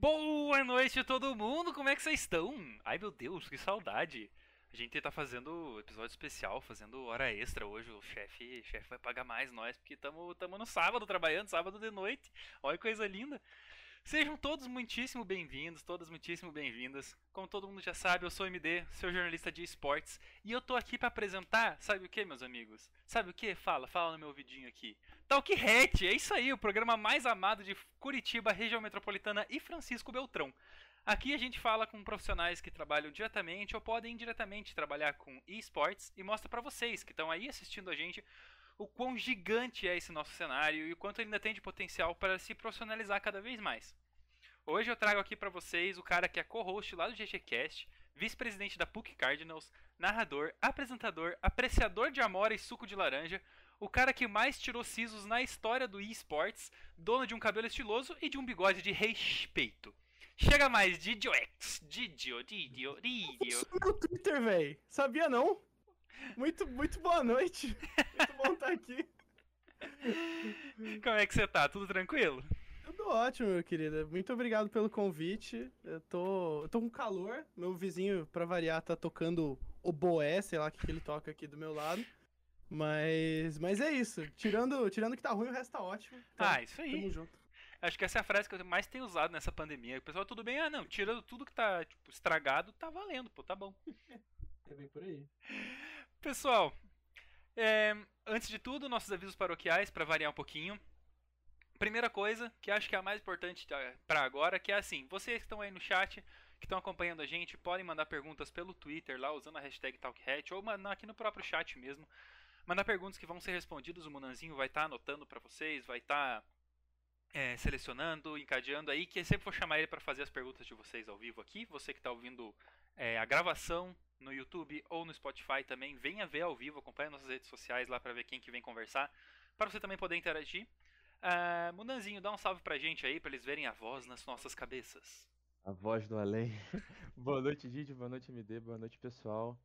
Boa noite todo mundo, como é que vocês estão? Ai meu Deus, que saudade. A gente tá fazendo episódio especial, fazendo hora extra hoje. O chefe, chefe vai pagar mais nós, porque estamos no sábado trabalhando, sábado de noite. Olha que coisa linda. Sejam todos muitíssimo bem-vindos, todas muitíssimo bem-vindas. Como todo mundo já sabe, eu sou MD, seu jornalista de esportes, e eu tô aqui para apresentar, sabe o que, meus amigos? Sabe o que? Fala, fala no meu vidinho aqui. Talk Hat, é isso aí, o programa mais amado de Curitiba, região metropolitana e Francisco Beltrão. Aqui a gente fala com profissionais que trabalham diretamente ou podem indiretamente trabalhar com esportes e mostra para vocês que estão aí assistindo a gente o quão gigante é esse nosso cenário e o quanto ele ainda tem de potencial para se profissionalizar cada vez mais. Hoje eu trago aqui para vocês o cara que é co-host lá do GGCast, vice-presidente da PUC Cardinals, narrador, apresentador, apreciador de amora e suco de laranja, o cara que mais tirou sisos na história do esports, dono de um cabelo estiloso e de um bigode de respeito. Chega mais, Didio X, Didio, Didio, Didio. no Twitter, velho. Sabia não? Muito, muito boa noite. Muito bom estar aqui. Como é que você tá? Tudo tranquilo? Tudo ótimo, meu querido. Muito obrigado pelo convite. Eu tô, eu tô com calor. Meu vizinho, pra variar, tá tocando o boé, sei lá o que, que ele toca aqui do meu lado. Mas, mas é isso. Tirando, tirando que tá ruim, o resto tá ótimo. Então, ah, isso aí. Tamo junto. Acho que essa é a frase que eu mais tenho usado nessa pandemia. O pessoal, tudo bem? Ah, não, tirando tudo que tá tipo, estragado, tá valendo, pô, tá bom. É bem por aí. Pessoal, é, antes de tudo, nossos avisos paroquiais, para variar um pouquinho. Primeira coisa, que acho que é a mais importante para agora, que é assim, vocês que estão aí no chat, que estão acompanhando a gente, podem mandar perguntas pelo Twitter lá, usando a hashtag TalkHat, ou mandar aqui no próprio chat mesmo. Mandar perguntas que vão ser respondidas, o Munanzinho vai estar tá anotando para vocês, vai estar... Tá é, selecionando, encadeando aí, que sempre vou chamar ele para fazer as perguntas de vocês ao vivo aqui. Você que está ouvindo é, a gravação no YouTube ou no Spotify também, venha ver ao vivo, acompanhe nossas redes sociais lá para ver quem que vem conversar, para você também poder interagir. Uh, Munanzinho, dá um salve pra gente aí, para eles verem a voz nas nossas cabeças. A voz do além. boa noite, Didi, boa noite, MD, boa noite, pessoal.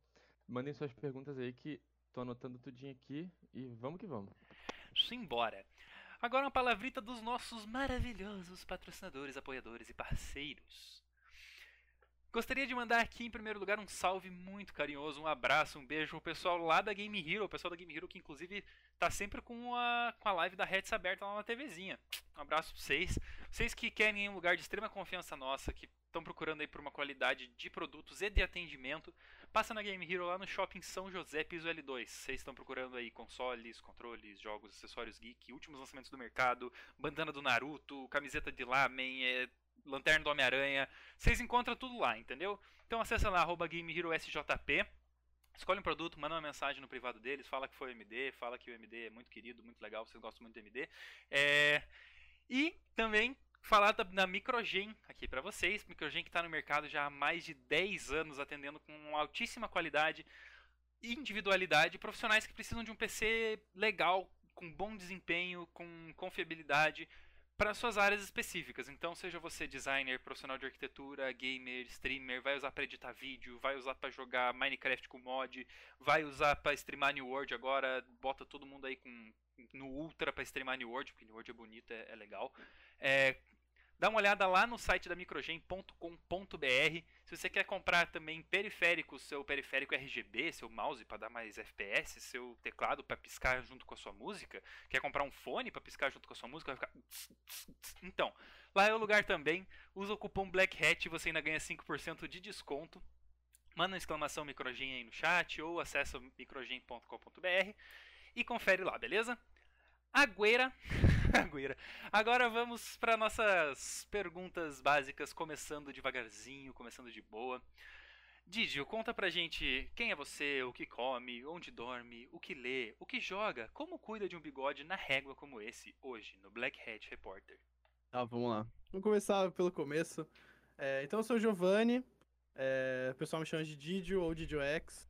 Mandem suas perguntas aí que tô anotando tudinho aqui e vamos que vamos. Simbora. Agora uma palavrita dos nossos maravilhosos patrocinadores, apoiadores e parceiros. Gostaria de mandar aqui em primeiro lugar um salve muito carinhoso, um abraço, um beijo ao pessoal lá da Game Hero, o pessoal da Game Hero que inclusive tá sempre com a, com a live da Reds aberta lá na TVzinha. Um abraço pra vocês. Vocês que querem um lugar de extrema confiança nossa, que estão procurando aí por uma qualidade de produtos e de atendimento, passa na Game Hero lá no Shopping São José Piso L2. Vocês estão procurando aí consoles, controles, jogos, acessórios geek, últimos lançamentos do mercado, bandana do Naruto, camiseta de Lamen, é, lanterna do Homem-Aranha. Vocês encontram tudo lá, entendeu? Então acessa lá, arroba Game Hero SJP. Escolhe um produto, manda uma mensagem no privado deles, fala que foi o MD, fala que o MD é muito querido, muito legal, vocês gostam muito do MD. É... E também falar da, da Microgen aqui para vocês. Microgen que está no mercado já há mais de 10 anos, atendendo com altíssima qualidade e individualidade, profissionais que precisam de um PC legal, com bom desempenho, com confiabilidade para suas áreas específicas. Então, seja você designer, profissional de arquitetura, gamer, streamer, vai usar para editar vídeo, vai usar para jogar Minecraft com mod, vai usar para streamar New World agora, bota todo mundo aí com no Ultra para streamar New World, porque New World é bonito, é, é legal. É, Dá uma olhada lá no site da microgen.com.br. Se você quer comprar também periféricos, seu periférico RGB, seu mouse para dar mais FPS, seu teclado para piscar junto com a sua música, quer comprar um fone para piscar junto com a sua música, vai ficar Então, lá é o lugar também. Usa o cupom Black Hat e você ainda ganha 5% de desconto. Manda uma exclamação microgen aí no chat ou acessa microgen.com.br e confere lá, beleza? Agüera. Agüera. Agora vamos para nossas perguntas básicas, começando devagarzinho, começando de boa. Didio, conta pra gente quem é você, o que come, onde dorme, o que lê, o que joga, como cuida de um bigode na régua como esse, hoje, no Black Hat Reporter. Tá, vamos lá. Vamos começar pelo começo. É, então eu sou o Giovanni, é, o pessoal me chama de Didio ou Didio X,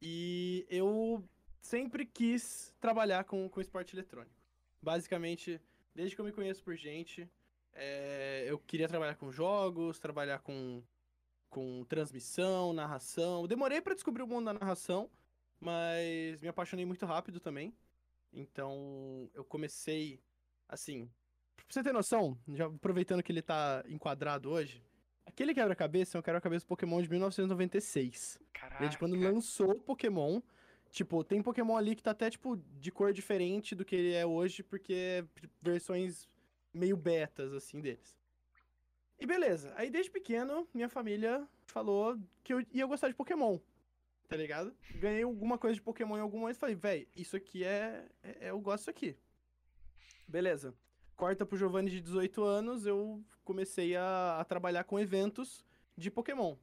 e eu sempre quis trabalhar com, com esporte eletrônico. Basicamente, desde que eu me conheço por gente, é, eu queria trabalhar com jogos, trabalhar com, com transmissão, narração. Demorei para descobrir o mundo da narração, mas me apaixonei muito rápido também. Então, eu comecei, assim, pra você ter noção, já aproveitando que ele tá enquadrado hoje, aquele quebra-cabeça é um quebra-cabeça Pokémon de 1996. Caraca. Desde quando lançou o Pokémon. Tipo, tem Pokémon ali que tá até, tipo, de cor diferente do que ele é hoje, porque é versões meio betas, assim, deles. E beleza. Aí, desde pequeno, minha família falou que eu ia gostar de Pokémon. Tá ligado? Ganhei alguma coisa de Pokémon em algum momento e falei, véi, isso aqui é, é- é- Eu gosto disso aqui. Beleza. Corta pro Giovanni de 18 anos, eu comecei a, a trabalhar com eventos de Pokémon.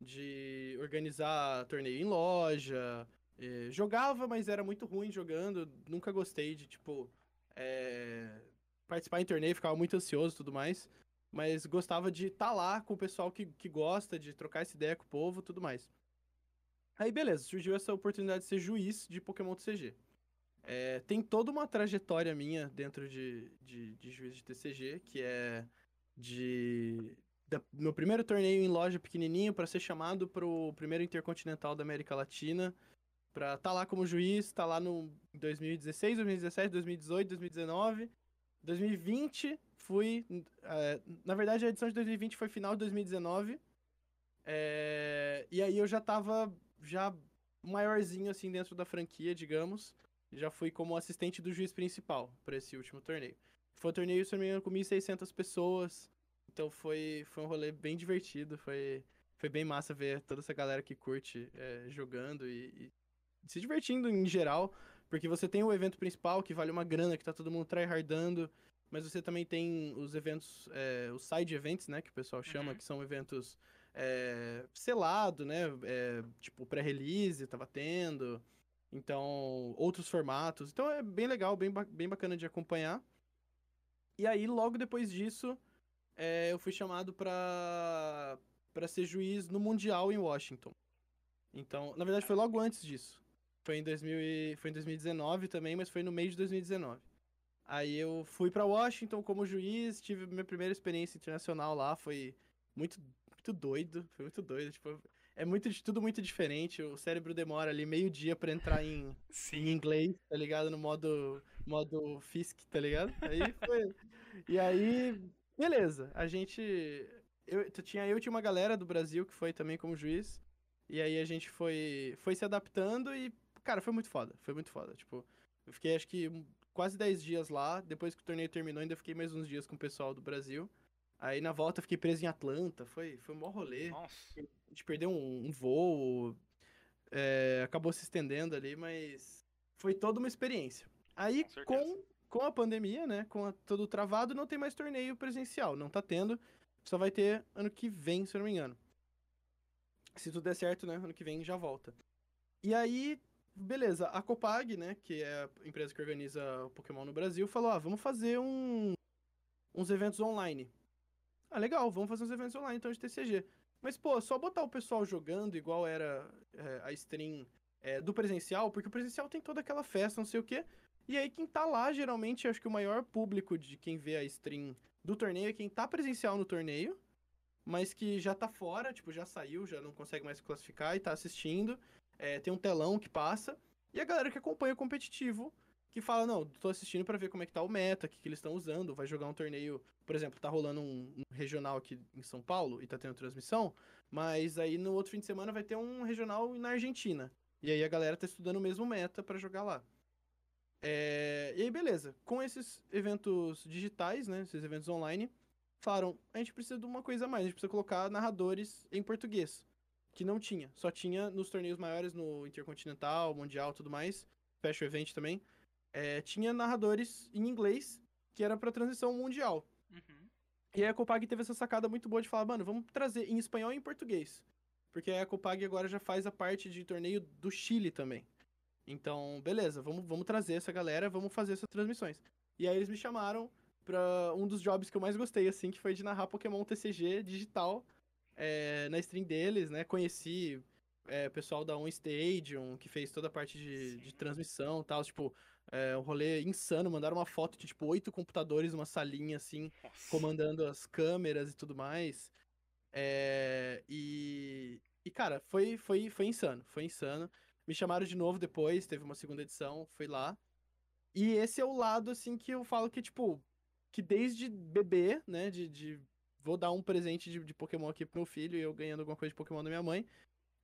De organizar torneio em loja. Eh, jogava, mas era muito ruim jogando. Nunca gostei de, tipo, eh, participar em torneio, ficava muito ansioso e tudo mais. Mas gostava de estar lá com o pessoal que, que gosta, de trocar essa ideia com o povo tudo mais. Aí, beleza, surgiu essa oportunidade de ser juiz de Pokémon TCG. É, tem toda uma trajetória minha dentro de, de, de juiz de TCG, que é de. da- meu primeiro torneio em loja pequenininho para ser chamado para o primeiro Intercontinental da América Latina, para estar lá como juiz, tá lá no 2016, 2017, 2018, 2019. 2020 fui. é, na verdade, a edição de 2020 foi final de 2019. é, e aí eu já tava já maiorzinho assim dentro da franquia, digamos. Já fui como assistente do juiz principal para esse último torneio. Foi um torneio, se não com 1.600 pessoas. Então foi, foi um rolê bem divertido. Foi, foi bem massa ver toda essa galera que curte é, jogando e, e se divertindo em geral. Porque você tem o evento principal, que vale uma grana, que tá todo mundo tryhardando. Mas você também tem os eventos, é, os side events, né? Que o pessoal chama, Uhum. que são eventos é, selado, né? é, tipo, pré-release, tava tendo. Então, outros formatos. Então é bem legal, bem, ba- bem bacana de acompanhar. E aí, logo depois disso, eu fui chamado pra, pra ser juiz no Mundial em Washington. Então, na verdade, foi logo antes disso. Foi em, 2000 e- foi em 2019 também, mas foi no meio de 2019. Aí eu fui pra Washington como juiz, tive minha primeira experiência internacional lá, foi muito, muito doido, foi muito doido, tipo, é muito, tudo muito diferente, o cérebro demora ali meio dia pra entrar em, em inglês, tá ligado? No modo, modo Fisk, tá ligado? Aí foi. E aí, beleza. A gente. Eu, tinha, eu tinha uma galera do Brasil que foi também como juiz. E aí a gente foi, foi se adaptando e, cara, foi muito foda. Foi muito foda. Tipo, eu fiquei acho que quase 10 dias lá. Depois que o torneio terminou, ainda fiquei mais uns dias com o pessoal do Brasil. Aí na volta fiquei preso em Atlanta. Foi, foi um maior rolê Nossa. a gente perdeu um, um voo, é, acabou se estendendo ali, mas foi toda uma experiência. Aí, Com com, com a pandemia, né, com a- tudo travado, não tem mais torneio presencial, não tá tendo, só vai ter ano que vem, se eu não me engano. Se tudo der certo, né, ano que vem já volta. E aí, beleza, a Copag, né, que é a empresa que organiza o Pokémon no Brasil, falou, ah, vamos fazer um, uns eventos online. Ah, legal, vamos fazer uns eventos online então de TCG. Mas, pô, só botar o pessoal jogando igual era é, a stream é, do presencial, porque o presencial tem toda aquela festa, não sei o quê. E aí quem tá lá, geralmente, acho que o maior público de quem vê a stream do torneio é quem tá presencial no torneio, mas que já tá fora, tipo, já saiu, já não consegue mais se classificar e tá assistindo. É, tem um telão que passa. E a galera que acompanha o competitivo, que fala, não, tô assistindo pra ver como é que tá o meta, o que, que eles estão usando, vai jogar um torneio, por exemplo, tá rolando um, um regional aqui em São Paulo e tá tendo transmissão, mas aí no outro fim de semana vai ter um regional na Argentina. E aí a galera tá estudando o mesmo meta pra jogar lá. É, E aí, beleza. Com esses eventos digitais, né? Esses eventos online, falaram, a gente precisa de uma coisa a mais, a gente precisa colocar narradores em português. Que não tinha. Só tinha nos torneios maiores, no Intercontinental, Mundial tudo mais. Special Event também. É, tinha narradores em inglês, que era pra transição mundial. Uhum. E aí a Copag teve essa sacada muito boa de falar, mano, vamos trazer em espanhol e em português. Porque a Copag agora já faz a parte de torneio do Chile também. Então, beleza, vamos, vamos trazer essa galera, vamos fazer essas transmissões. E aí eles me chamaram pra um dos jobs que eu mais gostei, assim, que foi de narrar Pokémon TCG digital é, na stream deles, né? Conheci é, o pessoal da On Stadium, que fez toda a parte de, de transmissão e tal, tipo, é, um rolê insano, mandaram uma foto de, tipo, oito computadores numa salinha, assim, Nossa. comandando as câmeras e tudo mais. É, e, e, cara, foi, foi, foi insano, foi insano. Me chamaram de novo depois, teve uma segunda edição, fui lá. E esse é o lado, assim, que eu falo que, tipo, que desde bebê, né, de, de vou dar um presente de, de Pokémon aqui pro meu filho e eu ganhando alguma coisa de Pokémon da minha mãe.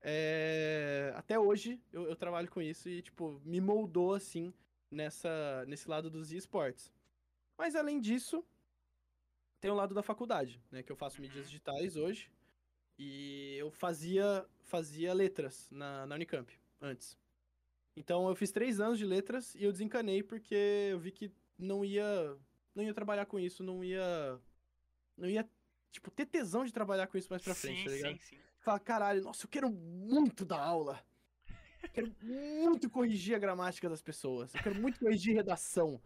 É, até hoje eu, eu trabalho com isso e, tipo, me moldou assim nessa, nesse lado dos esportes. Mas além disso, tem o lado da faculdade, né? Que eu faço mídias digitais hoje. E eu fazia, fazia letras na, na Unicamp antes. Então eu fiz três anos de letras e eu desencanei porque eu vi que não ia. Não ia trabalhar com isso, não ia. Não ia, tipo, ter tesão de trabalhar com isso mais pra frente, sim, tá ligado? sim, sim. Fala, caralho, nossa, eu quero muito dar aula. Eu quero muito corrigir a gramática das pessoas. Eu quero muito corrigir redação.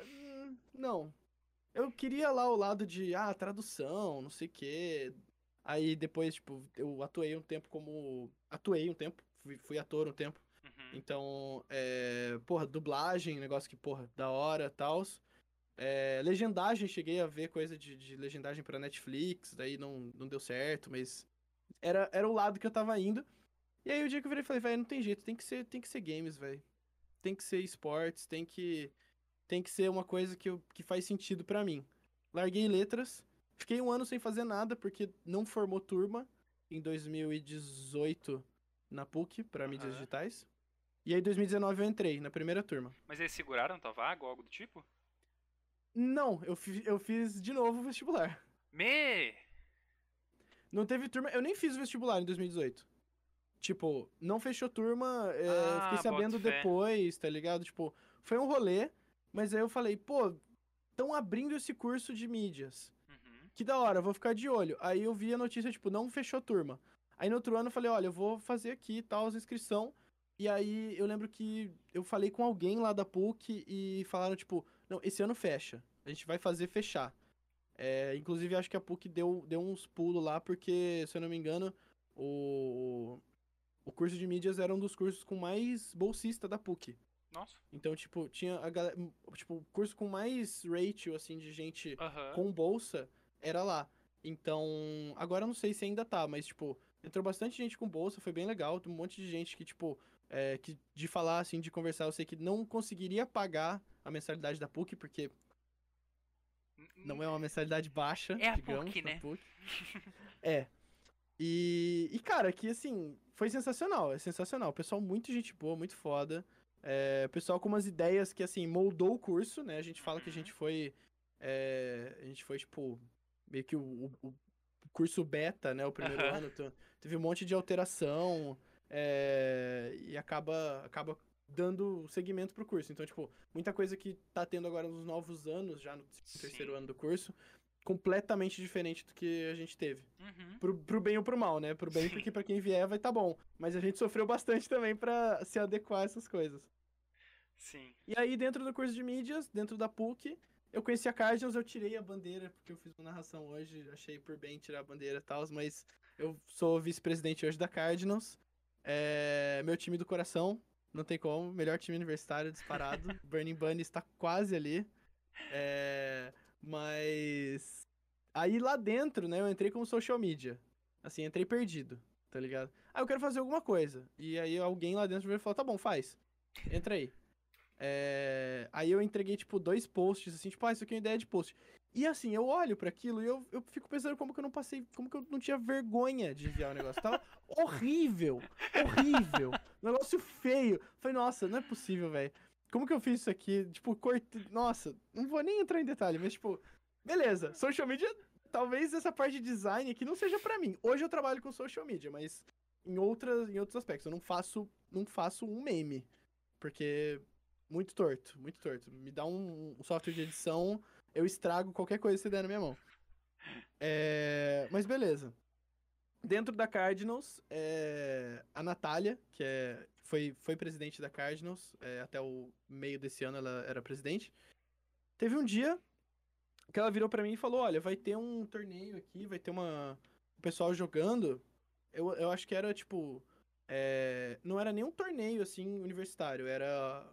Hum, Não. Eu queria lá o lado de, ah, tradução, não sei o quê. Aí depois, tipo, eu atuei um tempo como. Atuei um tempo, fui, fui ator um tempo. Uhum. Então, é, porra, dublagem, negócio que, porra, da hora, tals. É, legendagem, cheguei a ver coisa de, de legendagem pra Netflix, daí não, não deu certo, mas era, era o lado que eu tava indo. E aí o dia que eu virei, falei, velho, não tem jeito, tem que ser, tem que ser games, velho. Tem que ser esportes, tem que tem que ser uma coisa que, eu, que faz sentido pra mim. Larguei letras, fiquei um ano sem fazer nada porque não formou turma em 2018 na PUC pra mídias Aham. digitais. E aí, em 2019, eu entrei na primeira turma. Mas eles seguraram tua vaga ou algo do tipo? Não, eu, fi- eu fiz de novo o vestibular. Me! Não teve turma, eu nem fiz o vestibular em 2018. Tipo, não fechou turma, é, Ah, fiquei sabendo depois, tá ligado? Tipo, foi um rolê, mas aí eu falei, pô, estão abrindo esse curso de mídias. Uhum. Que da hora, vou ficar de olho. Aí eu vi a notícia, tipo, não fechou turma. Aí no outro ano eu falei, olha, eu vou fazer aqui tal, as inscrição. E aí eu lembro que eu falei com alguém lá da PUC e falaram, tipo, não, esse ano fecha. A gente vai fazer fechar. É, inclusive, acho que a PUC deu, deu uns pulos lá, porque, se eu não me engano, o, o curso de mídias era um dos cursos com mais bolsista da PUC. Nossa. Então, tipo, tinha a galera. Tipo, o curso com mais ratio, assim, de gente com bolsa era lá. Então, agora eu não sei se ainda tá, mas, tipo, entrou bastante gente com bolsa, foi bem legal. Um monte de gente que, tipo, é, que de falar, assim, de conversar, eu sei que não conseguiria pagar a mensalidade da PUC, porque não é uma mensalidade baixa, É a digamos, PUC, da né? PUC. É. E, e, cara, que assim, foi sensacional, é sensacional. Pessoal, muito gente boa, muito foda. É, pessoal com umas ideias que, assim, moldou o curso, né? A gente fala que a Uhum. gente foi. é, a gente foi, tipo, meio que o, o- curso beta, né? O primeiro Aham. ano. teve um monte de alteração. É, e acaba, acaba dando segmento pro curso. Então, tipo, muita coisa que tá tendo agora nos novos anos, já no terceiro Sim. ano do curso, completamente diferente do que a gente teve. Uhum. Pro, pro bem ou pro mal, né? Pro bem, Sim. porque pra quem vier vai tá bom. Mas a gente sofreu bastante também pra se adequar a essas coisas. Sim. E aí, dentro do curso de mídias, dentro da PUC, eu conheci a Cardinals, eu tirei a bandeira, porque eu fiz uma narração hoje, achei por bem tirar a bandeira e tal, mas eu sou vice-presidente hoje da Cardinals. É meu time do coração, não tem como, melhor time universitário disparado. Burning Bunny está quase ali. É, mas aí lá dentro, né, eu entrei como social media. Assim, entrei perdido, tá ligado? Ah, eu quero fazer alguma coisa. E aí alguém lá dentro veio e falou: tá bom, faz. Entra aí. É, Aí eu entreguei, tipo, dois posts, assim, tipo, ah, isso aqui é uma ideia de post. E assim, eu olho pra aquilo e eu, eu fico pensando como que eu não passei, como que eu não tinha vergonha de enviar o negócio. Tava horrível, horrível. negócio feio. Falei, nossa, não é possível, velho. Como que eu fiz isso aqui? Tipo, cortei. Nossa, não vou nem entrar em detalhe, mas, tipo, beleza. Social media, talvez essa parte de design aqui não seja pra mim. Hoje eu trabalho com social media, mas em, outras, em outros aspectos. Eu não faço, não faço um meme. Porque muito torto, muito torto. Me dá um, um software de edição, eu estrago qualquer coisa que você der na minha mão. É, mas beleza. Dentro da Cardinals, é, a Natália, que é, foi, foi presidente da Cardinals, é, até o meio desse ano ela era presidente. Teve um dia que ela virou pra mim e falou: Olha, vai ter um torneio aqui, vai ter uma. O pessoal jogando. Eu, eu acho que era tipo. é, não era nem um torneio assim universitário, era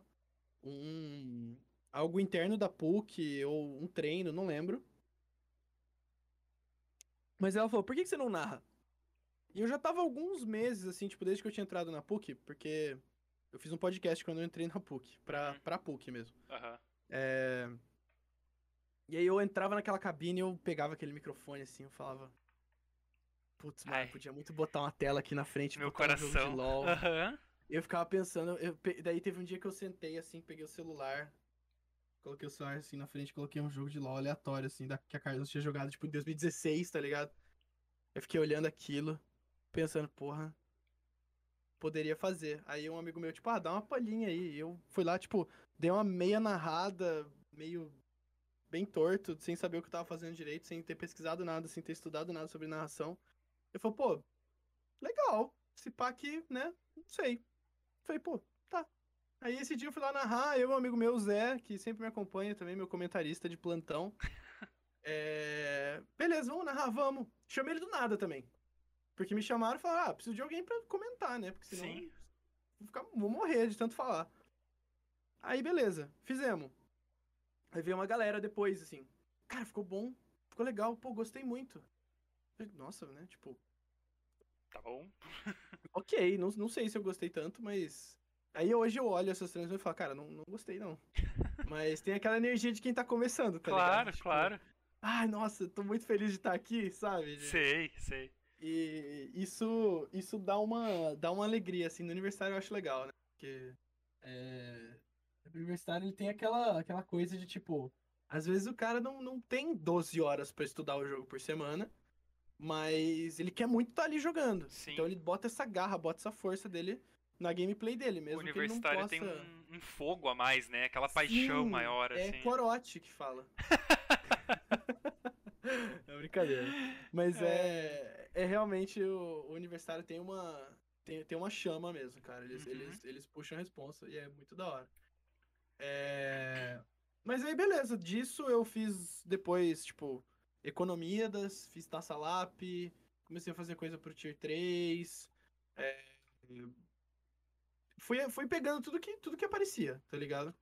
um algo interno da PUC ou um treino, não lembro. Mas ela falou: "Por que que você não narra?" E eu já tava alguns meses assim, tipo, desde que eu tinha entrado na PUC, porque eu fiz um podcast quando eu entrei na PUC, pra Uhum. para PUC mesmo. Aham. É... E aí eu entrava naquela cabine e eu pegava aquele microfone assim, eu falava. Putz, mano, Ai. podia muito botar uma tela aqui na frente, Meu botar um coração. LOL. Aham. Eu ficava pensando, eu pe- daí teve um dia que eu sentei assim, peguei o celular, coloquei o celular assim na frente, coloquei um jogo de LoL aleatório, assim, da, que a Carlos tinha jogado, tipo, em 2016, tá ligado? Eu fiquei olhando aquilo, pensando, porra, poderia fazer. Aí um amigo meu, tipo, ah, dá uma palhinha aí. Eu fui lá, tipo, dei uma meia narrada, meio bem torto, sem saber o que eu tava fazendo direito, sem ter pesquisado nada, sem ter estudado nada sobre narração. Eu falei, pô, legal, se pá aqui, né, não sei. Falei, pô, tá. Aí esse dia eu fui lá narrar, eu e um amigo meu, Zé, que sempre me acompanha também, meu comentarista de plantão. É... Beleza, vamos narrar, vamos. Chamei ele do nada também. Porque me chamaram e falaram, ah, preciso de alguém pra comentar, né? Porque senão Sim. vou, ficar, vou morrer de tanto falar. Aí, beleza, fizemos. Aí veio uma galera depois, assim. Cara, ficou bom, ficou legal, pô, gostei muito. Nossa, né? Tipo, Tá bom. ok, não, não sei se eu gostei tanto, mas. Aí hoje eu olho essas transmissões e falo, cara, não, não gostei não. mas tem aquela energia de quem tá começando, tá ligado? claro, Tipo, claro. Ai, nossa, tô muito feliz de estar aqui, sabe? Sei, sei. E isso, isso dá uma, dá uma alegria, assim, no aniversário eu acho legal, né? Porque é, o universitário ele tem aquela, aquela coisa de tipo, às vezes o cara não, não tem 12 horas pra estudar o jogo por semana, mas ele quer muito estar ali jogando. Sim. Então ele bota essa garra, bota essa força dele na gameplay dele, mesmo o universitário possa... tem um, um fogo a mais, né? Aquela paixão Sim, maior, É assim. corote que fala. é brincadeira. Mas é, é realmente o, o universitário tem uma tem, tem uma chama mesmo, cara. Eles, Uhum. eles, eles puxam a responsa e é muito da hora. É, Mas aí, beleza. Disso eu fiz depois, tipo, economia das, fiz taça lap, comecei a fazer coisa pro Tier 3. É... Fui, fui pegando tudo que, tudo que aparecia, tá ligado?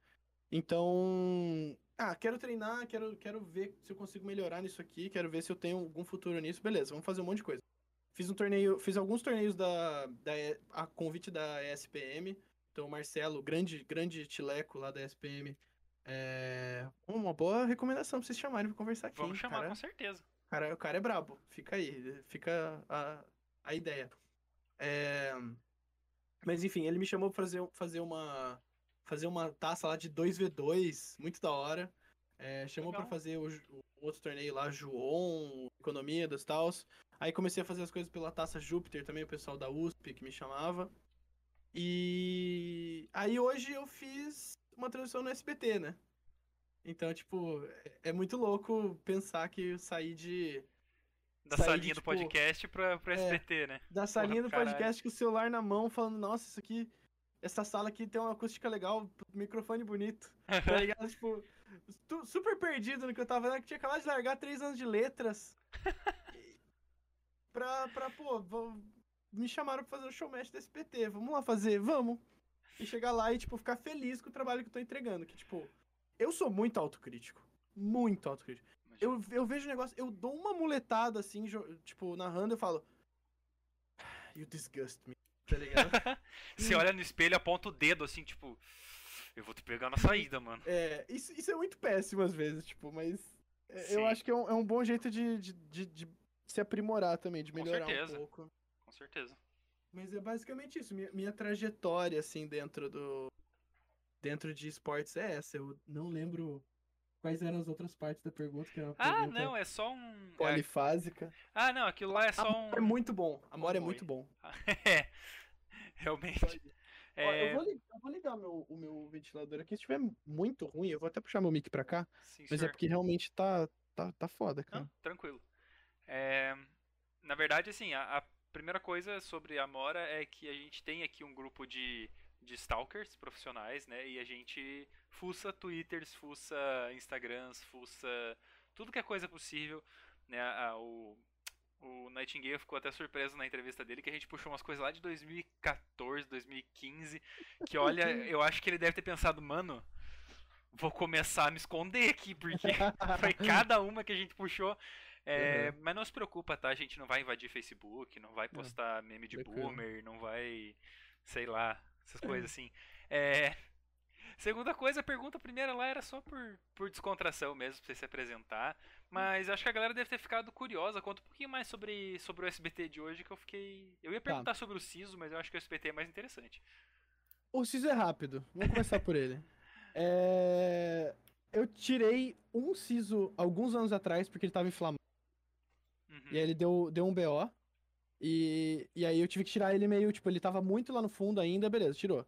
Então, ah, quero treinar, quero, quero ver se eu consigo melhorar nisso aqui, quero ver se eu tenho algum futuro nisso. Beleza, vamos fazer um monte de coisa. Fiz um torneio, fiz alguns torneios da, da a convite da ESPM. Então, o Marcelo, grande, grande tileco lá da ESPM, é uma boa recomendação pra vocês chamarem pra conversar aqui. Vamos chamar, cara. com certeza. Cara, o cara é brabo. Fica aí. Fica a, a ideia. É, Mas enfim, ele me chamou pra fazer, fazer uma. Fazer uma taça lá de 2v2, muito da hora. É, chamou pra Legal. fazer o, o outro torneio lá, João, Economia das tals. Aí comecei a fazer as coisas pela taça Júpiter também, o pessoal da USP que me chamava. E aí hoje eu fiz uma transição no SBT, né? Então, tipo, é- é muito louco pensar que eu saí de. Da saí de, salinha do tipo, podcast pra, pro é. SBT, né? da salinha do caralho. podcast com o celular na mão, falando, nossa, isso aqui. Essa sala aqui tem uma acústica legal, microfone bonito. Tá ligado? tipo, super perdido no que eu tava fazendo, que tinha acabado de largar três anos de letras. Pra, pra, pô, vou- me chamaram pra fazer o showmatch da SPT. Vamos lá fazer? Vamos. E chegar lá e, tipo, ficar feliz com o trabalho que eu tô entregando. Que, tipo, eu sou muito autocrítico. Muito autocrítico. Eu, eu vejo o negócio, eu dou uma muletada assim, tipo, narrando, eu falo. You disgust me. Tá ligado? Você olha no espelho, aponta o dedo assim, tipo. Eu vou te pegar na saída, mano. É, isso, isso é muito péssimo às vezes, tipo, mas é, Sim. eu acho que é um, é um bom jeito de, de, de, de se aprimorar também, de melhorar um pouco. Com certeza. Mas é basicamente isso, minha, minha trajetória, assim, dentro do. Dentro de esportes é essa. Eu não lembro quais eram as outras partes da pergunta, que era uma Ah, pergunta não, é só um. é- polifásica. Ah, não, aquilo lá é só um. É muito bom. Amor é muito bom. é. Realmente. Ó, É... eu, vou ligar, eu vou ligar meu, o meu ventilador aqui. Se estiver muito ruim, eu vou até puxar meu mic pra cá. Sim, Mas é senhor. porque realmente tá, tá, tá foda, cara. Não, tranquilo. É, na verdade, assim, a, a primeira coisa sobre a Mora é que a gente tem aqui um grupo de, de stalkers profissionais, né? E a gente fuça twitters, fuça instagrams, fuça tudo que é coisa possível, né? A- o, o Nightingale ficou até surpreso na entrevista dele que a gente puxou umas coisas lá de 2014, 2015, que olha, eu acho que ele deve ter pensado, mano, vou começar a me esconder aqui, porque foi cada uma que a gente puxou. É, Mas não se preocupa, tá? A gente não vai invadir Facebook, não vai postar meme de tranquilo. boomer, não vai. sei lá, essas coisas assim. É, Segunda coisa, a pergunta primeira lá era só por, por descontração mesmo, pra você se apresentar. Mas acho que a galera deve ter ficado curiosa. Conta um pouquinho mais sobre, sobre o SBT de hoje que eu fiquei. Eu ia perguntar sobre o Siso, mas eu acho que o SBT é mais interessante. O siso é rápido. Vamos começar por ele. É, Eu tirei um siso alguns anos atrás porque ele tava inflamado. Uhum. E aí ele deu, deu um BO. E, e aí eu tive que tirar ele meio, tipo, ele tava muito lá no fundo ainda, beleza, tirou.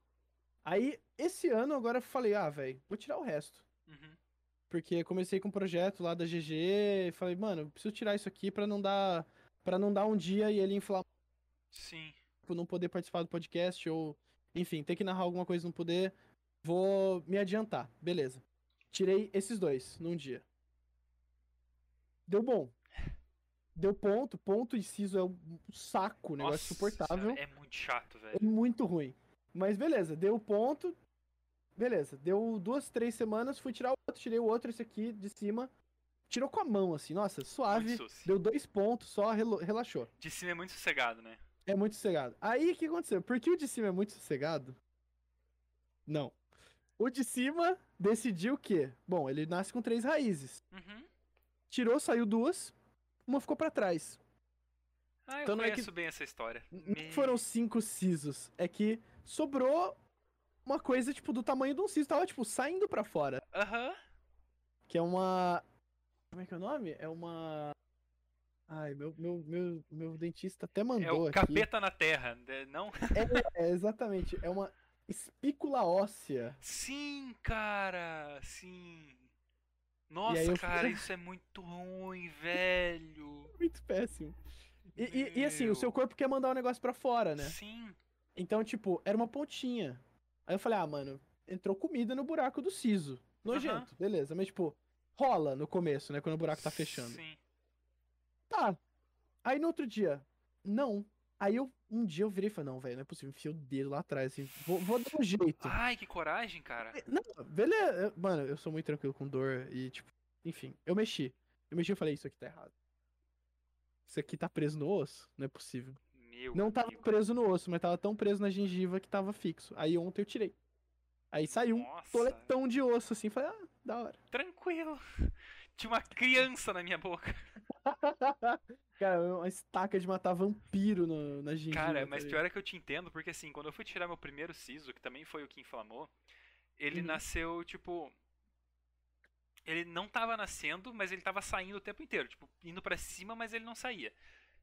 Aí, esse ano, agora eu falei, ah, velho, vou tirar o resto. Uhum. Porque comecei com um projeto lá da GG e falei, mano, eu preciso tirar isso aqui pra não dar. para não dar um dia e ele inflamar, Sim. tipo, não poder participar do podcast, ou, enfim, ter que narrar alguma coisa e não poder. Vou me adiantar. Beleza. Tirei esses dois num dia. Deu bom. Deu ponto, ponto e siso é um saco, um negócio Nossa insuportável. senhora, É muito chato, É velho. muito ruim. Mas beleza, deu ponto. Beleza, deu duas, três semanas, fui tirar o outro, tirei o outro, esse aqui de cima. Tirou com a mão, assim, nossa, suave. Deu dois pontos, só relo- relaxou. De cima é muito sossegado, né? É muito sossegado. Aí o que aconteceu? Porque o de cima é muito sossegado? Não. O de cima decidiu que, bom, ele nasce com três raízes. Uhum. Tirou, saiu duas, uma ficou pra trás. Ah, eu Então não é que- conheço bem essa história. Não Me- foram cinco sisos, é que sobrou uma coisa, tipo, do tamanho de um siso. Tava, tipo, saindo pra fora. Aham. Que é uma. Como é que é o nome? É uma. Ai, meu, meu, meu, meu dentista até É mandou o aqui. capeta na terra, né? não? É, exatamente. É uma espícula óssea. Sim, cara, sim. Nossa, cara, isso é muito ruim, velho. Muito péssimo. E, e- e assim, o seu corpo quer mandar o negócio pra fora, né? Sim. Então, tipo, era uma pontinha. Aí eu falei, ah, mano, entrou comida no buraco do siso. Nojento, beleza. Mas, tipo, rola no começo, né? Quando o buraco tá fechando. Sim. Tá. Aí no outro dia, não. Aí eu, um dia eu virei e falei, não, velho, não é possível, enfia o dedo lá atrás, assim, vou, vou dar um jeito. Ai, que coragem, cara. Não, beleza, mano, eu sou muito tranquilo com dor e, tipo, enfim, eu mexi. Eu mexi e falei, isso aqui tá errado. Isso aqui tá preso no osso? Não é possível. Meu Não tava amigo. preso no osso, mas tava tão preso na gengiva que tava fixo. Aí ontem eu tirei. Aí saiu um Nossa, toletão de osso, assim, falei, ah, da hora. tranquilo. Tinha uma criança na minha boca. Cara, uma estaca de matar vampiro no, na gengiva. Cara, tá mas pior é que eu te entendo, porque assim, quando eu fui tirar meu primeiro siso, que também foi o que inflamou, ele Uhum. nasceu, tipo. Ele não tava nascendo, mas ele tava saindo o tempo inteiro. Tipo, indo pra cima, mas ele não saía.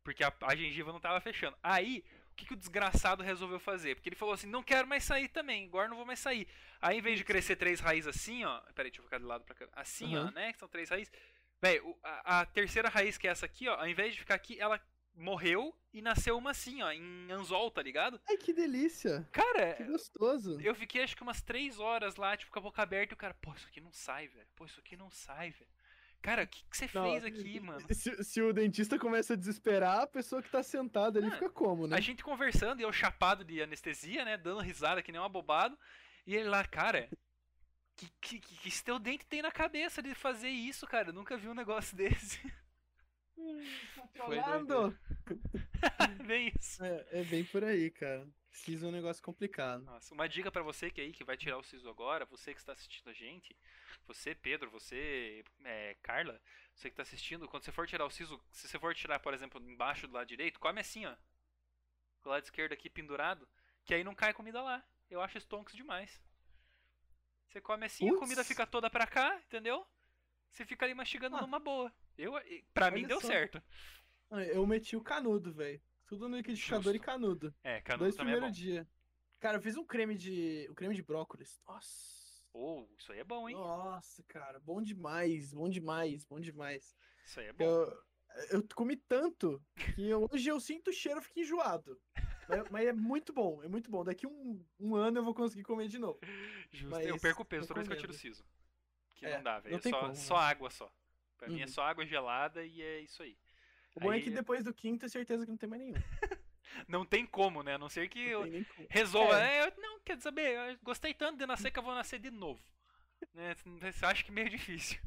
Porque a, a gengiva não tava fechando. Aí, o que, que o desgraçado resolveu fazer? Porque ele falou assim: não quero mais sair também, agora não vou mais sair. Aí, em vez de crescer três raízes assim, ó. Peraí, deixa eu ficar do lado pra cá. Assim, ó, Uhum. né? Que são três raízes. Véi, a, a terceira raiz, que é essa aqui, ó, ao invés de ficar aqui, ela morreu e nasceu uma assim, ó, em anzol, tá ligado? Ai, que delícia. Cara, Que gostoso. eu fiquei acho que umas três horas lá, tipo, com a boca aberta e o cara, pô, isso aqui não sai, velho. Pô, isso aqui não sai, velho. Cara, o que, que você Não, fez aqui, mano? Se, se o dentista começa a desesperar, a pessoa que tá sentada ali Ah, fica como, né? A gente conversando e eu chapado de anestesia, né? Dando risada que nem um abobado. E ele lá, cara, que, que, que, que esse teu dente tem na cabeça de fazer isso, cara? Eu nunca vi um negócio desse. Foi Controlando. Bem isso. É, é bem por aí, cara. Siso é um negócio complicado. Nossa, uma dica pra você que aí que vai tirar o siso agora, você que está assistindo a gente, você Pedro, você é, Carla, você que está assistindo, quando você for tirar o siso, se você for tirar, por exemplo, embaixo do lado direito, come assim, ó, com o lado esquerdo aqui pendurado, que aí não cai comida lá. Eu acho estonks demais. Você come assim, a comida fica toda pra cá, entendeu? Você fica ali mastigando Ah. numa boa. Eu, pra mim Olha deu só. certo. Ah, Eu meti o canudo, velho. Tudo no liquidificador Justo. e canudo. É, canudo Dois também é bom. primeiros dias. Cara, eu fiz um creme de. O creme de brócolis. Nossa. Oh, isso aí é bom, hein? Nossa, cara. Bom demais. Bom demais. Bom demais. Isso aí é bom. Eu, eu comi tanto que eu- hoje eu sinto o cheiro e fico enjoado. Mas, mas é muito bom, é muito bom. Daqui um, um ano eu vou conseguir comer de novo. Justo. Mas eu perco peso toda vez que eu tiro o siso. Que É, não dá, velho. É só, como, só água só. Pra mim é Uhum. só água gelada e é isso aí. O bom é Aí- que depois do quinto é certeza que não tem mais nenhum. Não tem como, né? A não ser que eu Não como. resolva. É. É, eu- não, quer saber, eu gostei tanto de nascer que eu vou nascer de novo. Né? Você acha que é meio difícil.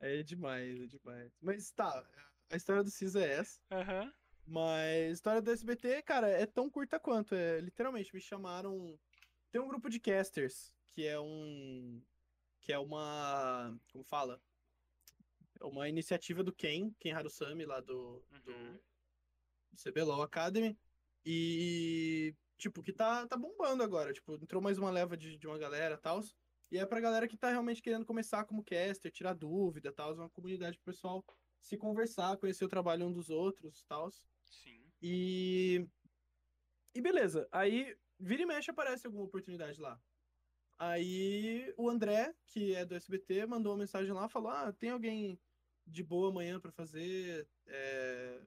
É demais, é demais. Mas tá, a história do Cis é essa. Aham. Mas a história do SBT, cara, é tão curta quanto. É, literalmente, me chamaram. Tem um grupo de casters que é um. Que é uma. Como fala? É uma iniciativa do Ken, Ken Harusami, lá do, Uhum. do CBLOL Academy. E. Tipo, que tá, tá bombando agora. Tipo, entrou mais uma leva de, de uma galera e tal. E é pra galera que tá realmente querendo começar como caster, tirar dúvida e tal. É uma comunidade pro pessoal se conversar, conhecer o trabalho um dos outros e tal. Sim. E. E beleza. Aí, vira e mexe, aparece alguma oportunidade lá. Aí o André, que é do SBT, mandou uma mensagem lá, falou: Ah, tem alguém de boa amanhã pra fazer é,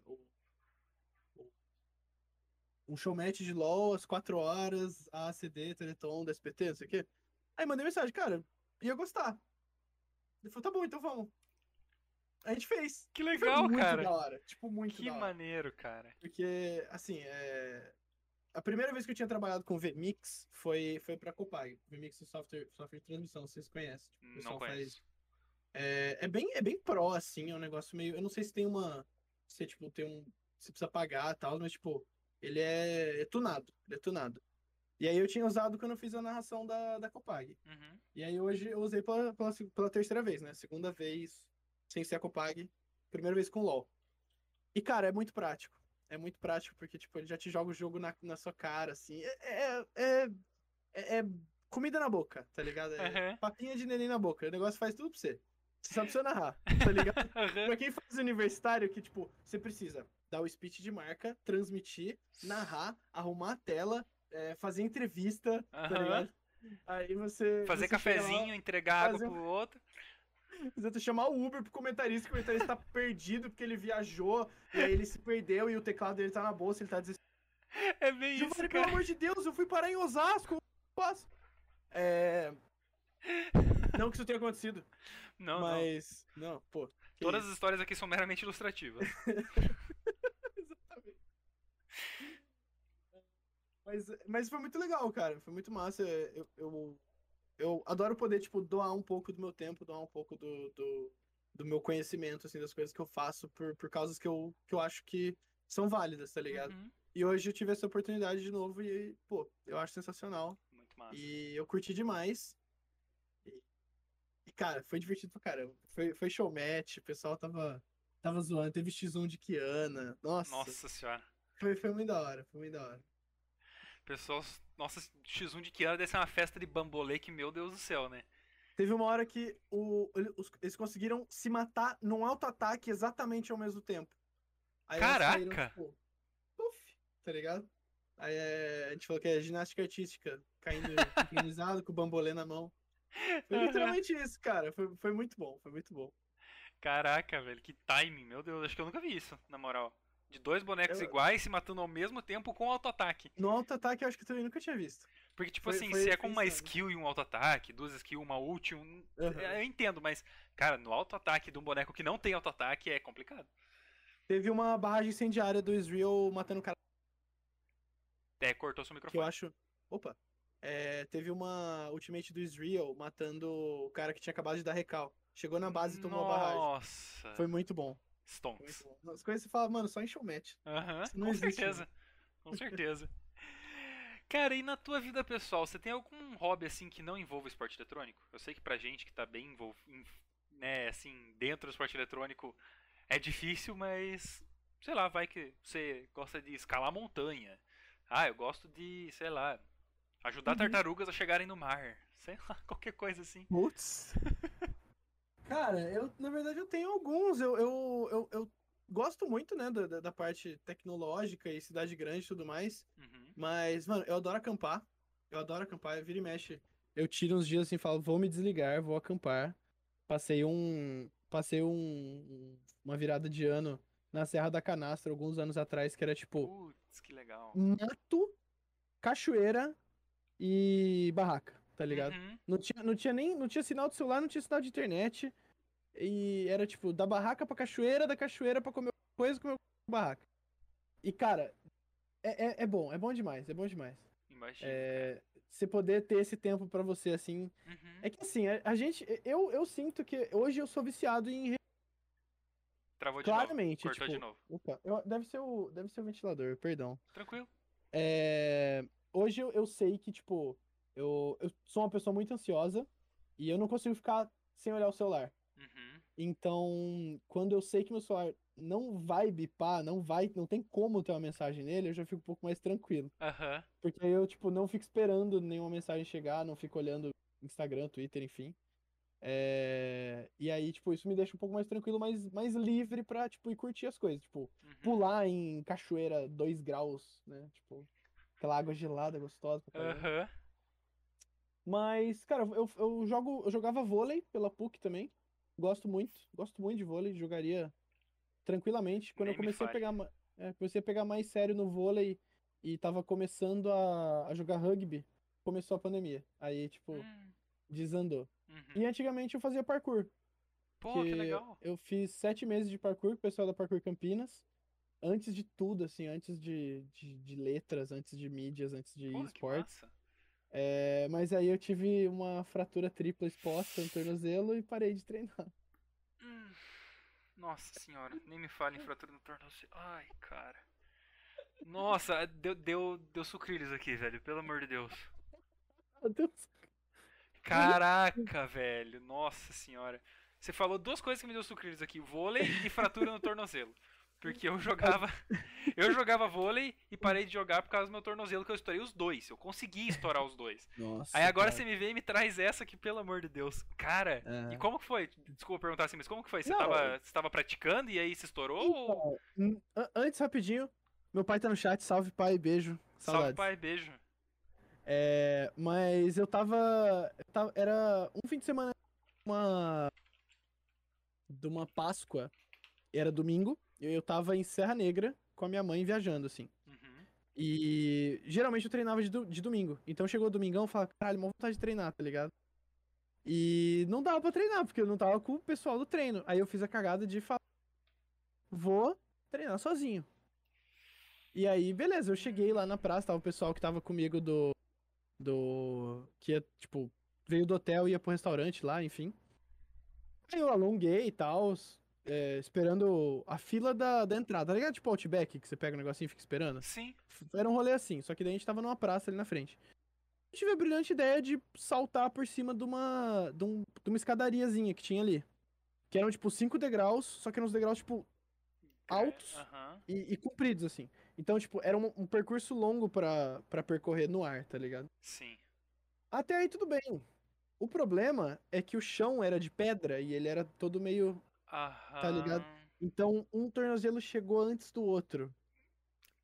um showmatch de LOL às 4 horas, ACD, Teleton, do SBT, não sei o quê. Aí mandei mensagem, cara, ia gostar. Ele falou, tá bom, então vamos. A gente fez. Que legal, muito cara. da hora. Tipo, muito Que da maneiro, cara. Porque, assim, é... a primeira vez que eu tinha trabalhado com VMix foi, foi pra Copag. VMix é software, software de transmissão, vocês conhecem. Tipo, o pessoal faz-. É, é, bem, é bem pró, assim, é um negócio meio. Eu não sei se tem uma. Se, tipo, tem um. Se precisa pagar e tal, mas, tipo, ele é, é tunado. Ele é tunado. E aí eu tinha usado quando eu fiz a narração da, da Copag. Uhum. E aí hoje eu usei pela, pela, pela terceira vez, né? Segunda vez sem ser a Copag, primeira vez com LoL. E, cara, é muito prático. É muito prático porque, tipo, ele já te joga o jogo na, na sua cara, assim. É, é, é, é- é comida na boca, tá ligado? É Aham. papinha de neném na boca. O negócio faz tudo pra você. Você só precisa narrar, tá ligado? Pra quem faz universitário, que, tipo, você precisa dar o speech de marca, transmitir, narrar, arrumar a tela, é, fazer entrevista, tá Aham. ligado? Aí você. Fazer você chega lá, cafezinho, entregar água fazer um- pro outro. Você chamar o Uber pro comentarista, que o comentarista tá perdido porque ele viajou, e aí ele se perdeu e o teclado dele tá na bolsa, ele tá desesperado. É bem isso, Giovanni, pelo cara. amor de Deus, eu fui parar em Osasco, eu faço. É. Não que isso tenha acontecido, Não, não. mas. Não, pô. que Todas as histórias aqui são meramente ilustrativas. Exatamente. Mas, mas foi muito legal, cara. Foi muito massa. Eu, eu, eu adoro poder, tipo, doar um pouco do meu tempo, doar um pouco do, do, do meu conhecimento, assim, das coisas que eu faço por, por causas que eu, que eu acho que são válidas, tá ligado? Uhum. E hoje eu tive essa oportunidade de novo e, pô, eu acho sensacional. Muito massa. E eu curti demais. E, cara, foi divertido pra caramba. Foi, foi showmatch, o pessoal tava, tava zoando. Teve X1 de Kiana. Nossa, Nossa senhora. Foi, foi muito da hora, foi muito da hora. Pessoal, nossa, X1 de Kiara deve ser uma festa de bambolê que, meu Deus do céu, né? Teve uma hora que o, eles conseguiram se matar num auto-ataque exatamente ao mesmo tempo. Aí elas saíram, Caraca! tipo, puf, tá ligado? Aí é, a gente falou que é ginástica artística, caindo sincronizado com o bambolê na mão. Foi literalmente isso, cara. Foi, foi muito bom, foi muito bom. Caraca, velho, que timing, meu Deus, acho que eu nunca vi isso, na moral. De dois bonecos Eu- iguais se matando ao mesmo tempo com auto-ataque. No auto-ataque eu acho que eu também nunca tinha visto. Porque, tipo Foi- assim, foi- se é com uma skill e um auto-ataque, duas skills, uma ult, um. Aham. Eu entendo, mas, cara, no auto-ataque de um boneco que não tem auto-ataque é complicado. Teve uma barragem incendiária do Israel matando o cara É, cortou seu que eu microfone. acho. Opa! É, teve uma ultimate do Israel matando o cara que tinha acabado de dar recal. Chegou na base e tomou a barragem. Nossa. Foi muito bom. Foi muito Stonks. bom. As coisas você fala, mano, só em showmatch. Aham, Isso não com existe, certeza. Com certeza. Cara, e na tua vida pessoal, você tem algum hobby assim que não envolva esporte eletrônico? Eu sei que pra gente que tá bem envolvido, né, assim, dentro do esporte eletrônico é difícil, mas sei lá, vai que você gosta de escalar montanha. Ah, eu gosto de, sei lá, ajudar Uhum. tartarugas a chegarem no mar. Sei lá, qualquer coisa assim. Putz. Cara, eu, na verdade, eu tenho alguns. Eu, eu, eu, eu gosto muito, né, da, da- parte tecnológica e cidade grande e tudo mais. Uhum. Mas, mano, eu adoro acampar. Eu adoro acampar, eu vira e mexe. Eu tiro uns dias assim e falo, vou me desligar, vou acampar. Passei um. Passei um, uma virada de ano na Serra da Canastra alguns anos atrás, que era tipo Putz, que legal. mato, cachoeira e barraca, tá ligado? Uhum. Não tinha, não tinha nem. Não tinha sinal de celular, não tinha sinal de internet. E era tipo, da barraca pra cachoeira, da cachoeira pra comer coisa, comer barraca. E, cara, é, é, é bom, é bom demais, é bom demais. Imagina. É, você poder ter esse tempo pra você, assim. Uhum. É que assim, a, a gente. Eu, eu sinto que hoje eu sou viciado em. Travou de Claramente, novo. Cortou tipo. de novo. Opa, eu- deve, ser o, deve ser o ventilador, perdão. Tranquilo. É, hoje eu, eu sei que, tipo, Eu, eu sou uma pessoa muito ansiosa e eu não consigo ficar sem olhar o celular. Uhum. Então, quando eu sei que meu celular não vai bipar, não vai, não tem como ter uma mensagem nele, eu já fico um pouco mais tranquilo. Aham. Porque aí eu, tipo, não fico esperando nenhuma mensagem chegar, não fico olhando Instagram, Twitter, enfim. É, E aí, tipo, isso me deixa um pouco mais tranquilo, mais, mais livre pra, tipo, ir curtir as coisas. Tipo, Uhum. pular em cachoeira 2 graus, né? Tipo, aquela água gelada, gostosa. Aham. Mas, cara, eu, eu jogo, eu jogava vôlei pela PUC também. Gosto muito, gosto muito de vôlei, jogaria tranquilamente. Quando Nem eu me comecei a pegar, é, comecei a pegar mais sério no vôlei e tava começando a, a jogar rugby, começou a pandemia. Aí, tipo, Hum, desandou. uhum. E antigamente eu fazia parkour. Pô, que que legal. Eu fiz sete meses de parkour com o pessoal da Parkour Campinas. Antes de tudo, assim, antes de, de, de letras, antes de mídias, antes de que esportes. É, mas aí eu tive uma fratura tripla exposta no tornozelo e parei de treinar. Hum, Nossa senhora, nem me fale em fratura no tornozelo. Ai, cara. Nossa, deu, deu, deu sucrilhos aqui, velho. Pelo amor de Deus. Deus. Caraca, velho. Nossa senhora. Você falou duas coisas que me deu sucrilhos aqui: vôlei e fratura no tornozelo. Porque eu jogava. Eu jogava vôlei e parei de jogar por causa do meu tornozelo, que eu estourei os dois. Eu consegui estourar os dois. Nossa. Aí agora você me vem e me traz essa aqui, pelo amor de Deus. Cara, É. e como que foi? Desculpa perguntar assim, mas como que foi? Você Não, tava, você tava praticando e aí se estourou? ou... Então, an- antes, rapidinho, meu pai tá no chat, salve pai, beijo. Salve, Saudades. pai, beijo. É, mas eu tava, eu tava- Era um fim de semana uma, de uma Páscoa. Era domingo. E eu tava em Serra Negra com a minha mãe viajando, assim. Uhum. E geralmente eu treinava de, do- de domingo. Então chegou o domingão e falava, caralho, uma vontade de treinar, tá ligado? E não dava pra treinar, porque eu não tava com o pessoal do treino. Aí eu fiz a cagada de falar, vou treinar sozinho. E aí, beleza, eu cheguei lá na praça, tava o pessoal que tava comigo do. Do. Que ia, tipo, veio do hotel e ia pro restaurante lá, enfim. Aí eu alonguei e tal, é, esperando a fila da, da entrada, tá ligado? Tipo Outback, que você pega o negocinho e fica esperando. Sim. Era um rolê assim, só que daí a gente tava numa praça ali na frente. Eu tive a brilhante ideia de saltar por cima de uma, de, um- de uma escadariazinha que tinha ali. Que eram, tipo, cinco degraus, só que eram uns degraus, tipo, altos e, e compridos, assim. Então, tipo, era um, um percurso longo pra percorrer no ar, tá ligado? Sim. Até aí tudo bem. O problema é que o chão era de pedra e ele era todo meio. Aham. ligado? Então, um tornozelo chegou antes do outro.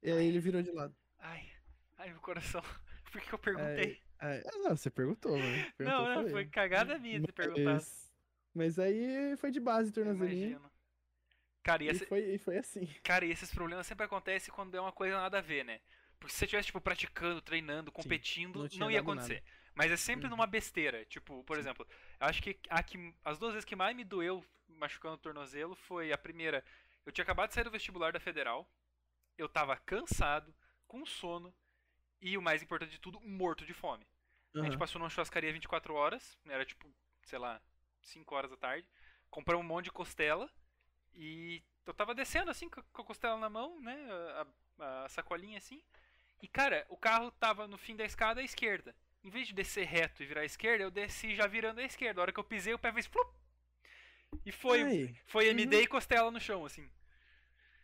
E aí ele virou de lado. Ai, ai, meu coração. Por que eu perguntei? É, ah, não, você perguntou, mano. Perguntou, não, não, foi cagada minha ter perguntado. Mas, aí foi de base tornozelinho. Imagino. Cara, e, E esse- foi, e foi assim. cara, e esses problemas sempre acontecem quando é uma coisa nada a ver, né? Porque se você estivesse, tipo, praticando, treinando, competindo, não não, tinha ia dado nada. acontecer. Mas é sempre Uhum. numa besteira. Tipo, por Sim. exemplo, eu acho que, a que as duas vezes que mais me doeu machucando o tornozelo foi a primeira. Eu tinha acabado de sair do vestibular da Federal. Eu tava cansado, com sono. E o mais importante de tudo, morto de fome. A gente passou numa churrascaria 24 horas, era tipo, sei lá, 5 horas da tarde. Compramos um monte de costela e eu tava descendo assim com com a costela na mão, né? A, a sacolinha assim. E cara, o carro tava no fim da escada à esquerda. Em vez de descer reto e virar à esquerda, eu desci já virando à esquerda. A hora que eu pisei, o pé fez flup. E foi, Ai, foi uhum. MD e costela no chão, assim.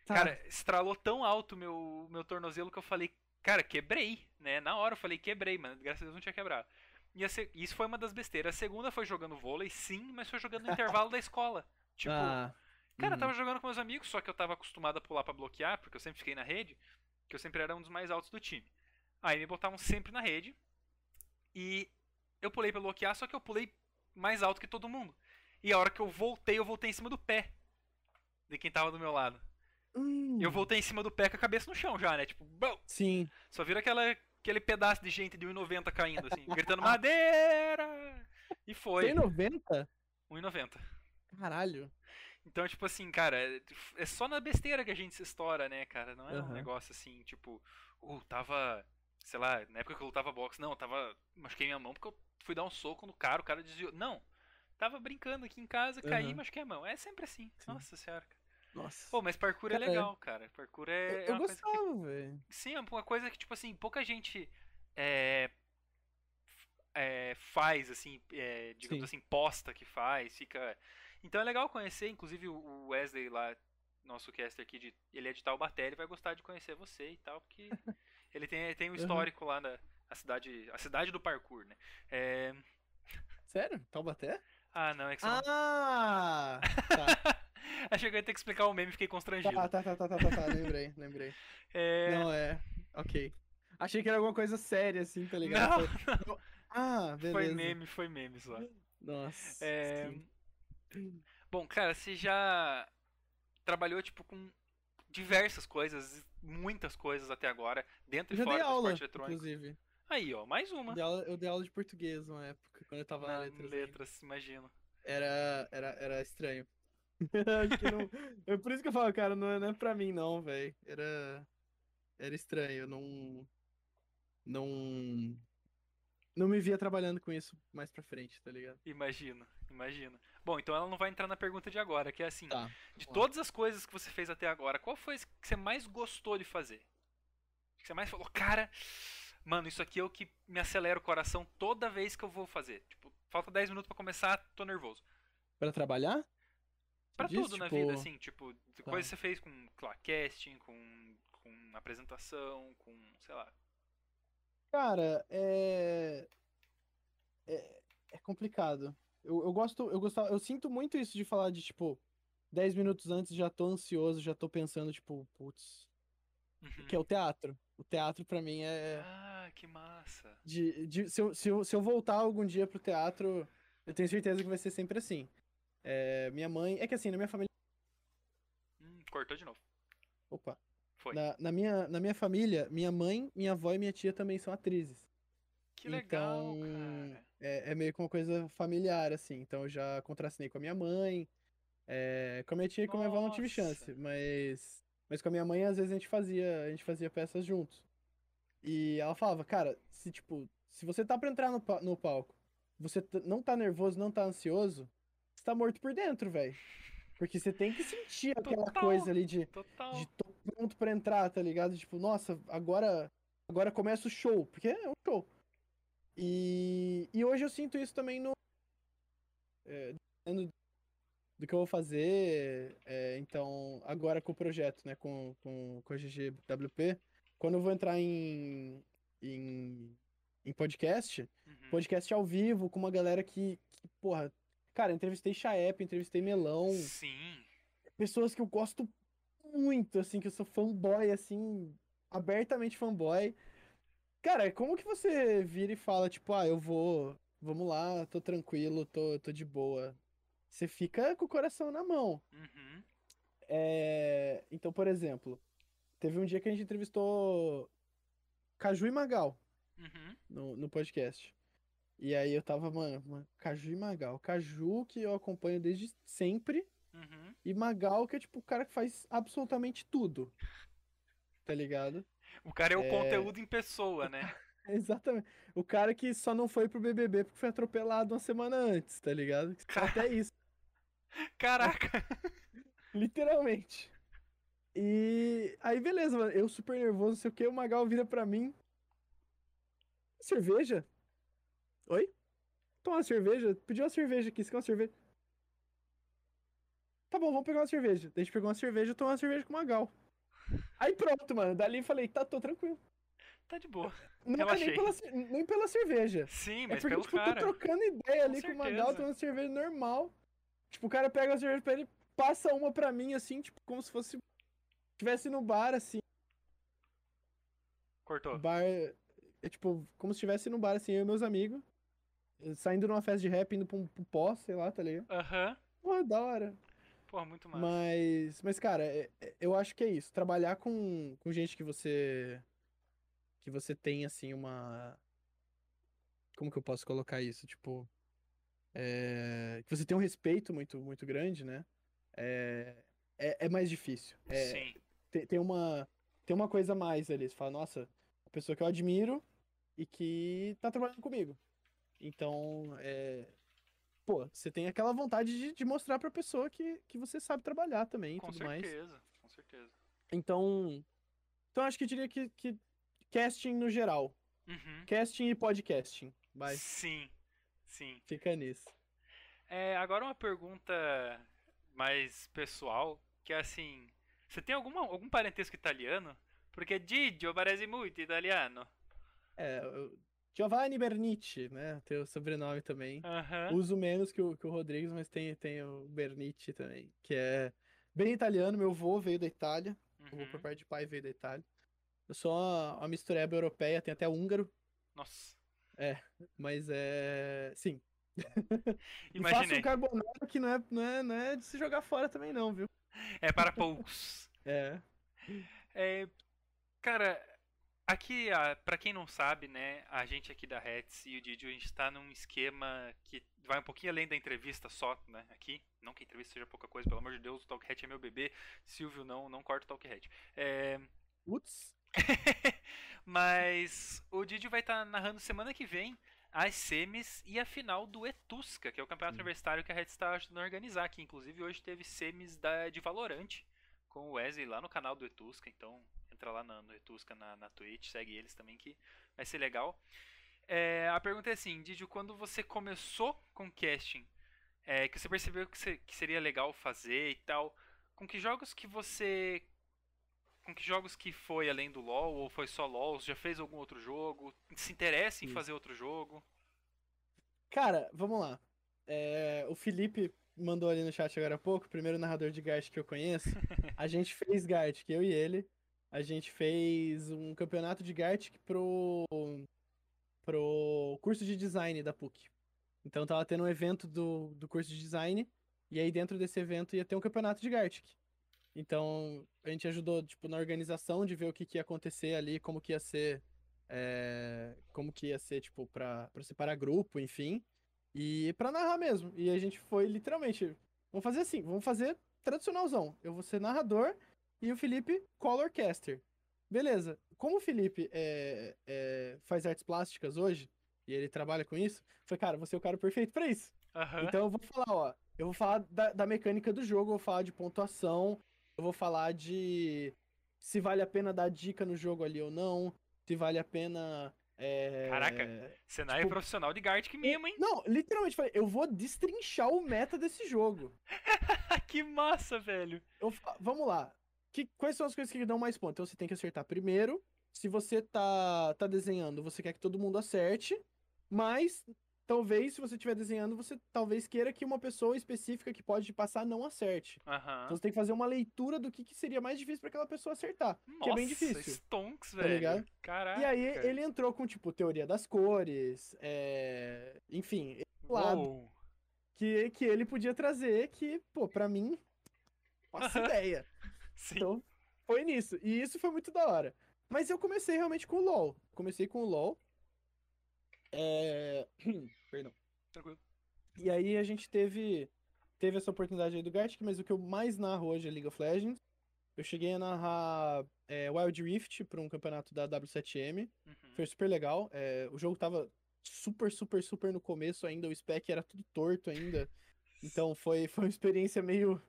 tá. Cara, estralou tão alto meu meu tornozelo que eu falei, cara, quebrei, né? Na hora eu falei, quebrei, mano. Graças a Deus não tinha quebrado. E se- isso foi uma das besteiras. A segunda foi jogando vôlei, sim, mas foi jogando no intervalo da escola. Tipo, Ah, cara, eu uhum. tava jogando com meus amigos, só que eu tava acostumado a pular pra bloquear, porque eu sempre fiquei na rede, que eu sempre era um dos mais altos do time. Aí me botavam sempre na rede. E eu pulei pra bloquear, só que eu pulei mais alto que todo mundo. E a hora que eu voltei, eu voltei em cima do pé de quem tava do meu lado. Hum, Eu voltei em cima do pé com a cabeça no chão já, né? Tipo, bum! Sim. só vira aquela, aquele pedaço de gente de 1,90 caindo, assim, gritando madeira! E foi, Tem 90? 1,90. Caralho. Então, tipo assim, cara, é- só na besteira que a gente se estoura, né, cara? Não é um Aham. negócio assim, tipo, uh, tava, sei lá, na época que eu lutava boxe, não, eu tava, machuquei minha mão porque eu fui dar um soco no cara, o cara desviou. Não, tava brincando aqui em casa, caí, Aham. machuquei a mão. É sempre assim. Sim. Nossa senhora. Nossa. Pô, mas parkour é Cara, é. legal, cara. Parkour é, eu eu que gostava, velho. Sim, é uma coisa que, tipo assim, pouca gente é, é, faz, assim, é, digamos Sim. assim, posta que faz, fica. Então é legal conhecer, inclusive o Wesley lá, nosso caster aqui, de, ele é de Taubaté, ele vai gostar de conhecer você e tal, porque ele tem, tem um Uhum. histórico lá na a cidade, a cidade do parkour, né? É, Sério? Taubaté? Ah, não, é que você não... Ah! Tá, Achei que eu ia ter que explicar o meme e fiquei constrangido. tá, tá, tá, tá, tá, tá, tá, lembrei, lembrei. É, Não, é. Ok. Achei que era alguma coisa séria, assim, tá ligado? Não, Foi- Ah, beleza. foi meme, foi meme só. Nossa. É. Bom, cara, você já trabalhou, tipo, com diversas coisas, muitas coisas até agora, dentro Eu e fora do aula, esporte eletrônico. inclusive. Aí, ó, mais uma. Eu dei aula, eu dei aula de português uma época, quando eu tava na, Na letras. letras, imagino. Era, era, era estranho. Acho que não... é por isso que eu falo, cara, não é, não é pra mim não, velho. Era, era estranho, eu não... Não... Não me via trabalhando com isso mais pra frente, tá ligado? Imagino, imagino. Bom, então ela não vai entrar na pergunta de agora, que é assim, Tá. de todas as coisas que você fez até agora, qual foi que você mais gostou de fazer? Que você mais falou, cara, mano, isso aqui é o que me acelera o coração toda vez que eu vou fazer. Tipo, falta 10 minutos pra começar, tô nervoso. Pra trabalhar? Pra diz, tudo na tipo, vida, assim, tipo, tá. coisas que você fez com, claro, casting, com, com apresentação, com, sei lá. Cara, é... é. É complicado. Eu, eu gosto, eu gostava, eu sinto muito isso de falar de, tipo, 10 minutos antes já tô ansioso, já tô pensando, tipo, putz, Uhum. que é o teatro. O teatro pra mim é. Ah, que massa. De, de- se, eu, se, eu, se eu voltar algum dia pro teatro, eu tenho certeza que vai ser sempre assim. É, minha mãe. É que assim, na minha família. Hum, cortou de novo. Opa. Foi. Na, na minha, na minha família, minha mãe, minha avó e minha tia também são atrizes. Que legal, então, cara. É, é meio que uma coisa familiar, assim. Então eu já contracenei com a minha mãe. é, com a minha tia e com a minha avó não tive chance. Mas, mas com a minha mãe, às vezes, a gente fazia, a gente fazia peças juntos. E ela falava, cara, se tipo, se você tá pra entrar no, pa- no palco, você não tá nervoso, não tá ansioso, você tá morto por dentro, velho. Porque você tem que sentir aquela Total. coisa ali de, Total. de tô pronto pra entrar, tá ligado? Tipo, nossa, agora agora começa o show, porque é um show. E, e hoje eu sinto isso também no é, do que eu vou fazer, é, então agora com o projeto, né, com, com, com a GGWP, quando eu vou entrar em, em, em podcast, Uhum. podcast ao vivo, com uma galera que, que porra, cara, entrevistei Chaep, entrevistei Melão, Sim. pessoas que eu gosto muito, assim, que eu sou fanboy, assim, abertamente fanboy. Cara, como que você vira e fala, tipo, ah, eu vou, vamos lá, tô tranquilo, tô, tô de boa. Você fica com o coração na mão. Uhum. É, Então, por exemplo, teve um dia que a gente entrevistou Caju e Magal Uhum. no, no podcast. E aí eu tava, mano, mano, Caju e Magal. Caju que eu acompanho desde sempre. Uhum. E Magal, que é tipo o cara que faz absolutamente tudo. Tá ligado? O cara é o É. conteúdo em pessoa, né? Exatamente. O cara que só não foi pro BBB porque foi atropelado uma semana antes, tá ligado? Até isso, Caraca. literalmente. E aí, beleza, mano. Eu super nervoso, não sei o que. O Magal vira pra mim. Cerveja? Oi? Toma uma cerveja? Pediu uma cerveja aqui, você quer uma cerveja? Tá bom, vamos pegar uma cerveja. Daí a gente pegou uma cerveja, tomou uma cerveja com o Magal. Aí pronto, mano. Dali eu falei, tá, tô tranquilo. Tá de boa. Não é nem pela, nem pela cerveja. Sim, É mas porque, pelo tipo, eu cara. tô trocando ideia ali Com com o Magal, certeza. tomando cerveja normal. Tipo, o cara pega a cerveja pra ele, passa uma pra mim, assim, tipo, como se fosse. Estivesse no bar, assim. Cortou. Bar. É tipo, como se estivesse no bar, assim, eu e meus amigos. Saindo numa festa de rap, indo pra um pro pó, sei lá, tá ligado? Aham. Porra, da hora. Pô, muito massa. Mas, mas cara, é- é- eu acho que é isso. Trabalhar com, com gente que você. Que você tem, assim, uma. Como que eu posso colocar isso? Tipo. É, que você tem um respeito muito, muito grande, né? É, é, é mais difícil. É, Sim. tem, tem uma. Tem uma coisa a mais ali. Você fala, nossa, uma pessoa que eu admiro e que tá trabalhando comigo. Então, é. Pô, você tem aquela vontade de, de mostrar pra pessoa que, que você sabe trabalhar também e Com tudo mais. certeza. Com certeza. Então. Então acho que eu diria que, que casting no geral. Uhum. Casting e podcasting. Vai, Sim, sim. fica nisso. É, agora uma pergunta mais pessoal, que é assim, você tem alguma, algum parentesco italiano? Porque Didio parece muito italiano. É, Giovanni Bernici, né? Tem o sobrenome também. Uso menos que o, que o Rodrigues, mas tem, tem o Bernici também, que é bem italiano. Meu avô veio da Itália, o avô por uhum. parte de pai veio da Itália. Eu sou uma, uma mistureba europeia, tem até húngaro, Nossa, mas é. Sim. Imaginei. um carbonara que não é, não, é, não é de se jogar fora também, não, viu? É para poucos. É. É, cara, aqui, ah, pra quem não sabe, né, a gente aqui da Hats e o Didio, a gente tá num esquema que vai um pouquinho além da entrevista só, né, aqui. Não que a entrevista seja pouca coisa, pelo amor de Deus, o Talk Hat é meu bebê. Silvio, não, não corta o Talk Hat. É, Putz. mas o Didio vai estar narrando semana que vem as semis e a final do Etusca, que é o campeonato Sim. universitário que a Red está ajudando a organizar aqui. Inclusive hoje teve semis da, de Valorant com o Wesley lá no canal do Etusca, então entra lá na- no Etusca na, na Twitch, segue eles também que vai ser legal. É, a pergunta é assim, Didio, quando você começou com casting, é, que você percebeu que, se- que seria legal fazer e tal, com que jogos que você com que jogos que foi além do LoL ou foi só LoL? Já fez algum outro jogo? Se interessa em Sim. fazer outro jogo? Cara, vamos lá. É, o Felipe mandou ali no chat agora há pouco, primeiro narrador de Gart que eu conheço. A gente fez Gartic, eu e ele. A gente fez um campeonato de Gartic pro, pro curso de design da PUC. Então tava tendo um evento do, do curso de design, e aí dentro desse evento ia ter um campeonato de Gartic. Então a gente ajudou tipo, na organização de ver o que, que ia acontecer ali, como que ia ser. é, como que ia ser, tipo, pra, pra separar grupo, enfim. E pra narrar mesmo. E a gente foi literalmente. Vamos fazer assim, vamos fazer tradicionalzão. Eu vou ser narrador e o Felipe colorcaster. Beleza. Como o Felipe é, é, faz artes plásticas hoje, e ele trabalha com isso, foi, cara, você é o cara perfeito pra isso. Aham. Então eu vou falar, ó. Eu vou falar da, da mecânica do jogo, eu vou falar de pontuação, eu vou falar de se vale a pena dar dica no jogo ali ou não, se vale a pena. é, Caraca. Cenário tipo, profissional de Gartic mesmo, hein? Não, literalmente, falei, eu vou destrinchar o meta desse jogo. que massa, velho. Eu vamos lá. Que, quais são as coisas que dão mais pontos? Então você tem que acertar primeiro. Se você tá, tá desenhando, você quer que todo mundo acerte. Mas, talvez, se você estiver desenhando, você talvez queira que uma pessoa específica que pode te passar não acerte. Então você tem que fazer uma leitura do que, que seria mais difícil pra aquela pessoa acertar. que é bem Nossa, difícil. Stonks, Tá velho. ligado? Caraca. E aí ele entrou com, tipo, teoria das cores. é, Enfim, lado. Uou. que, que ele podia trazer que, pô, pra mim, faço Aham. ideia. Sim. Então, foi nisso. E isso foi muito da hora. Mas eu comecei realmente com o LoL. Comecei com o LoL. É... Perdão. Tranquilo. E aí a gente teve, teve essa oportunidade aí do Gartic, mas o que eu mais narro hoje é League of Legends. Eu cheguei a narrar é, Wild Rift para um campeonato da W7M. Uhum. Foi super legal. É, o jogo tava super, super, super no começo ainda. O spec era tudo torto ainda. Então foi, foi uma experiência meio,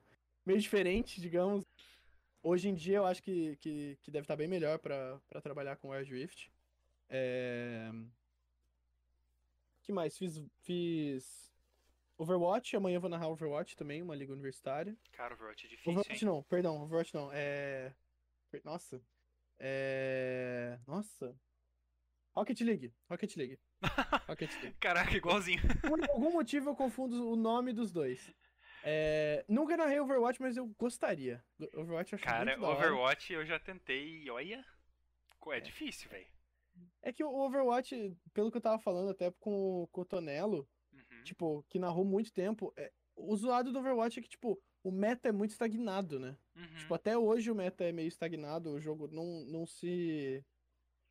meio diferente, digamos. Hoje em dia eu acho que, que, que deve estar bem melhor pra trabalhar com Wild Rift. É... que mais? Fiz, fiz Overwatch. Amanhã eu vou narrar Overwatch também, uma liga universitária. Cara, Overwatch é difícil, Overwatch hein? não, perdão, Overwatch não. É. Nossa. É. Nossa. Rocket League. Rocket League. Rocket League. Caraca, igualzinho. Por algum motivo eu confundo o nome dos dois. É, Nunca narrei Overwatch, mas eu gostaria. Overwatch eu acho Cara. Overwatch eu já tentei e olha. co- É difícil, velho. É que o Overwatch, pelo que eu tava falando até com, o- com o Tonelo, Uhum. tipo, que narrou muito tempo, é, o zoado do Overwatch é que, tipo, o meta é muito estagnado, né? Uhum. Tipo, até hoje o meta é meio estagnado, o jogo não, não se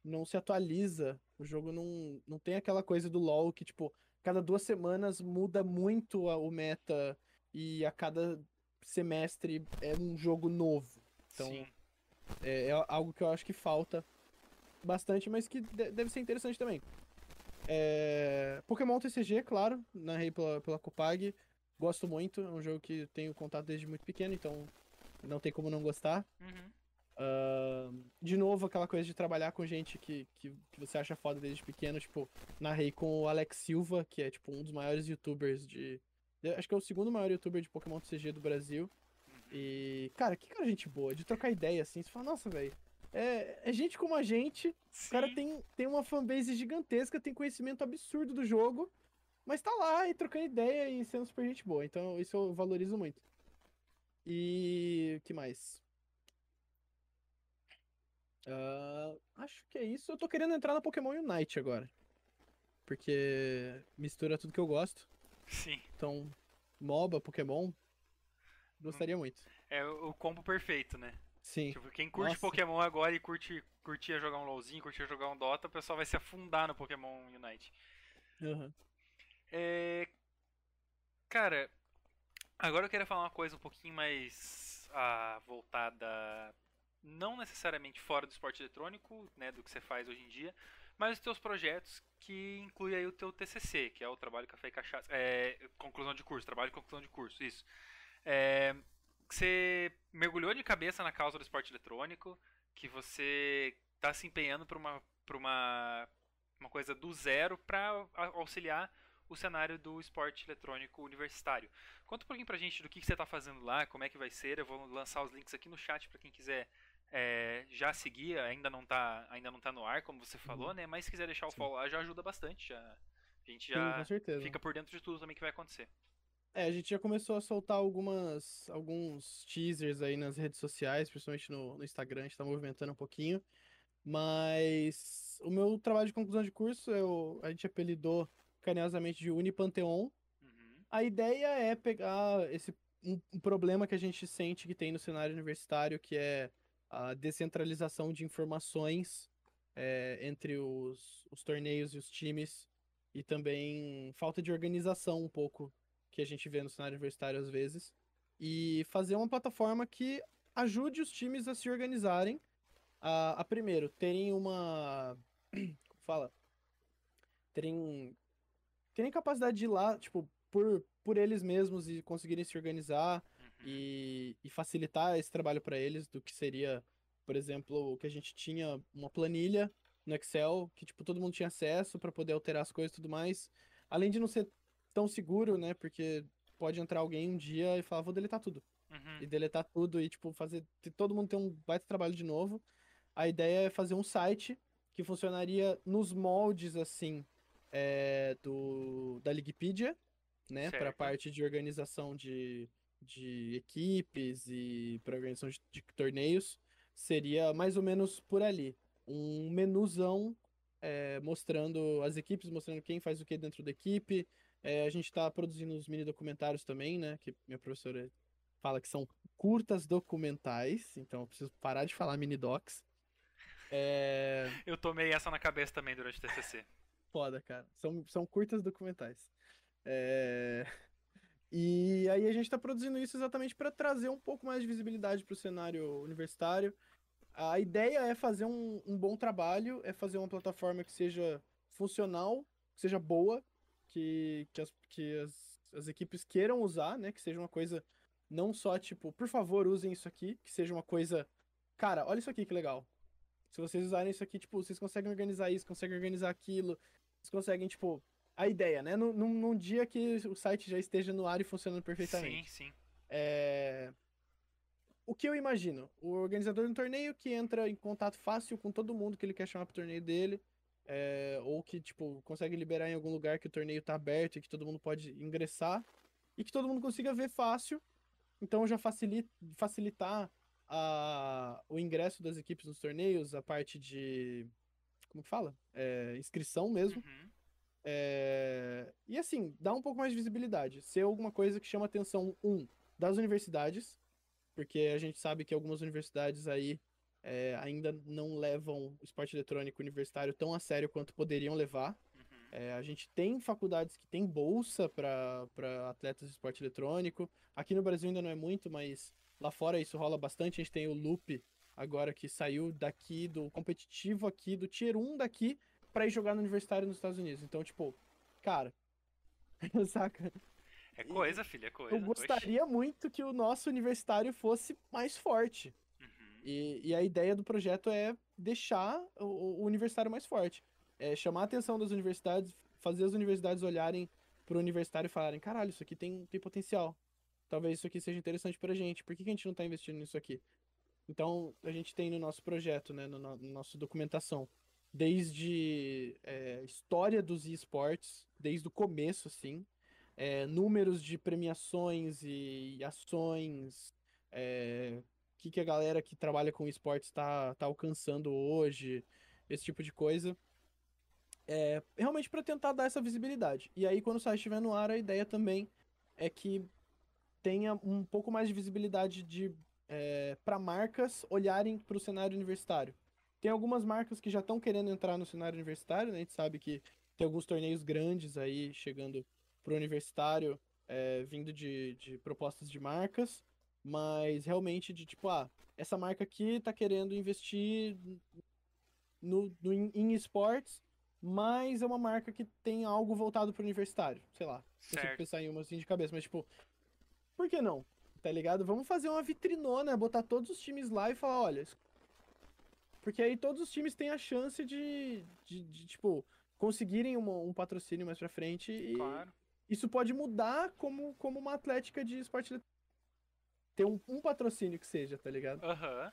não se atualiza, o jogo não, não tem aquela coisa do LoL que, tipo, cada duas semanas muda muito a- o meta e a cada semestre é um jogo novo. Então, é, é algo que eu acho que falta bastante, mas que de- deve ser interessante também. É, Pokémon TCG, claro, narrei pela, pela Copag, gosto muito, é um jogo que tenho contato desde muito pequeno, então não tem como não gostar. Uhum. Uh, de novo, aquela coisa de trabalhar com gente que, que, que, você acha foda desde pequeno. Tipo, narrei com o Alex Silva, que é tipo um dos maiores youtubers de. Acho que é o segundo maior youtuber de Pokémon TCG do Brasil. E, cara, que cara gente boa, de trocar ideia assim. Você fala, nossa, velho. É, é, gente como a gente. Sim. O cara tem, tem uma fanbase gigantesca, tem conhecimento absurdo do jogo. Mas tá lá e trocando ideia e sendo super gente boa. Então, isso eu valorizo muito. E. que mais? Uh, acho que é isso. Eu tô querendo entrar na Pokémon Unite agora. Porque mistura tudo que eu gosto. Sim. Então, MOBA, Pokémon. Gostaria muito. É o combo perfeito, né? Sim. Tipo, quem curte Nossa. Pokémon agora e curte, curtia jogar um LoLzinho, curtia jogar um Dota, o pessoal vai se afundar no Pokémon Unite. Uhum. É... Cara, agora eu queria falar uma coisa um pouquinho mais ah, voltada não necessariamente fora do esporte eletrônico, né, do que você faz hoje em dia, mas os teus projetos que inclui aí o teu TCC, que é o trabalho café e cachaça, é, conclusão de curso, trabalho de conclusão de curso, isso. É, você mergulhou de cabeça na causa do esporte eletrônico, que você está se empenhando para uma, uma, uma coisa do zero para auxiliar o cenário do esporte eletrônico universitário. Conta um pouquinho pra gente do que, que você está fazendo lá, como é que vai ser. Eu vou lançar os links aqui no chat para quem quiser é, já seguir, ainda não tá, ainda não tá no ar, como você falou, uhum. né? Mas se quiser deixar o Sim. follow lá, já ajuda bastante. Já, a gente já Sim, fica por dentro de tudo também que vai acontecer. É, a gente já começou a soltar algumas, alguns teasers aí nas redes sociais, principalmente no, no Instagram, a gente tá movimentando um pouquinho. Mas o meu trabalho de conclusão de curso, eu, a gente apelidou carinhosamente de Unipanteon. Uhum. A ideia é pegar esse um, um problema que a gente sente que tem no cenário universitário, que é a descentralização de informações é, entre os, os torneios e os times e também falta de organização um pouco que a gente vê no cenário universitário às vezes e fazer uma plataforma que ajude os times a se organizarem a, a primeiro terem uma como fala terem terem capacidade de ir lá tipo por por eles mesmos e conseguirem se organizar e, e facilitar esse trabalho para eles do que seria, por exemplo, que a gente tinha uma planilha no Excel que tipo todo mundo tinha acesso para poder alterar as coisas e tudo mais. Além de não ser tão seguro, né? Porque pode entrar alguém um dia e falar, vou deletar tudo. Uhum. E deletar tudo e, tipo, fazer. Todo mundo ter um baita trabalho de novo. A ideia é fazer um site que funcionaria nos moldes, assim, é, do, da Ligipedia, né? Para a parte de organização de, de equipes e para organização de, de, torneios, seria mais ou menos por ali. Um menuzão é, mostrando as equipes, mostrando quem faz o que dentro da equipe. É, a gente está produzindo os mini documentários também, né? Que minha professora fala que são curtas documentais, então eu preciso parar de falar mini docs. É... Eu tomei essa na cabeça também durante o TCC. Foda, cara. São, são curtas documentais. É... E aí a gente está produzindo isso exatamente para trazer um pouco mais de visibilidade para o cenário universitário. A ideia é fazer um, um, bom trabalho, é fazer uma plataforma que seja funcional, que seja boa, que, que, as, que as, as equipes queiram usar, né? Que seja uma coisa não só tipo, por favor, usem isso aqui, que seja uma coisa, cara, olha isso aqui que legal. Se vocês usarem isso aqui, tipo, vocês conseguem organizar isso, conseguem organizar aquilo, vocês conseguem, tipo, a ideia, né? Num, num, dia que o site já esteja no ar e funcionando perfeitamente. Sim, sim. É... O que eu imagino? O organizador do torneio que entra em contato fácil com todo mundo que ele quer chamar pro torneio dele, é... ou que, tipo, consegue liberar em algum lugar que o torneio tá aberto e que todo mundo pode ingressar, e que todo mundo consiga ver fácil. Então já facilita, facilitar a... o ingresso das equipes nos torneios, a parte de. Como que fala? É... inscrição mesmo. Uhum. É... E assim, dá um pouco mais de visibilidade. Ser alguma coisa que chama atenção, um, das universidades, porque a gente sabe que algumas universidades aí é, ainda não levam o esporte eletrônico universitário tão a sério quanto poderiam levar. Uhum. É, a gente tem faculdades que têm bolsa para atletas de esporte eletrônico. Aqui no Brasil ainda não é muito, mas lá fora isso rola bastante. A gente tem o Loop agora que saiu daqui do competitivo aqui, do Tier 1 daqui, para ir jogar no universitário nos Estados Unidos. Então, tipo, cara, saca? É coisa, filho, é coisa. Eu gostaria Oxi. muito que o nosso universitário fosse mais forte. E, e a ideia do projeto é deixar o, o universitário mais forte. É chamar a atenção das universidades, fazer as universidades olharem para o universitário e falarem: caralho, isso aqui tem, tem potencial. Talvez isso aqui seja interessante pra gente. Por que, que a gente não tá investindo nisso aqui? Então, a gente tem no nosso projeto, né, no, no nosso documentação, desde é, história dos esportes, desde o começo, assim, é, números de premiações e ações, é, que, que a galera que trabalha com esportes está tá alcançando hoje, esse tipo de coisa. É, realmente para tentar dar essa visibilidade. E aí, quando o site estiver no ar, a ideia também é que tenha um pouco mais de visibilidade de é, para marcas olharem para o cenário universitário. Tem algumas marcas que já estão querendo entrar no cenário universitário, né? A gente sabe que tem alguns torneios grandes aí chegando pro universitário, é, vindo de, de propostas de marcas, mas realmente de tipo, ah, essa marca aqui tá querendo investir no, no, em esportes, mas é uma marca que tem algo voltado pro universitário, sei lá. Não consigo pensar em uma assim de cabeça, mas tipo, por que não? Tá ligado? Vamos fazer uma vitrinona, botar todos os times lá e falar, olha. Porque aí todos os times têm a chance de, de, de tipo, conseguirem uma, um patrocínio mais pra frente. E claro. isso pode mudar como, como uma atlética de esporte ter um, um patrocínio que seja, tá ligado? Aham. Uhum.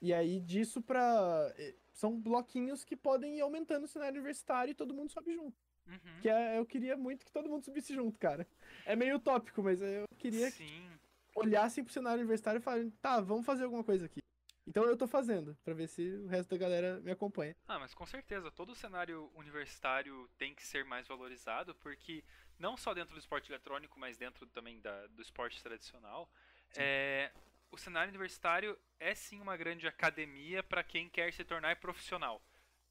E aí disso pra. Eh, são bloquinhos que podem ir aumentando o cenário universitário e todo mundo sobe junto. Uhum. Que é, eu queria muito que todo mundo subisse junto, cara. É meio utópico, mas eu queria Sim. que olhassem pro cenário universitário e falassem, tá, vamos fazer alguma coisa aqui. Então eu tô fazendo, pra ver se o resto da galera me acompanha. Ah, mas com certeza, todo o cenário universitário tem que ser mais valorizado, porque não só dentro do esporte eletrônico, mas dentro também da, do esporte tradicional, é, o cenário universitário é sim uma grande academia para quem quer se tornar profissional.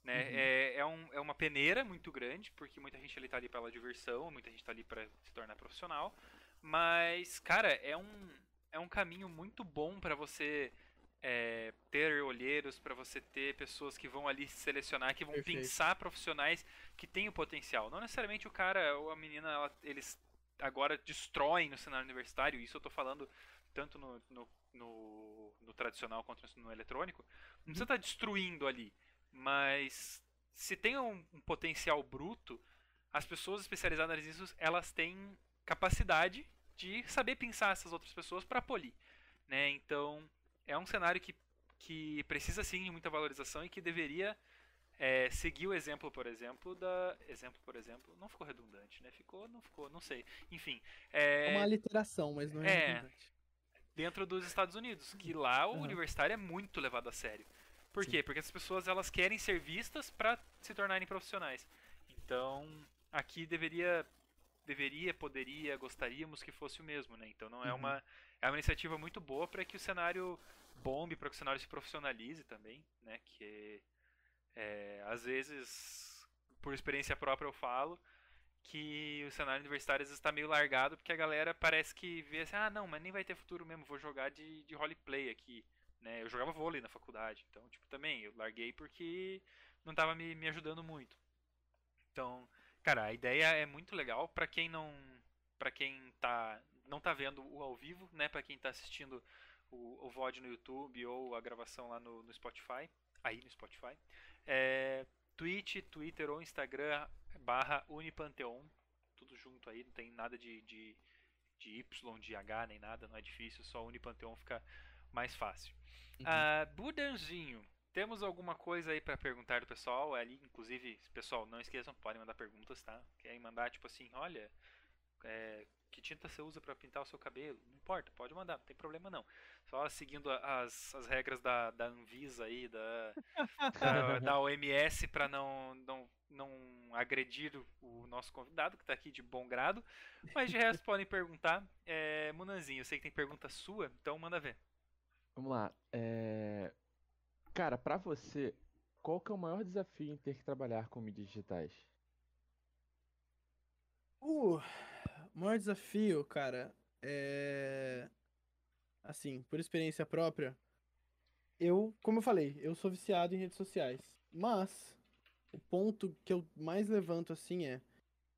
Né? Uhum. É, é, um, é uma peneira muito grande, porque muita gente ali tá ali pela diversão, muita gente tá ali para se tornar profissional. Mas, cara, é um, é um caminho muito bom para você é, ter olheiros, para você ter pessoas que vão ali selecionar, que vão Perfeito. pensar profissionais que têm o potencial. Não necessariamente o cara ou a menina, ela, eles agora destroem no cenário universitário, isso eu tô falando tanto no, no, no, no tradicional quanto no eletrônico. Não precisa estar uhum. tá destruindo ali mas se tem um, um potencial bruto, as pessoas especializadas nisso, elas têm capacidade de saber pensar essas outras pessoas para polir, né? Então, é um cenário que, que precisa sim de muita valorização e que deveria é, seguir o exemplo, por exemplo, da exemplo, por exemplo, não ficou redundante, né? Ficou, não ficou, não sei. Enfim, é, é uma aliteração, mas não é, é redundante. Dentro dos Estados Unidos, que lá o uhum. universitário é muito levado a sério. Por Sim. quê? Porque as pessoas elas querem ser vistas para se tornarem profissionais. Então, aqui deveria deveria, poderia, gostaríamos que fosse o mesmo, né? Então não é uhum. uma é uma iniciativa muito boa para que o cenário bombe, para que o cenário se profissionalize também, né? Que é, às vezes, por experiência própria eu falo que o cenário universitário está meio largado porque a galera parece que vê assim, ah não, mas nem vai ter futuro mesmo, vou jogar de, de roleplay aqui. Né? Eu jogava vôlei na faculdade, então, tipo, também eu larguei porque não estava me, me ajudando muito. Então, cara, a ideia é muito legal para quem não para quem tá não tá vendo o ao vivo, né, para quem tá assistindo o, o VOD no YouTube ou a gravação lá no, no Spotify, aí no Spotify. É, Twitch, Twitter ou Instagram barra Unipanteon, tudo junto aí, não tem nada de, de, de Y, de H, nem nada, não é difícil, só Unipanteon fica mais fácil. Uhum. Uh, Budanzinho, temos alguma coisa aí para perguntar do pessoal? Ali, inclusive, pessoal, não esqueçam, podem mandar perguntas, tá? Querem mandar tipo assim, olha, é, que tinta você usa para pintar o seu cabelo? Não importa, pode mandar, não tem problema não. Só seguindo as, as regras da, da Anvisa aí, da, da, da OMS para não, não, não agredir o, nosso convidado, que está aqui de bom grado. Mas de resto podem perguntar. É, Munanzinho, eu sei que tem pergunta sua, então manda ver. Vamos lá. É... Cara, pra você, qual que é o maior desafio em ter que trabalhar com mídias digitais? Uh, o maior desafio, cara, é. Assim, por experiência própria, eu, como eu falei, eu sou viciado em redes sociais. Mas, o ponto que eu mais levanto assim é.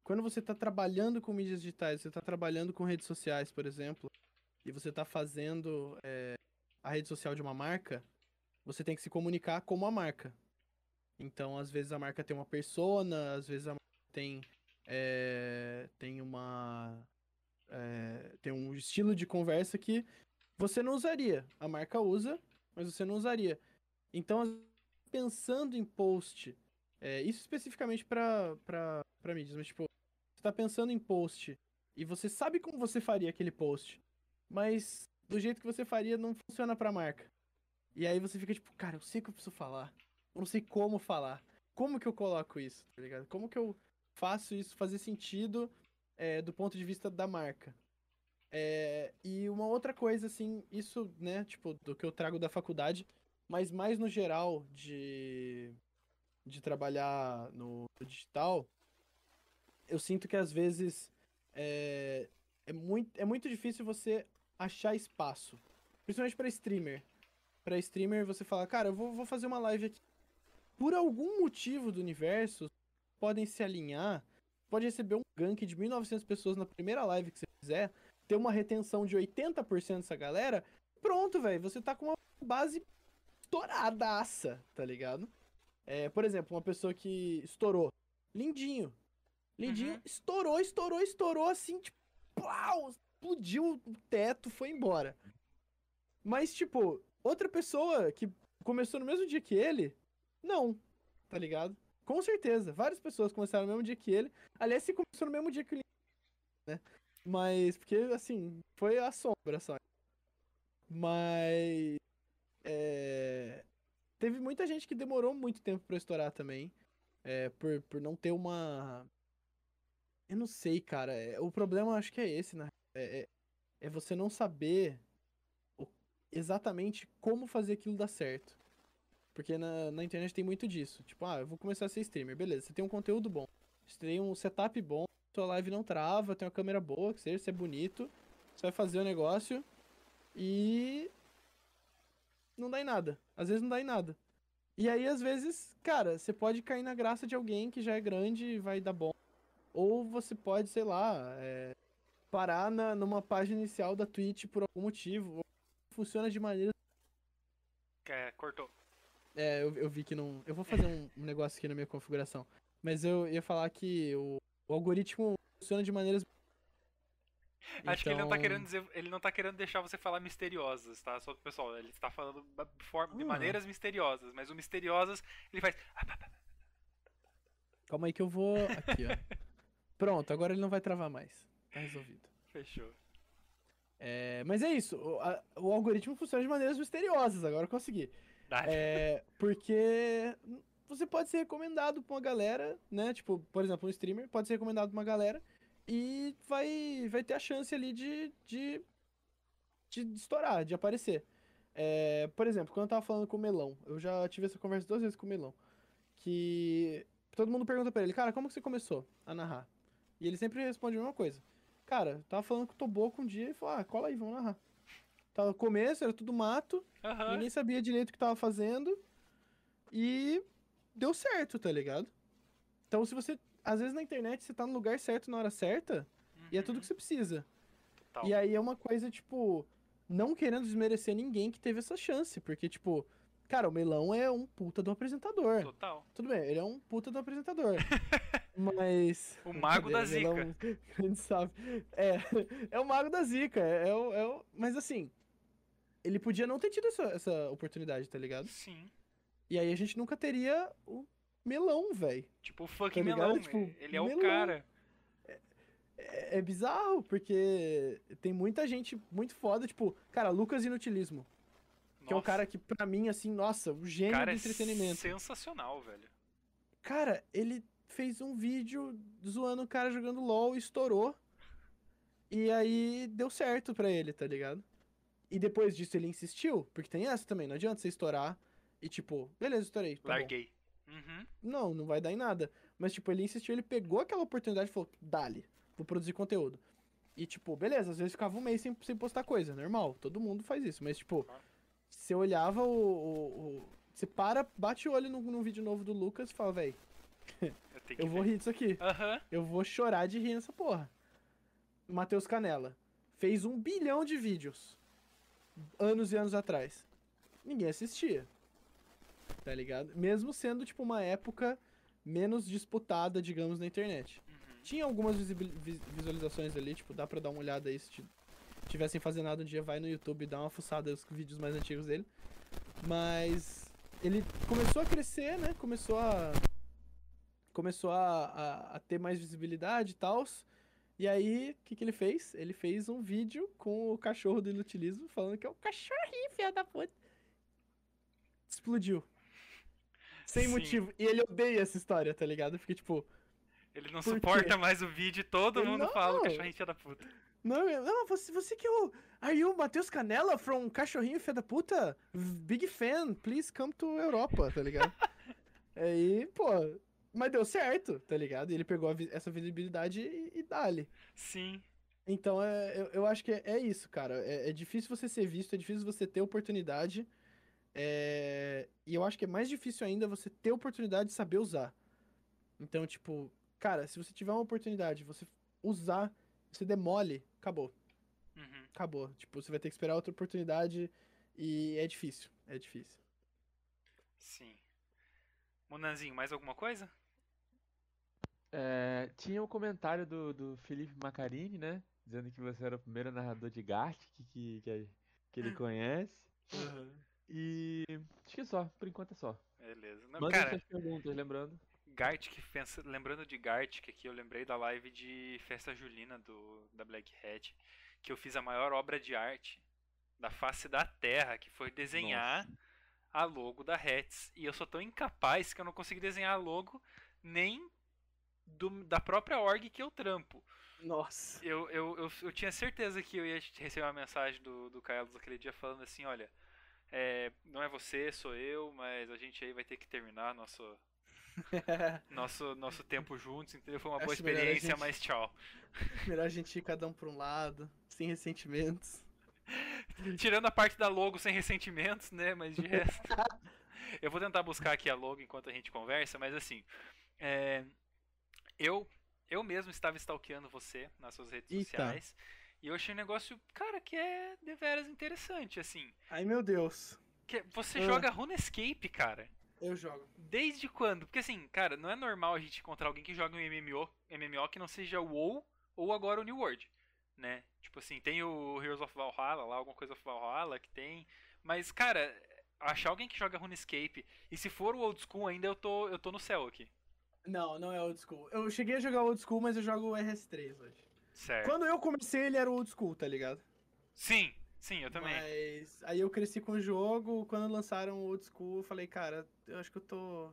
Quando você está trabalhando com mídias digitais, você está trabalhando com redes sociais, por exemplo, e você está fazendo é, a rede social de uma marca, você tem que se comunicar como a marca. Então, às vezes a marca tem uma persona, às vezes a marca tem, é, tem uma. é, tem um estilo de conversa que você não usaria. A marca usa, mas você não usaria. Então, pensando em post, é, isso especificamente para mídias, mas tipo, você tá pensando em post e você sabe como você faria aquele post, mas do jeito que você faria não funciona pra marca. E aí você fica tipo, cara, eu sei que eu preciso falar. Eu não sei como falar. Como que eu coloco isso, tá ligado? Como que eu faço isso fazer sentido é, do ponto de vista da marca? É, e uma outra coisa, assim, isso, né, tipo, do que eu trago da faculdade, mas mais no geral de, de trabalhar no digital, eu sinto que às vezes é, é, muito, é muito difícil você achar espaço. Principalmente para streamer. Para streamer, você fala, cara, eu vou, vou fazer uma live aqui. Por algum motivo do universo, podem se alinhar. Pode receber um gank de 1.900 pessoas na primeira live que você fizer. Ter uma retenção de 80% dessa galera. Pronto, velho. Você tá com uma base estouradaça, tá ligado? É, por exemplo, uma pessoa que estourou. Lindinho. Lindinho Uhum. estourou, estourou, estourou assim, tipo, plau, explodiu o teto, foi embora. Mas, tipo, outra pessoa que começou no mesmo dia que ele, não, tá ligado? Com certeza, várias pessoas começaram no mesmo dia que ele. Aliás, se começou no mesmo dia que ele, né? Mas, porque, assim, foi a sombra só. Mas, é... Teve muita gente que demorou muito tempo pra estourar também. É, por, por não ter uma. Eu não sei, cara. é, O problema acho que é esse, né? É, é, é você não saber o- exatamente como fazer aquilo dar certo. Porque na, na internet tem muito disso. Tipo, ah, eu vou começar a ser streamer. Beleza, você tem um conteúdo bom. Você tem um setup bom, sua live não trava, tem uma câmera boa, que seja, você é bonito. Você vai fazer o negócio e. Não dá em nada. Às vezes não dá em nada. E aí, às vezes, cara, você pode cair na graça de alguém que já é grande e vai dar bom. Ou você pode, sei lá, é, parar na, numa página inicial da Twitch por algum motivo. Funciona de maneira. É, eu, eu vi que não. Eu vou fazer um, negócio aqui na minha configuração. Mas eu ia falar que o, o algoritmo funciona de maneiras. Acho que ele não tá Então, querendo dizer. Ele não tá querendo deixar você falar misteriosas, tá? Só pro pessoal. Ele está falando de Ah. maneiras misteriosas. Mas o misteriosas, ele faz. Calma aí que eu vou. Aqui, ó. Pronto, agora ele não vai travar mais. Tá resolvido. Fechou. É, mas é isso. O, a- o algoritmo funciona de maneiras misteriosas. Agora eu consegui. É, porque você pode ser recomendado pra uma galera, né? Tipo, por exemplo, um streamer pode ser recomendado pra uma galera e vai, vai ter a chance ali de, de, de estourar, de aparecer. É, por exemplo, quando eu tava falando com o Melão, eu já tive essa conversa duas vezes com o Melão, que todo mundo pergunta pra ele, cara, como que você começou a narrar? E ele sempre responde a mesma coisa. Cara, eu tava falando com o Toboco um dia e falou, ah, cola aí, vamos narrar. Tava no começo, era tudo mato, Aham. Ninguém sabia direito o que tava fazendo. E deu certo, tá ligado? Então, se você. Às vezes na internet você tá no lugar certo na hora certa e é tudo que você precisa. Tal. E aí é uma coisa, tipo, não querendo desmerecer ninguém que teve essa chance. Porque, tipo, cara, o Melão é um puta do apresentador. Total. Tudo bem, ele é um puta do apresentador. Mas. O mago da zica. Melão, a gente sabe. É, é o mago da zica. É, o- é o- mas assim, ele podia não ter tido essa, essa oportunidade, tá ligado? Sim. E aí a gente nunca teria o melão, velho. Tipo o fucking Tá melão. Tipo, ele é o melão. cara. É, é bizarro, porque tem muita gente muito foda, tipo, cara, Lucas Inutilismo. Que é um Nossa, cara que, pra mim, assim, nossa, o o gênio cara do é entretenimento. sensacional, velho. Cara, ele fez um vídeo zoando o cara jogando LOL e estourou. E aí deu certo pra ele, tá ligado? E depois disso ele insistiu, porque tem essa também, não adianta você estourar e tipo, beleza, estourei. tá. Larguei. Uhum. Não, não vai dar em nada. Mas tipo, ele insistiu, ele pegou aquela oportunidade e falou, dale, vou produzir conteúdo. E tipo, beleza, às vezes ficava um mês sem, sem postar coisa, normal, todo mundo faz isso. Mas tipo, você olhava o, o- o- Você para, bate o olho no, no vídeo novo do Lucas e fala, véi, Eu eu vou ver. rir disso aqui. Aham. Eu vou chorar de rir nessa porra. Matheus Canela. Fez um bilhão de vídeos. Anos e anos atrás. Ninguém assistia. tá ligado? Mesmo sendo, tipo, uma época menos disputada, digamos, na internet. Uhum. Tinha algumas visualizações ali, tipo, dá pra dar uma olhada aí se ti- tivessem fazendo nada um dia, vai no YouTube e dá uma fuçada nos vídeos mais antigos dele. Mas ele começou a crescer, né? Começou a. Começou a, a, a ter mais visibilidade e tal. E aí, o que, que ele fez? Ele fez um vídeo com o cachorro do inutilismo, falando que é o cachorrinho, filha da puta. Explodiu. Sem Sim. motivo. E ele odeia essa história, tá ligado? Porque, tipo, Ele não Por suporta quê? mais o vídeo e todo Ele mundo não- fala cachorrinho filha da puta. Não, não, você, você que é o. Are you Matheus Canela from Cachorrinho Fé da Puta? Big fan, please come to Europa, tá ligado? Aí, pô. Mas deu certo, tá ligado? Ele pegou vi- essa visibilidade e, e dá-lhe. Sim. Então, é, eu, eu acho que é, é isso, cara. É, é difícil você ser visto, é difícil você ter oportunidade. é, E eu acho que é mais difícil ainda você ter oportunidade de saber usar. Então, tipo, cara, se você tiver uma oportunidade, você usar, você demole, acabou Uhum. acabou. Tipo, você vai ter que esperar outra oportunidade e é difícil. É difícil. Sim. Monanzinho, mais alguma coisa? É, tinha um comentário do, do Felipe Macarini, né? Dizendo que você era o primeiro narrador de Gartic que, que, que ele conhece. E acho que é só, por enquanto é só. Beleza. Não, Mandem cara, suas perguntas, lembrando. Gartic, pensa- lembrando de Gartic aqui, eu lembrei da live de Festa Julina do, da Black Hat, que eu fiz a maior obra de arte da face da Terra, que foi desenhar a logo da Hats. E eu sou tão incapaz que eu não consegui desenhar a logo nem do- da própria org que eu trampo. Nossa. Eu, eu, eu, eu tinha certeza que eu ia receber uma mensagem do, do Carlos aquele dia falando assim, olha, é, não é você, sou eu, mas a gente aí vai ter que terminar nosso, nosso, nosso tempo juntos, entendeu? Foi uma boa Acho melhor a experiência, gente- mas tchau. Melhor a gente ir cada um pra um lado, sem ressentimentos. Tirando a parte da logo sem ressentimentos, né? Mas de resto. eu vou tentar buscar aqui a logo enquanto a gente conversa, mas assim. é, eu, eu mesmo estava stalkeando você nas suas redes Eita. sociais. E eu achei um negócio, cara, que é deveras interessante, assim. Ai, meu Deus. Que você Ah. joga RuneScape, cara. Eu jogo. Desde quando? Porque assim, cara, não é normal a gente encontrar alguém que joga um MMO, MMO que não seja o WoW ou agora o New World, né? Tipo assim, tem o Heroes of Valhalla lá, alguma coisa of Valhalla que tem, mas cara, achar alguém que joga RuneScape e se for o old school ainda eu tô eu tô no céu aqui. Não, não é old school. Eu cheguei a jogar old school, mas eu jogo o RS3 hoje. Certo. Quando eu comecei, ele era old school, tá ligado? Sim, sim, eu também. Mas aí eu cresci com o jogo, quando lançaram o old school, eu falei, cara, eu acho que eu tô.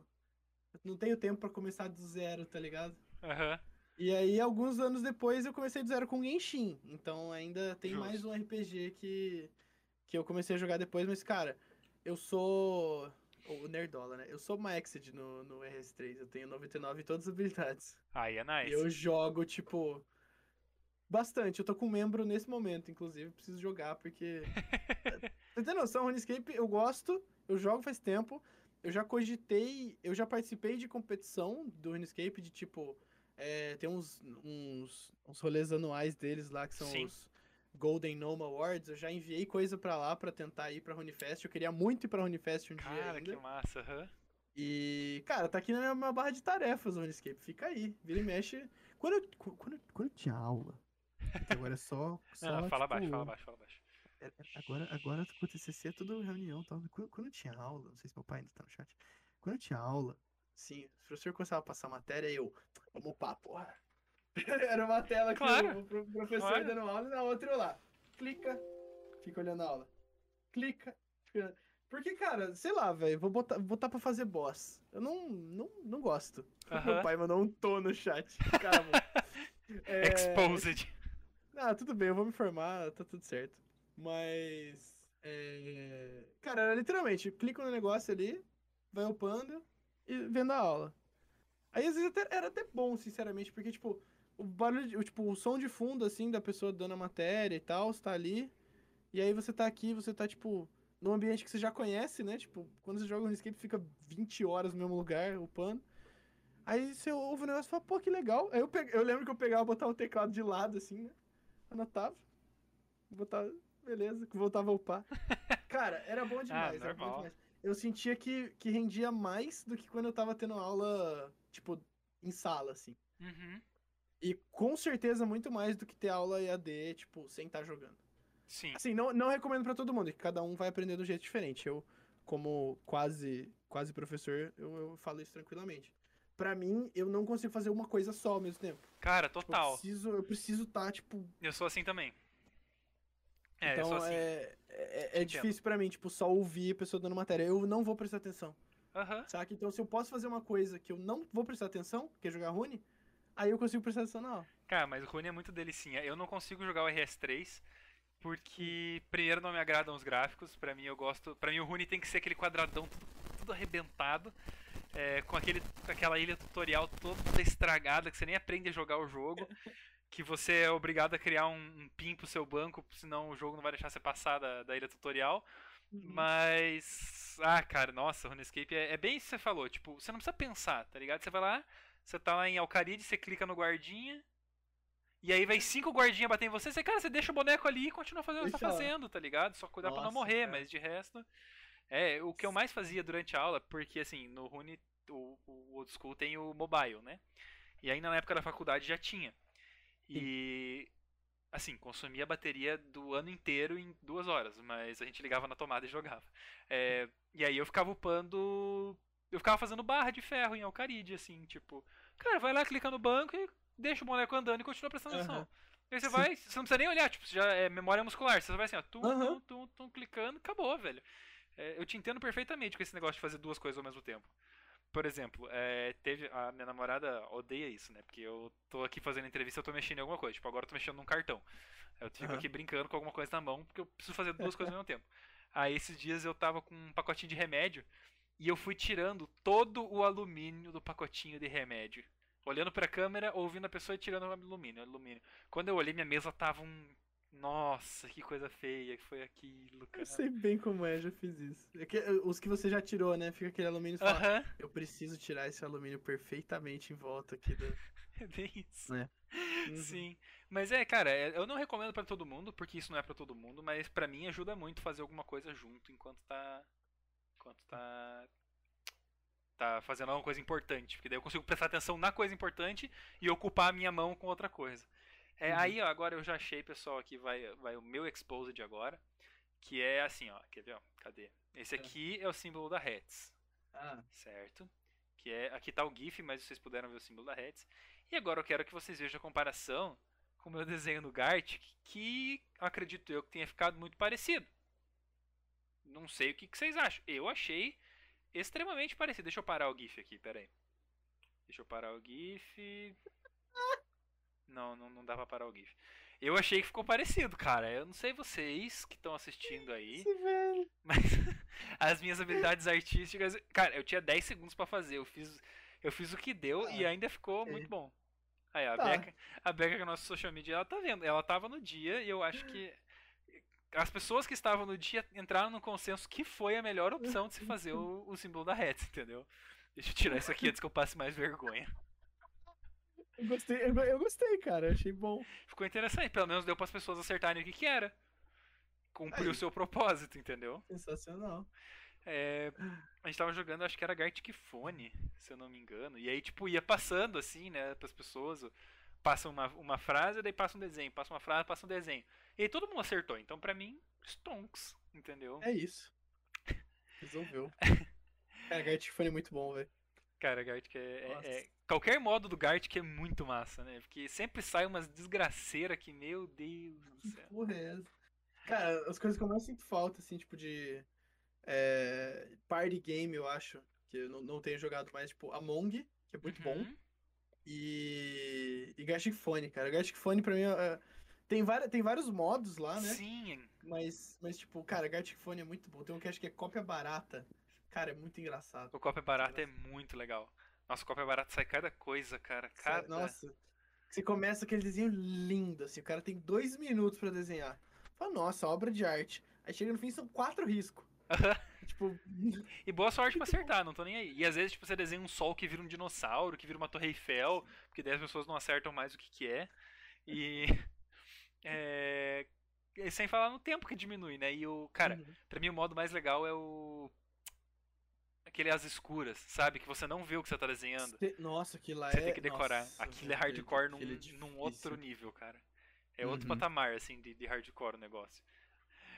Eu não tenho tempo pra começar do zero, tá ligado? Aham. E aí, alguns anos depois, eu comecei do zero com Genshin. Então ainda tem Justo. mais um RPG que, que eu comecei a jogar depois, mas, cara, eu sou. O Nerdola, né? Eu sou Maxed no, no RS3. Eu tenho 99 em todas as habilidades. Aí é nice. E eu jogo, tipo. Bastante. Eu tô com um membro nesse momento, inclusive. Preciso jogar, porque. Você tem noção, RuneScape eu gosto, eu jogo faz tempo. Eu já cogitei, eu já participei de competição do RuneScape, de tipo. é, tem uns, uns, uns rolês anuais deles lá, que são Sim. os Golden Gnome Awards. Eu já enviei coisa pra lá pra tentar ir pra RuneFest. Eu queria muito ir pra RuneFest um dia Cara, que massa, aham. E, cara, tá aqui na minha- barra de tarefas o RuneScape. Fica aí, vira e mexe. Quando eu, qu- quando, eu- quando eu tinha aula, agora é só. só Não, fala tipo, baixo, fala baixo, fala baixo. é- é- Agora, agora com o TCC é tudo reunião tal. Quando, quando eu tinha aula, não sei se meu pai ainda tá no chat. Quando eu tinha aula, sim, o professor começava a passar matéria e eu, vamos upar, porra. Era uma tela que Claro, o pro- professor claro. dando aula e na outra eu lá. Clica, fica olhando a aula. Clica, fica olhando. Porque, cara, sei lá, velho, vou botar, botar pra fazer boss. Eu não, não, não gosto. Aham. Meu pai mandou um tô no chat. Calma. É, Exposed. ah, tudo bem, eu vou me formar, tá tudo certo. Mas. É... Cara, era literalmente, clica no negócio ali, vai upando e vendo a aula. Aí às vezes até- era até bom, sinceramente, porque, tipo, o barulho, de- o, tipo, o som de fundo, assim, da pessoa dando a matéria e tal, está ali. E aí você tá aqui, você tá, tipo, num ambiente que você já conhece, né? Tipo, quando você joga no escape, fica 20 horas no mesmo lugar, upando. Aí você ouve o negócio e fala, pô, que legal. Aí eu, pe... eu lembro que eu pegava, botava o teclado de lado, assim, né? Anotava. Botava, beleza, que voltava a upar. Cara, era bom demais, era bom demais. eu sentia que, que rendia mais do que quando eu tava tendo aula, tipo, em sala, assim. Uhum. E com certeza muito mais do que ter aula EAD, tipo, sem estar jogando. Sim. Assim, não, não recomendo pra todo mundo, que cada um vai aprender do jeito diferente. Eu, como quase quase professor, eu, eu falo isso tranquilamente. Pra mim, eu não consigo fazer uma coisa só ao mesmo tempo. Cara, Tipo, total. Eu preciso eu preciso estar, tipo. Eu sou assim também. É, eu então sou assim. é, é, é difícil pra mim, tipo, só ouvir a pessoa dando matéria. Eu não vou prestar atenção. Aham. Saca? Então, se eu posso fazer uma coisa que eu não vou prestar atenção, que é jogar Rune, aí eu consigo prestar atenção na aula. Cara, mas o Rune é muito delicinha. Eu não consigo jogar o RS3 porque primeiro não me agradam os gráficos. Pra mim eu gosto, para mim o Rune tem que ser aquele quadradão tudo, arrebentado, é, com aquele com aquela ilha tutorial toda estragada que você nem aprende a jogar o jogo, que você é obrigado a criar um, um pin pro seu banco, senão o jogo não vai deixar você passar da, da ilha tutorial. Mas. Ah, cara, nossa, RuneScape é, é bem isso que você falou. Tipo, você não precisa pensar, tá ligado? Você vai lá, você tá lá em Alcaride, você clica no guardinha. E aí vai cinco guardinhas bater em você, você, cara, você deixa o boneco ali e continua fazendo o que você tá lá. fazendo, tá ligado? Só cuidar pra não morrer, cara. mas de resto. É, o que eu mais fazia durante a aula, porque assim, no Rune, o, o Old School tem o mobile, né? E ainda na época da faculdade já tinha. E. Assim, consumia a bateria do ano inteiro em duas horas, mas a gente ligava na tomada e jogava. É, e aí eu ficava upando. Eu ficava fazendo barra de ferro em Alcaride, assim, tipo. Cara, vai lá, clica no banco e deixa o boneco andando e continua prestando atenção. E aí você Sim. vai, você não precisa nem olhar, tipo, já é memória muscular. Você vai assim, ó, tum, Aham. tum, tum, tum, clicando, acabou, velho. É, eu te entendo perfeitamente com esse negócio de fazer duas coisas ao mesmo tempo. Por exemplo, é, teve. A minha namorada odeia isso, né? Porque eu tô aqui fazendo entrevista eu tô mexendo em alguma coisa. Tipo, agora eu tô mexendo num cartão. Eu fico Aham. aqui brincando com alguma coisa na mão, porque eu preciso fazer duas coisas ao mesmo tempo. Aí esses dias eu tava com um pacotinho de remédio e eu fui tirando todo o alumínio do pacotinho de remédio. Olhando pra câmera, ouvindo a pessoa e tirando o alumínio, alumínio. Quando eu olhei, minha mesa tava um. Nossa, que coisa feia que foi aquilo, cara. Eu sei bem como é, já fiz isso. É que, uh, os que você já tirou, né? Fica aquele alumínio e fala, Aham, eu preciso tirar esse alumínio perfeitamente em volta aqui do. é bem isso. É. Uhum. Sim. Mas é, cara, é- eu não recomendo pra todo mundo, porque isso não é pra todo mundo, mas pra mim ajuda muito fazer alguma coisa junto enquanto tá. Enquanto tá. Tá fazendo alguma coisa importante. Porque daí eu consigo prestar atenção na coisa importante e ocupar a minha mão com outra coisa. É, Uhum. Aí, ó, agora eu já achei, pessoal, aqui vai, vai o meu Exposed agora. Que é assim, ó. Quer ver, ó? Cadê? Esse É. aqui é o símbolo da Hertz Ah, certo? Que é aqui tá o GIF, mas vocês puderam ver o símbolo da Hertz. E agora eu quero que vocês vejam a comparação com o meu desenho no Gart, que acredito eu que tenha ficado muito parecido. Não sei o que, que vocês acham. Eu achei extremamente parecido. Deixa eu parar o GIF aqui, pera aí. Deixa eu parar o GIF. Não, não, não dá pra parar o GIF. Eu achei que ficou parecido, cara. Eu não sei vocês que estão assistindo aí. Mas as minhas habilidades artísticas. Cara, eu tinha 10 segundos pra fazer. Eu fiz, eu fiz o que deu e Ah, ainda ficou é. muito bom. Aí, a Tá. Beca, a Beca, que é a nossa social media, ela tá vendo. Ela tava no dia e eu acho que. As pessoas que estavam no dia entraram no consenso que foi a melhor opção de se fazer o, o símbolo da Hertz, entendeu? Deixa eu tirar isso aqui antes que eu passe mais vergonha. Eu gostei, eu, eu gostei, cara. Achei bom. Ficou interessante, pelo menos deu para as pessoas acertarem o que, que era. Cumpriu o seu propósito, entendeu? Sensacional. É, a gente tava jogando, acho que era Gartic Phone, se eu não me engano. E aí, tipo, ia passando assim, né, pras pessoas. Passa uma, uma frase, daí passa um desenho. Passa uma frase, passa um desenho. E aí todo mundo acertou. Então, pra mim, stonks, entendeu? É isso. Resolveu. Cara, Gartic Phone é muito bom, velho. Cara, Gartic é, é- é- Qualquer modo do Gartic é muito massa, né? Porque sempre sai umas desgraceiras que, meu Deus do céu. porra é essa? Cara, as coisas que eu mais sinto falta, assim, tipo de. É, party game, eu acho. Que eu não, não tenho jogado mais, tipo, Among, que é muito bom. Uhum. E. E Gartic Phone, cara. Gartic Phone pra mim é. Tem, várias, tem vários modos lá, né? Sim, Mas, mas, tipo, cara, Gartic Phone é muito bom. Tem um que acho que é cópia barata. Cara, é muito engraçado. o copo é barato é muito legal. Nossa, é barato sai cada coisa, cara. Cada... Nossa. Você começa aquele desenho lindo, assim. O cara tem dois minutos pra desenhar. Fala, nossa, obra de arte. Aí chega no fim são quatro riscos. tipo, E boa sorte pra acertar, não tô nem aí. E às vezes, tipo, você desenha um sol que vira um dinossauro, que vira uma torre Eiffel, porque daí as pessoas não acertam mais o que que é. E... é, e sem falar no tempo que diminui, né? E o... Cara, Uhum. pra mim o modo mais legal é o... aquele as escuras, sabe? Que você não vê o que você tá desenhando. Nossa, aquilo lá Você é. tem que decorar. nossa, Aquilo é hardcore num, é num outro nível, cara. É outro Uhum. patamar, assim, de, de hardcore o negócio.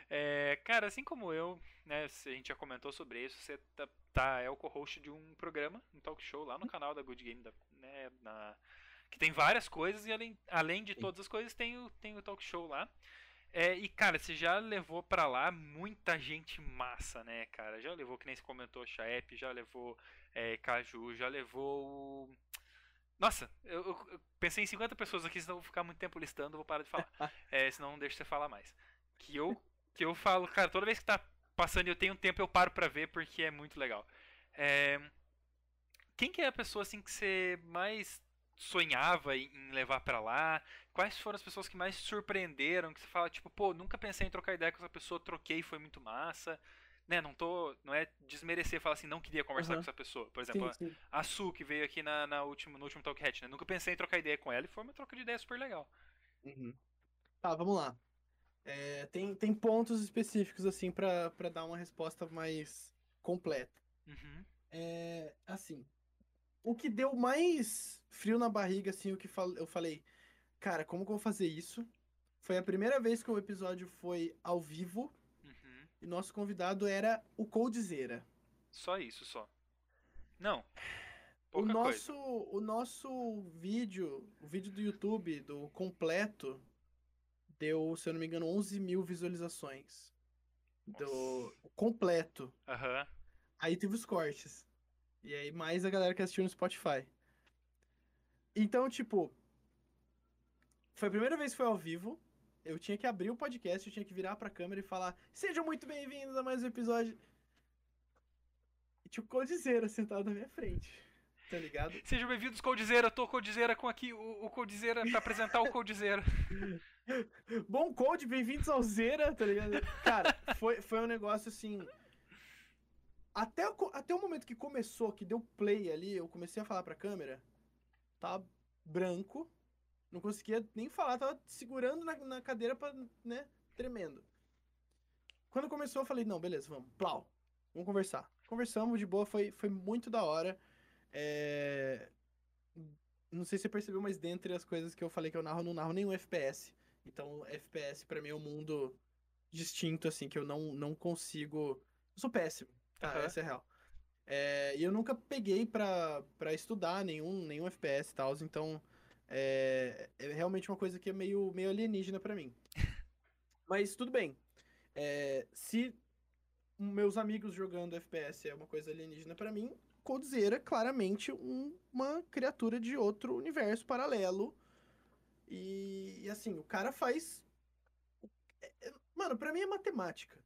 É, cara, assim como eu, né, a gente já comentou sobre isso, você tá, tá- é o co-host de um programa, um talk show lá no canal da Good Game, da- né, na- que tem várias coisas e além, além de todas as coisas tem o, tem o talk show lá. É, e cara, você já levou pra lá muita gente massa, né, cara? Já levou, que nem você comentou, Chaep, já levou é, Caju, já levou o. Nossa, eu, eu- pensei em 50 pessoas aqui, senão eu vou ficar muito tempo listando, vou parar de falar. É, senão não deixa você falar mais. Que eu, que eu falo, cara, toda vez que tá passando e eu tenho um tempo, eu paro pra ver porque é muito legal. É, quem que é a pessoa assim que você mais sonhava em levar pra lá? Quais foram as pessoas que mais surpreenderam? Que você fala, tipo, pô, nunca pensei em trocar ideia com essa pessoa, troquei, foi muito massa. Né, não tô. Não é desmerecer falar assim, não queria conversar Aham. com essa pessoa. Por exemplo, Sim, sim. a Su, que veio aqui na, na último, no último Talk Hat, né? Nunca pensei em trocar ideia com ela e foi uma troca de ideia super legal. Uhum. Tá, vamos lá. É, tem, tem pontos específicos, assim, pra, pra dar uma resposta mais completa. Uhum. É, assim, o que deu mais frio na barriga, assim, o que eu falei, cara, como que eu vou fazer isso? Foi a primeira vez que o episódio foi ao vivo Uhum. e nosso convidado era o Coldzera. Só isso, só. Não. O nosso, coisa. o nosso vídeo, o vídeo do YouTube, do completo, deu, se eu não me engano, 11 mil visualizações. Do Nossa. completo. Aham. Aí teve os cortes. E aí mais a galera que assistiu no Spotify. Então, tipo, foi a primeira vez que foi ao vivo. Eu tinha que abrir o podcast, eu tinha que virar pra câmera e falar: Sejam muito bem-vindos a mais um episódio. E tinha o Coldzera sentado na minha frente. Tá ligado? Sejam bem-vindos, Coldzera. Tô Coldzera com aqui o, o Coldzera pra apresentar o Coldzera. Bom Cold, bem-vindos ao Zera, tá ligado? Cara, foi, foi um negócio assim. Até, o até o momento que começou, que deu play ali, eu comecei a falar pra câmera, tava branco, não conseguia nem falar, tava segurando na, na cadeira pra, né, tremendo. Quando começou, eu falei, não, beleza, vamos, plau, vamos conversar. Conversamos de boa, foi, foi muito da hora. É, Não sei se você percebeu, mas dentre as coisas que eu falei que eu narro, eu não narro nenhum FPS. Então, FPS pra mim é um mundo distinto, assim, que eu não, não consigo. Eu sou péssimo, tá? Aham. Essa é real. É, e eu nunca peguei pra, pra estudar nenhum, nenhum FPS e tal, então é, é realmente uma coisa que é meio, meio alienígena pra mim. Mas tudo bem. É, se meus amigos jogando FPS é uma coisa alienígena pra mim, Coldzera é claramente um- uma criatura de outro universo paralelo. E, e, assim, o cara faz. é- é- mano, pra mim é matemática.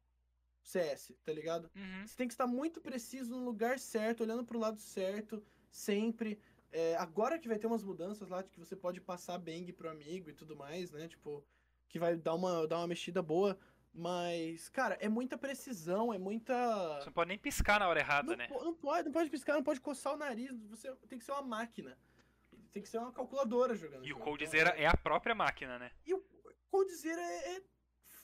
CS, tá ligado? Uhum. Você tem que estar muito preciso no lugar certo, olhando pro lado certo, sempre. É, agora que vai ter umas mudanças lá, de que você pode passar bang pro amigo e tudo mais, né? Tipo, que vai dar uma, dar uma mexida boa. Mas, cara, é muita precisão, é muita. Você não pode nem piscar na hora errada, Não, né? po- não pode, não pode piscar, não pode coçar o nariz. Você tem que ser uma máquina. Tem que ser uma calculadora jogando. E o jogo. Coldzera Então, é a própria máquina, né? E o Coldzera é, é,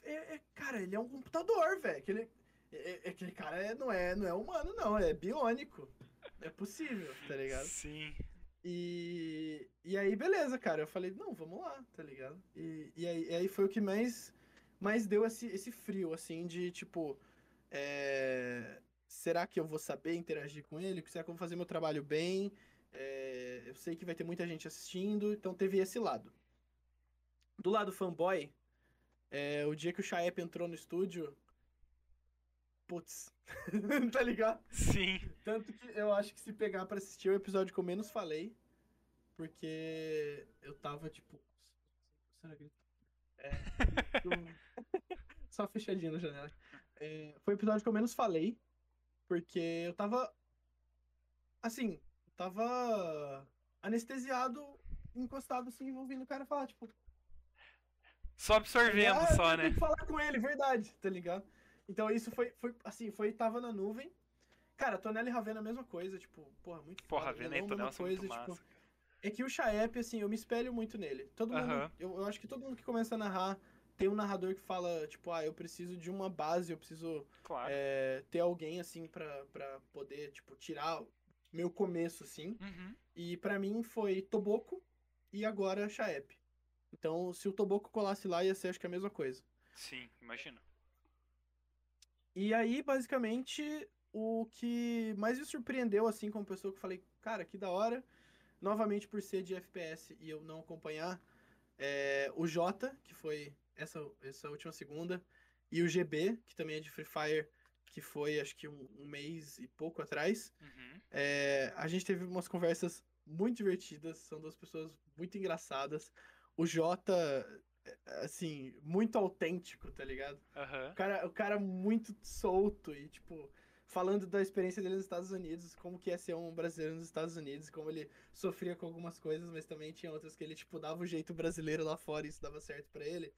é- é- Cara, ele é um computador, velho. Aquele, é, é- aquele cara é- não, é, não é humano, não. É biônico. É possível, tá ligado? Sim. E, e aí, beleza, cara. Eu falei, não, vamos lá, tá ligado? E, e, aí, e aí foi o que mais, mais deu esse, esse frio, assim, de tipo. é, será que eu vou saber interagir com ele? Será que eu vou fazer meu trabalho bem? É, eu sei que vai ter muita gente assistindo, então teve esse lado. Do lado fanboy, é, o dia que o Chaep entrou no estúdio. Putz, tá ligado? Sim. Tanto que eu acho que se pegar pra assistir é o episódio que eu menos falei, porque eu tava tipo. Será que. É. eu- Só fechadinho na janela. É, foi o episódio que eu menos falei, porque eu tava. Assim, tava anestesiado, encostado assim, ouvindo o cara falar, tipo. Só absorvendo, ah, só, né? tenho que falar com ele, verdade, tá ligado? Então isso foi, foi assim, foi, tava na nuvem. Cara, Tonelli e Ravena a mesma coisa, tipo, porra, muito Porra, Ravena e Leilão, Tonel mesma são muito coisa, tipo, massa. é que o Chaep, assim, eu me espelho muito nele. Todo mundo, Aham. eu, eu acho que todo mundo que começa a narrar ter um narrador que fala, tipo, ah, eu preciso de uma base, eu preciso Claro. é, ter alguém, assim, pra, pra poder, tipo, tirar meu começo, assim. Uhum. E pra mim foi Toboco e agora Chaep. Então, se o Toboco colasse lá, ia ser acho que a mesma coisa. Sim, imagina. E aí, basicamente, o que mais me surpreendeu, assim, como pessoa que eu falei, cara, que da hora, novamente por ser de FPS e eu não acompanhar, é, o Jota, que foi essa, essa última segunda, e o GB, que também é de Free Fire, que foi acho que um, um mês e pouco atrás. Uhum. É, a gente teve umas conversas muito divertidas, são duas pessoas muito engraçadas. O Jota, é, assim, muito autêntico, tá ligado? Aham. O cara, o cara muito solto e, tipo, falando da experiência dele nos Estados Unidos, como que é ser um brasileiro nos Estados Unidos, como ele sofria com algumas coisas, mas também tinha outras que ele, tipo, dava o jeito brasileiro lá fora e isso dava certo pra ele.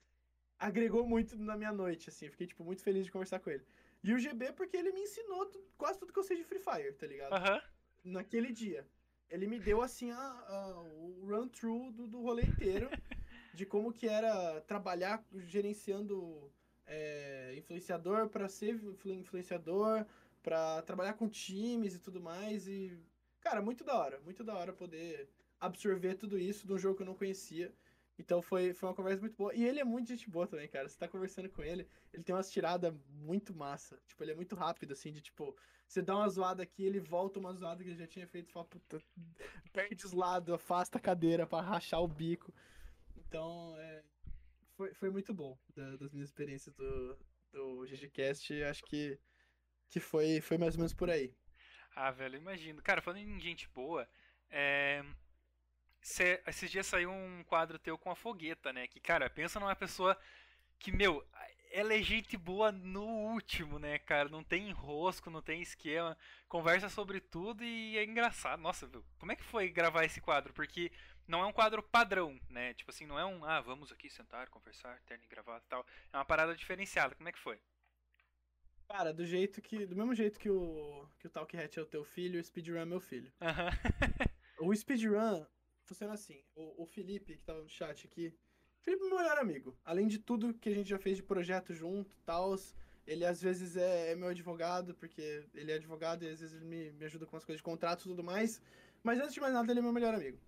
Agregou muito na minha noite, assim, fiquei, tipo, muito feliz de conversar com ele. E o GB porque ele me ensinou quase tudo que eu sei de Free Fire, tá ligado? Aham. naquele dia. Ele me deu, assim, a, a- o run-through do, do rolê inteiro, de como que era trabalhar gerenciando é, influenciador para ser influ- influenciador, para trabalhar com times e tudo mais. E, cara, muito da hora, muito da hora poder absorver tudo isso de um jogo que eu não conhecia. Então foi, foi uma conversa muito boa. E ele é muito gente boa também, cara. Você tá conversando com ele, ele tem umas tiradas muito massa. Tipo, ele é muito rápido, assim, de tipo, você dá uma zoada aqui, ele volta uma zoada que ele já tinha feito fala, puta, perde os lados, afasta a cadeira pra rachar o bico. Então, é, foi, foi muito bom da- das minhas experiências do, do GGCast. Acho que, que foi, foi mais ou menos por aí. Ah, velho, imagino. Cara, falando em gente boa, é... cê- esses dias saiu um quadro teu com a fogueta, né? Que, cara, pensa numa pessoa que, meu, ela é gente boa no último, né, cara? Não tem enrosco, não tem esquema. Conversa sobre tudo e é engraçado. Nossa, viu? Como é que foi gravar esse quadro? Porque não é um quadro padrão, né? Tipo assim, não é um, ah, vamos aqui sentar, conversar, terno e gravata e tal. É uma parada diferenciada. Como é que foi? Cara, do jeito que. Do mesmo jeito que o, que o Talk Hat é o teu filho, o Speedrun é meu filho. Aham. O speedrun funciona assim. O, o Felipe, que tava no chat aqui, Felipe é meu melhor amigo. Além de tudo que a gente já fez de projeto junto e tal, ele às vezes é, é meu advogado, porque ele é advogado e às vezes ele me, me ajuda com as coisas de contrato e tudo mais. Mas antes de mais nada, ele é meu melhor amigo.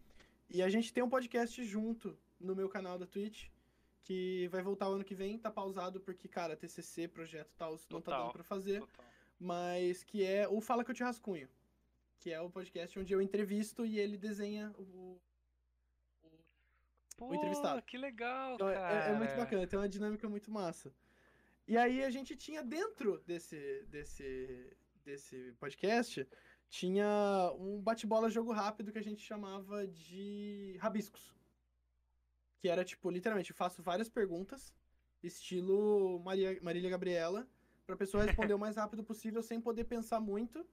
E a gente tem um podcast junto no meu canal da Twitch, que vai voltar o ano que vem, tá pausado porque, cara, TCC, projeto e tal, não tá dando pra fazer Total. mas que é o Fala que eu te rascunho, que é o podcast onde eu entrevisto e ele desenha o- Pô, entrevistado. que legal, Então é- cara. é, é muito bacana, tem uma dinâmica muito massa. E aí a gente tinha dentro desse desse desse podcast tinha um bate-bola jogo rápido que a gente chamava de rabiscos. Que era tipo, literalmente, eu faço várias perguntas, estilo Maria, Marília Gabriela, pra pessoa responder o mais rápido possível sem poder pensar muito.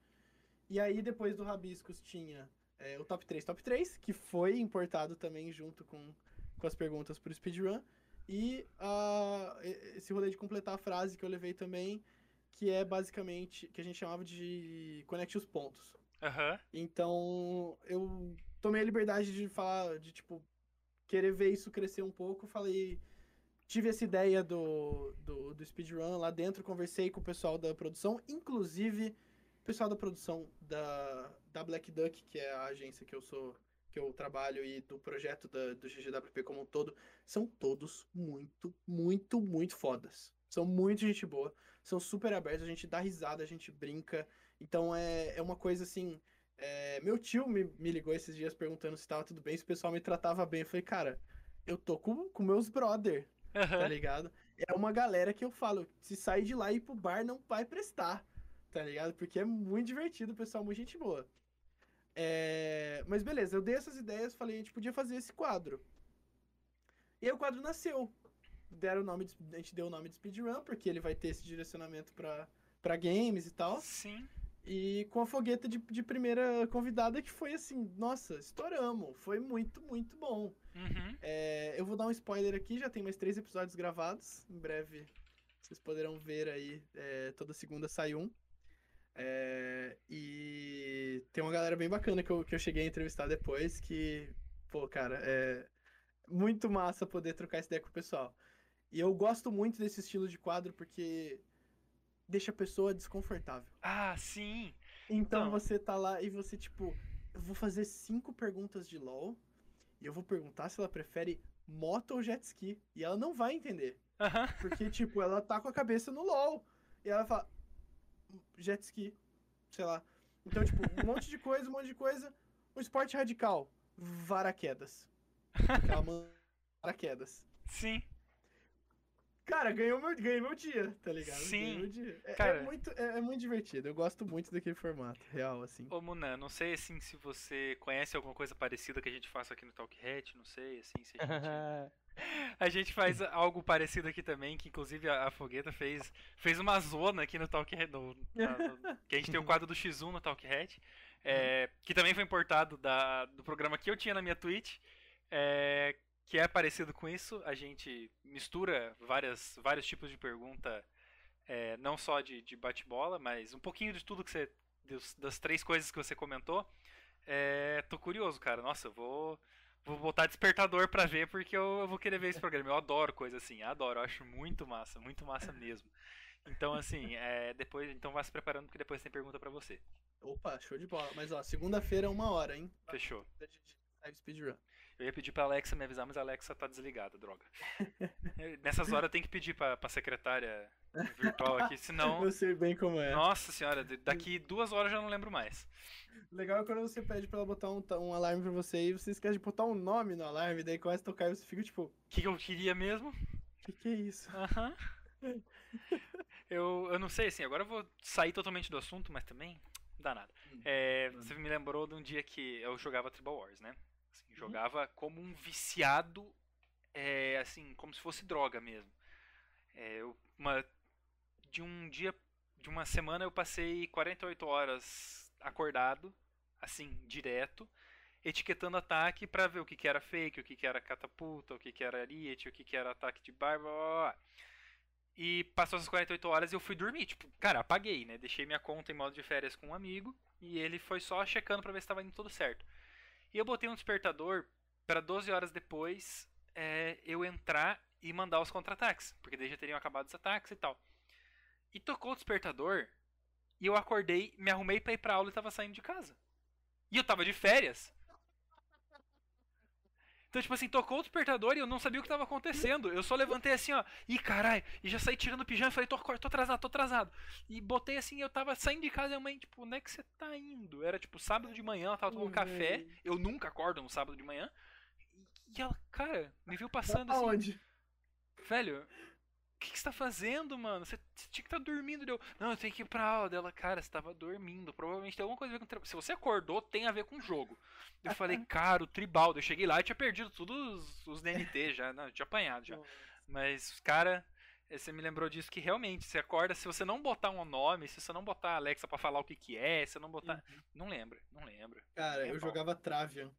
E aí depois do rabiscos tinha é, o top 3 top 3, que foi importado também junto com, com as perguntas pro speedrun. E e- esse rolê de completar a frase que eu levei também, que é basicamente, que a gente chamava de conecte os pontos. Aham. Então, eu tomei a liberdade de falar, de tipo, querer ver isso crescer um pouco. Falei, tive essa ideia do, do, do speedrun lá dentro, conversei com o pessoal da produção, inclusive o pessoal da produção da, da Black Duck, que é a agência que eu sou, que eu trabalho, e do projeto da, do GGWP como um todo, são todos muito, muito, muito fodas. São muito gente boa, são super abertos, a gente dá risada, a gente brinca. Então é, é uma coisa assim. é, meu tio me, me ligou esses dias perguntando se tava tudo bem, se o pessoal me tratava bem. Eu falei, cara, eu tô com, com meus brother, tá Aham. ligado? É uma galera que eu falo, se sair de lá e ir pro bar não vai prestar, tá ligado? Porque é muito divertido, o pessoal é muito gente boa. É, Mas beleza, eu dei essas ideias, falei, a gente podia fazer esse quadro. E aí o quadro nasceu. Deram o nome de- a gente deu o nome de Speedrun, porque ele vai ter esse direcionamento pra, pra games e tal. Sim. E com a fogueta de, de primeira convidada que foi assim, nossa, estouramos. Foi muito, muito bom. Uhum. É, eu vou dar um spoiler aqui, já tem mais três episódios gravados. Em breve vocês poderão ver aí. é, toda segunda sai um. É, e tem uma galera bem bacana que eu, que eu cheguei a entrevistar depois, que, pô, cara, é muito massa poder trocar essa ideia com o pessoal. E eu gosto muito desse estilo de quadro porque deixa a pessoa desconfortável. Ah, sim. Então, Então. você tá lá e você, tipo, eu vou fazer cinco perguntas de LOL e eu vou perguntar se ela prefere moto ou jet ski. E ela não vai entender. Aham. Porque, tipo, ela tá com a cabeça no LOL. E ela fala, jet ski, sei lá. Então, tipo, um monte de coisa, um monte de coisa. Um esporte radical, varaquedas. Ela manda paraquedas. Sim. Cara, ganhou meu, ganhei meu dia, tá ligado? Sim. Ganhei meu dia. É, é Cara. muito, é, é muito divertido. Eu gosto muito daquele formato, real, assim. Ô, Munan, não sei assim se você conhece alguma coisa parecida que a gente faça aqui no Talk Hat, não sei, assim, se a gente. A gente faz algo parecido aqui também, que inclusive a, a Fogueta fez, fez uma zona aqui no Talk no- no- que a gente tem o quadro do X1 no Talk Hat, é, que também foi importado da, do programa que eu tinha na minha Twitch, é, que é parecido com isso. A gente mistura várias, vários tipos de pergunta, é, não só de, de bate-bola, mas um pouquinho de tudo que você. das três coisas que você comentou. É, tô curioso, cara. Nossa, eu vou. Vou botar despertador pra ver porque eu, eu vou querer ver esse programa. Eu adoro coisa assim, adoro, eu acho muito massa, muito massa mesmo. Então, assim, é, depois, então vá se preparando porque depois tem pergunta pra você. Opa, show de bola. Mas ó, segunda-feira é uma hora, hein? Fechou. Speedrun. Eu ia pedir pra Alexa me avisar, mas a Alexa tá desligada, droga. Nessas horas eu tenho que pedir pra, pra secretária virtual aqui, senão. Eu sei bem como é. Nossa senhora, daqui duas horas eu já não lembro mais. Legal é quando você pede pra ela botar um, um alarme pra você e você esquece de botar um nome no alarme, daí começa a tocar e você fica tipo, O que, que eu queria mesmo? o que, que é isso? Aham. Eu, eu não sei, assim, agora eu vou sair totalmente do assunto, mas também não dá nada. Hum, É, manda. você me lembrou de um dia que eu jogava Tribal Wars, né? Assim, Uhum. jogava como um viciado, é, assim, como se fosse droga mesmo. É, eu- uma, de um dia, de uma semana eu passei 48 horas acordado, assim, direto, etiquetando ataque pra ver o que, que era fake, o que, que era catapulta, o que, que era ariete, o que, que era ataque de barba, blá, blá. E passou essas 48 horas e eu fui dormir. Tipo, cara, apaguei, né? Deixei minha conta em modo de férias com um amigo e ele foi só checando pra ver se tava indo tudo certo. E eu botei um despertador pra 12 horas depois é, eu entrar e mandar os contra-ataques, porque daí já teriam acabado os ataques e tal. E tocou o despertador e eu acordei, me arrumei pra ir pra aula e tava saindo de casa. E eu tava de férias. Então, tipo assim, tocou o despertador e eu não sabia o que tava acontecendo. Eu só levantei assim, ó. Ih, caralho. E já saí tirando o pijama e falei, tô, tô atrasado, tô atrasado. E botei assim, eu tava saindo de casa e a mãe, tipo, onde é que você tá indo? Era tipo sábado de manhã, ela tava tomando Ih, café. Eu nunca acordo no sábado de manhã. E ela, cara, me viu passando assim. Aonde? Velho, que, que você tá fazendo, mano? Você, você tinha que estar dormindo. Deu, não, eu tenho que ir pra aula dela. Cara, você tava dormindo. Provavelmente tem alguma coisa a ver com. tra- Se você acordou, tem a ver com o jogo. Eu falei, cara, o tribal. Eu cheguei lá e tinha perdido todos os, os DNT já. Não, eu tinha apanhado já. Mas, cara, eh, você me lembrou disso que realmente você acorda. Se você não botar um nome, se você não botar a Alexa pra falar o que, que é, se você não botar. Não lembra, não lembra. Cara, É eu bom. jogava Travian.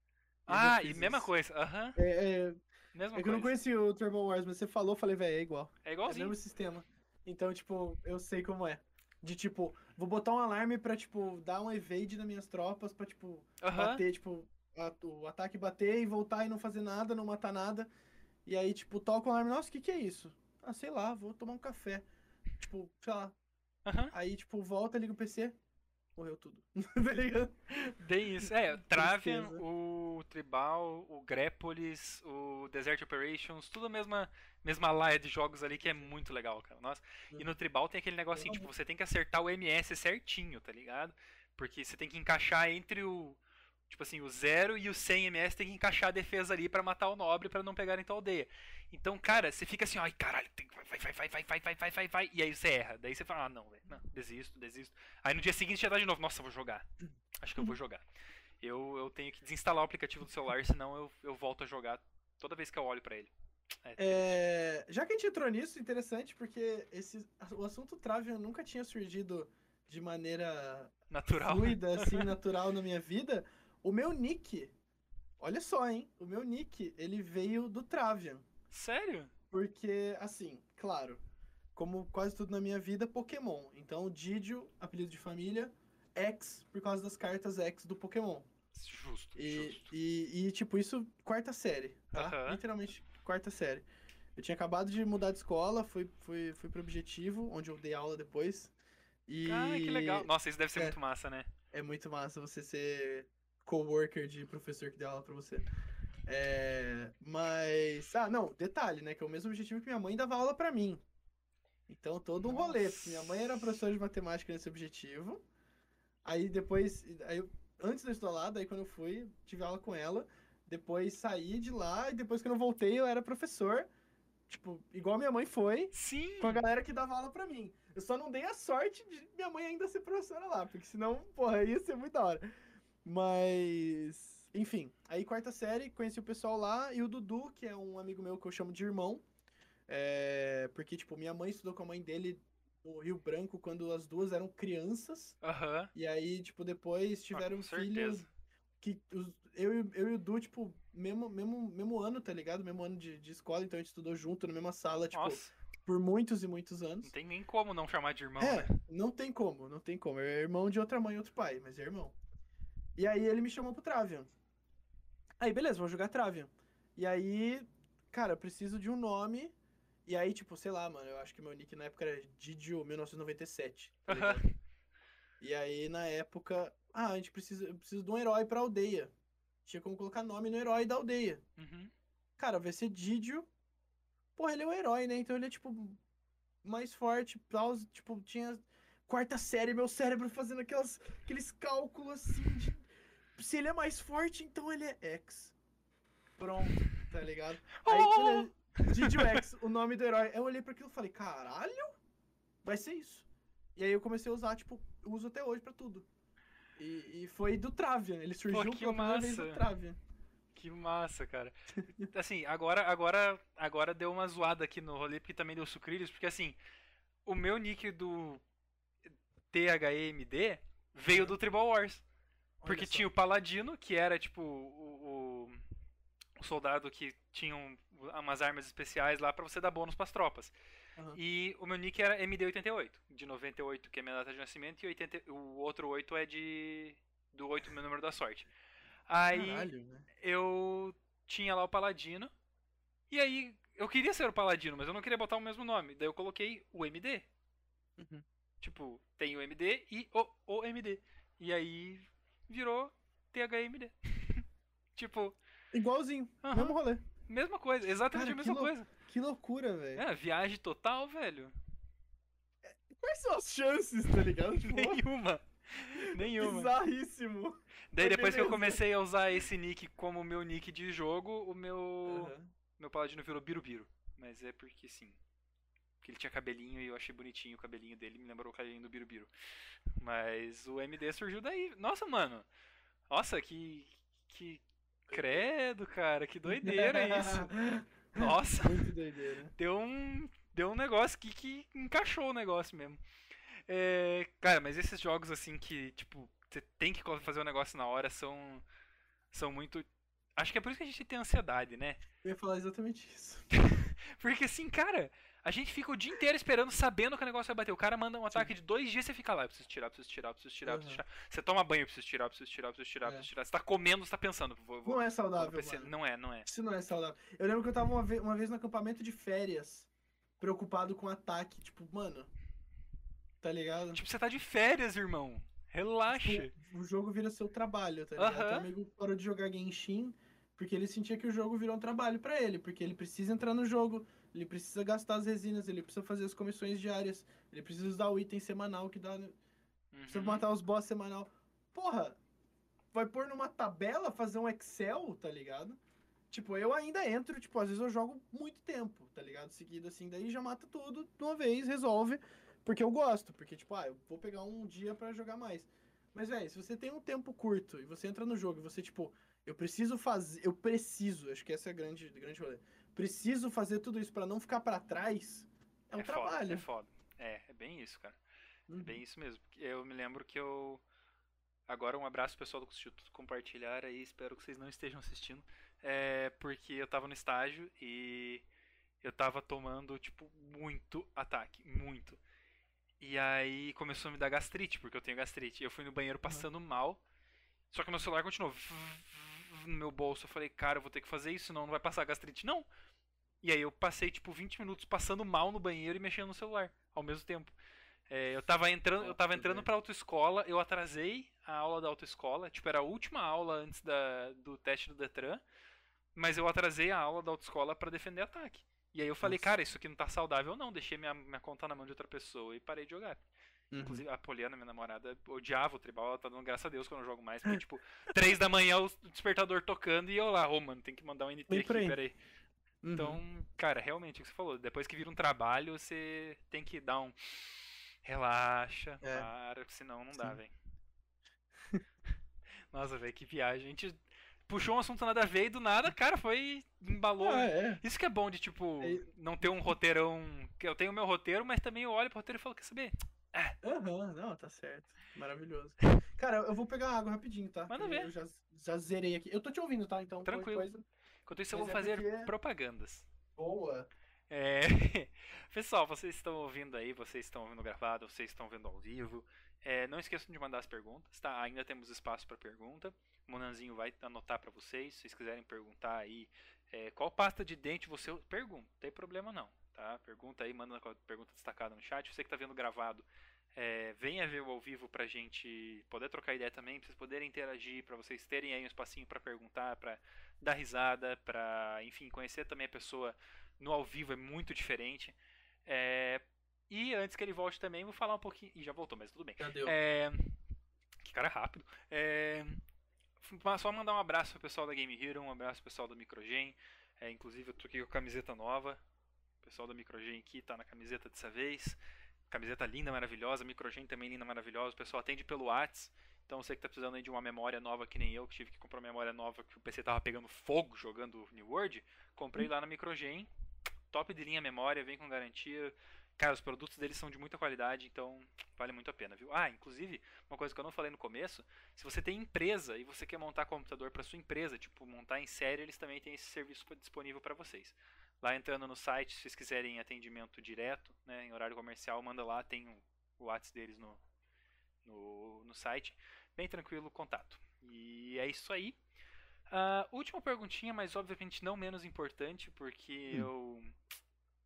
Eu Ah, e mesma isso. coisa. Aham, É, é, mesma é que eu não coisa. conhecia o Turbo Wars, mas você falou, falei, velho, é igual. É É o igualzinho. mesmo sistema. Então, tipo, eu sei como é. De tipo, vou botar um alarme pra, tipo, dar um evade nas minhas tropas pra, tipo, Aham. bater, tipo, a- o ataque bater e voltar e não fazer nada, não matar nada. E aí, tipo, toca o alarme, nossa, o que que é isso? Ah, sei lá, vou tomar um café. Tipo, sei lá. Aham. Aí, tipo, volta, liga o PC, morreu tudo. tá ligado? Bem isso. É, Travian, Tristeza. O Tribal, o Grepolis, o Desert Operations, tudo a mesma, mesma laia de jogos ali que é muito legal, cara. Nossa. E no Tribal tem aquele negocinho, tipo, você tem que acertar o MS certinho, tá ligado? Porque você tem que encaixar entre o. Tipo assim, o 0 e o 100 MS tem que encaixar a defesa ali pra matar o nobre pra não pegarem tua aldeia. Então, cara, você fica assim, ai caralho, vai, vai, vai, vai, vai, vai, vai, vai, vai, e aí você erra. Daí você fala, ah, não, velho, não, desisto, desisto. Aí no dia seguinte já tá de novo, nossa, vou jogar. Acho que eu vou jogar. Eu, eu tenho que desinstalar o aplicativo do celular, senão eu, eu volto a jogar toda vez que eu olho pra ele. É, É, já que a gente entrou nisso, interessante, porque esse, o assunto Travian nunca tinha surgido de maneira natural. fluida, assim, natural na minha vida. O meu nick, olha só, hein? O meu nick, ele veio do Travian. Sério? Porque, assim, claro, como quase tudo na minha vida, Pokémon. Então, Didio, apelido de família, X, por causa das cartas X do Pokémon. Justo, E, justo. e, e, tipo, isso, quarta série, tá? Literalmente, quarta série. Eu tinha acabado de mudar de escola, fui, fui, fui pro Objetivo, onde eu dei aula depois. E Ah, que legal. Nossa, isso deve ser É. muito massa, né? é muito massa você ser coworker de professor que deu aula pra você. É, mas. Ah, não, detalhe, né? Que é o mesmo objetivo que minha mãe dava aula pra mim. Então, todo um rolê. Porque minha mãe era Nossa. professora de matemática nesse objetivo. Aí depois. Aí, eu- antes estudar lá, daí quando eu fui, tive aula com ela. Depois saí de lá e depois que eu voltei, eu era professor. Tipo, igual minha mãe foi, Sim! com a galera que dava aula pra mim. Eu só não dei a sorte de minha mãe ainda ser professora lá, porque senão, porra, ia ser muito da hora. Mas, enfim, aí quarta série, conheci o pessoal lá e o Dudu, que é um amigo meu que eu chamo de irmão. É, porque, tipo, minha mãe estudou com a mãe dele no Rio Branco quando as duas eram crianças. Aham. E aí, tipo, depois Ah, tiveram com filhos que os- eu, e- eu e o Du, tipo, mesmo, mesmo, mesmo ano, tá ligado? Mesmo ano de, de escola, então a gente estudou junto na mesma sala, tipo, Nossa, por muitos e muitos anos. não tem nem como não chamar de irmão, É, né? não tem como, não tem como. É irmão de outra mãe e outro pai, mas é irmão. E aí ele me chamou pro Travian. Aí, beleza, vamos jogar Travian. E aí, cara, preciso de um nome. E aí, tipo, sei lá, mano, eu acho que meu nick na época era Didio1997. Tá Aham. ligado? E aí, na época, ah, a gente precisa, eu preciso de um herói pra aldeia. Tinha como colocar nome no herói da aldeia. Uhum. Cara, vai ser Didio. Porra, ele é o herói, né? Então ele é, tipo, mais forte, tal. Tipo, tinha quarta série, meu cérebro fazendo aquelas, aqueles cálculos assim de. Se ele é mais forte, então ele é X. Pronto, tá ligado? Aí, Oh! Beleza. Didio X, o nome do herói. Eu olhei pra aquilo e falei, caralho, vai ser isso. E aí eu comecei a usar, tipo, uso até hoje pra tudo. E, e foi do Travian, ele surgiu que pela primeira vez do massa. Travian. Que massa, cara. Assim, agora, agora, agora deu uma zoada aqui no rolê, porque também deu sucrilhos, porque assim, o meu nick do THMD veio do Tribal Wars. Porque tinha o Paladino, que era tipo o, o, o soldado que tinha um- umas armas especiais lá pra você dar bônus pras tropas. Aham. E o meu nick era MD88, de 98, que é minha data de nascimento, e 80, o outro 8 é de. do 8, meu número da sorte. Aí Caralho, né? eu tinha lá o Paladino. E aí eu queria ser o Paladino, mas eu não queria botar o mesmo nome. Daí eu coloquei o MD. Uhum. Tipo, tem o MD e o, o MD. E aí virou THMD. tipo, Igualzinho, Aham. mesmo rolê. Mesma coisa, exatamente Cara, a mesma coisa. Que loucura, velho. É, viagem total, velho. Quais são as chances, tá ligado? Tipo, Nenhuma. Nenhuma. bizarríssimo. Daí depois que eu comecei a usar esse nick como meu nick de jogo, o meu. Aham. Meu paladino virou Birubiru. Mas é porque sim. Porque ele tinha cabelinho e eu achei bonitinho o cabelinho dele, me lembrou o cabelinho do Birubiru. Mas o MD surgiu daí. Nossa, mano. Nossa, que. Que. Credo, cara, que doideira isso. Nossa, Muito doideira. deu um. Deu um negócio aqui que encaixou o negócio mesmo. É, cara, mas esses jogos assim que, tipo, você tem que fazer o negócio na hora são. São muito. Acho que é por isso que a gente tem ansiedade, né? Eu ia falar exatamente isso. Porque assim, cara, a gente fica o dia inteiro esperando, sabendo que o negócio vai bater. O cara manda um ataque de dois dias, você fica lá, eu preciso tirar, preciso tirar, preciso tirar, preciso Aham. tirar. Você toma banho, eu preciso tirar, preciso tirar, preciso tirar, É. preciso tirar. Você tá comendo, você tá pensando, vou, vou, Não é saudável. Não é, não é. Isso não é saudável. Eu lembro que eu tava uma vez, uma vez no acampamento de férias, preocupado com ataque. Tipo, mano. Tá ligado? Tipo, você tá de férias, irmão. Relaxa. Tipo, o jogo vira seu trabalho, tá ligado? Teu amigo parou de jogar Genshin porque ele sentia que o jogo virou um trabalho pra ele, porque ele precisa entrar no jogo, ele precisa gastar as resinas, ele precisa fazer as comissões diárias, ele precisa usar o item semanal que dá, precisa Uhum. matar os boss semanal. Porra, vai pôr numa tabela, fazer um Excel, tá ligado? Tipo, eu ainda entro, tipo, às vezes eu jogo muito tempo, tá ligado? Seguido assim, daí já mata tudo de uma vez, resolve, porque eu gosto, porque tipo, ah, eu vou pegar um dia pra jogar mais. Mas, velho, se você tem um tempo curto e você entra no jogo e você, tipo, eu preciso fazer, eu preciso, acho que essa é a grande, grande rolê. Preciso fazer tudo isso pra não ficar pra trás. É um é foda, trabalho. é foda. É, é bem isso, cara. Uhum. Bem isso mesmo. Eu me lembro que eu. Agora um abraço pessoal do Instituto Compartilhar aí, espero que vocês não estejam assistindo. É porque eu tava no estágio e eu tava tomando, tipo, muito ataque. Muito. E aí começou a me dar gastrite, porque eu tenho gastrite. Eu fui no banheiro passando mal. Só que meu celular continuou no meu bolso. Eu falei, cara, eu vou ter que fazer isso, senão não vai passar gastrite. Não! E aí eu passei, tipo, 20 minutos passando mal no banheiro e mexendo no celular ao mesmo tempo. É, eu tava entrando, eu tava entrando pra autoescola, eu atrasei a aula da autoescola, tipo, era a última aula antes da, do teste do Detran, mas eu atrasei a aula da autoescola pra defender ataque. E aí eu falei, Nossa. cara, isso aqui não tá saudável não, deixei minha, minha conta na mão de outra pessoa e parei de jogar. Uhum. Inclusive, a Poliana, minha namorada, odiava o tribal, ela tá dando graças a Deus que eu não jogo mais, porque, tipo, três da manhã o despertador tocando e eu lá, ô, mano, tem que mandar um NT Bem aqui, peraí. Uhum. Então, cara, realmente, é o que você falou, depois que vira um trabalho, você tem que dar um. Relaxa, É. para, senão não dá, velho. Nossa, velho, que viagem. A gente puxou um assunto nada a ver e do nada, cara, foi. embalou. Ah, é. Isso que é bom de, tipo, É- não ter um roteirão. Eu tenho o meu roteiro, mas também eu olho pro roteiro e falo, quer saber? Aham, não, tá certo. Maravilhoso. Cara, eu vou pegar água rapidinho, tá? Manda ver. Eu já, já zerei aqui. Eu tô te ouvindo, tá? Então, Tranquilo. coisa. Enquanto isso, eu vou é fazer porque- propagandas. Boa. É, Pessoal, vocês estão ouvindo aí, vocês estão ouvindo gravado, vocês estão vendo ao vivo. É, não esqueçam de mandar as perguntas, tá? Ainda temos espaço para pergunta. O Monanzinho vai anotar para vocês. Se vocês quiserem perguntar aí é, qual pasta de dente você pergunta, não tem problema não, tá? Pergunta aí, manda a pergunta destacada no chat. Você que tá vendo gravado, é, venha ver o ao vivo pra gente poder trocar ideia também, pra vocês poderem interagir, pra vocês terem aí um espacinho pra perguntar, pra dar risada, pra, enfim, conhecer também a pessoa no ao vivo é muito diferente. É, e antes que ele volte também, vou falar um pouquinho. Ih, já voltou, mas tudo bem. É, que cara rápido. É, só mandar um abraço pro pessoal da Game Hero, um abraço pro pessoal da Microgen. É, inclusive eu tô aqui com a camiseta nova. O pessoal da Microgen aqui tá na camiseta dessa vez. Camiseta linda, maravilhosa. Microgen também linda, maravilhosa. O pessoal atende pelo Whats. Então você que tá precisando de uma memória nova que nem eu, que tive que comprar uma memória nova que o PC tava pegando fogo jogando New World, comprei lá na Microgen. Top de linha memória, vem com garantia. Cara, os produtos deles são de muita qualidade, então vale muito a pena, viu? Ah, inclusive, uma coisa que eu não falei no começo, se você tem empresa e você quer montar computador para sua empresa, tipo montar em série, eles também têm esse serviço disponível para vocês. Lá entrando no site, se vocês quiserem atendimento direto, né, em horário comercial, manda lá, tem o, o WhatsApp deles no, no, no site. Bem tranquilo o contato. E é isso aí. Ah, última perguntinha, mas obviamente não menos importante, porque eu.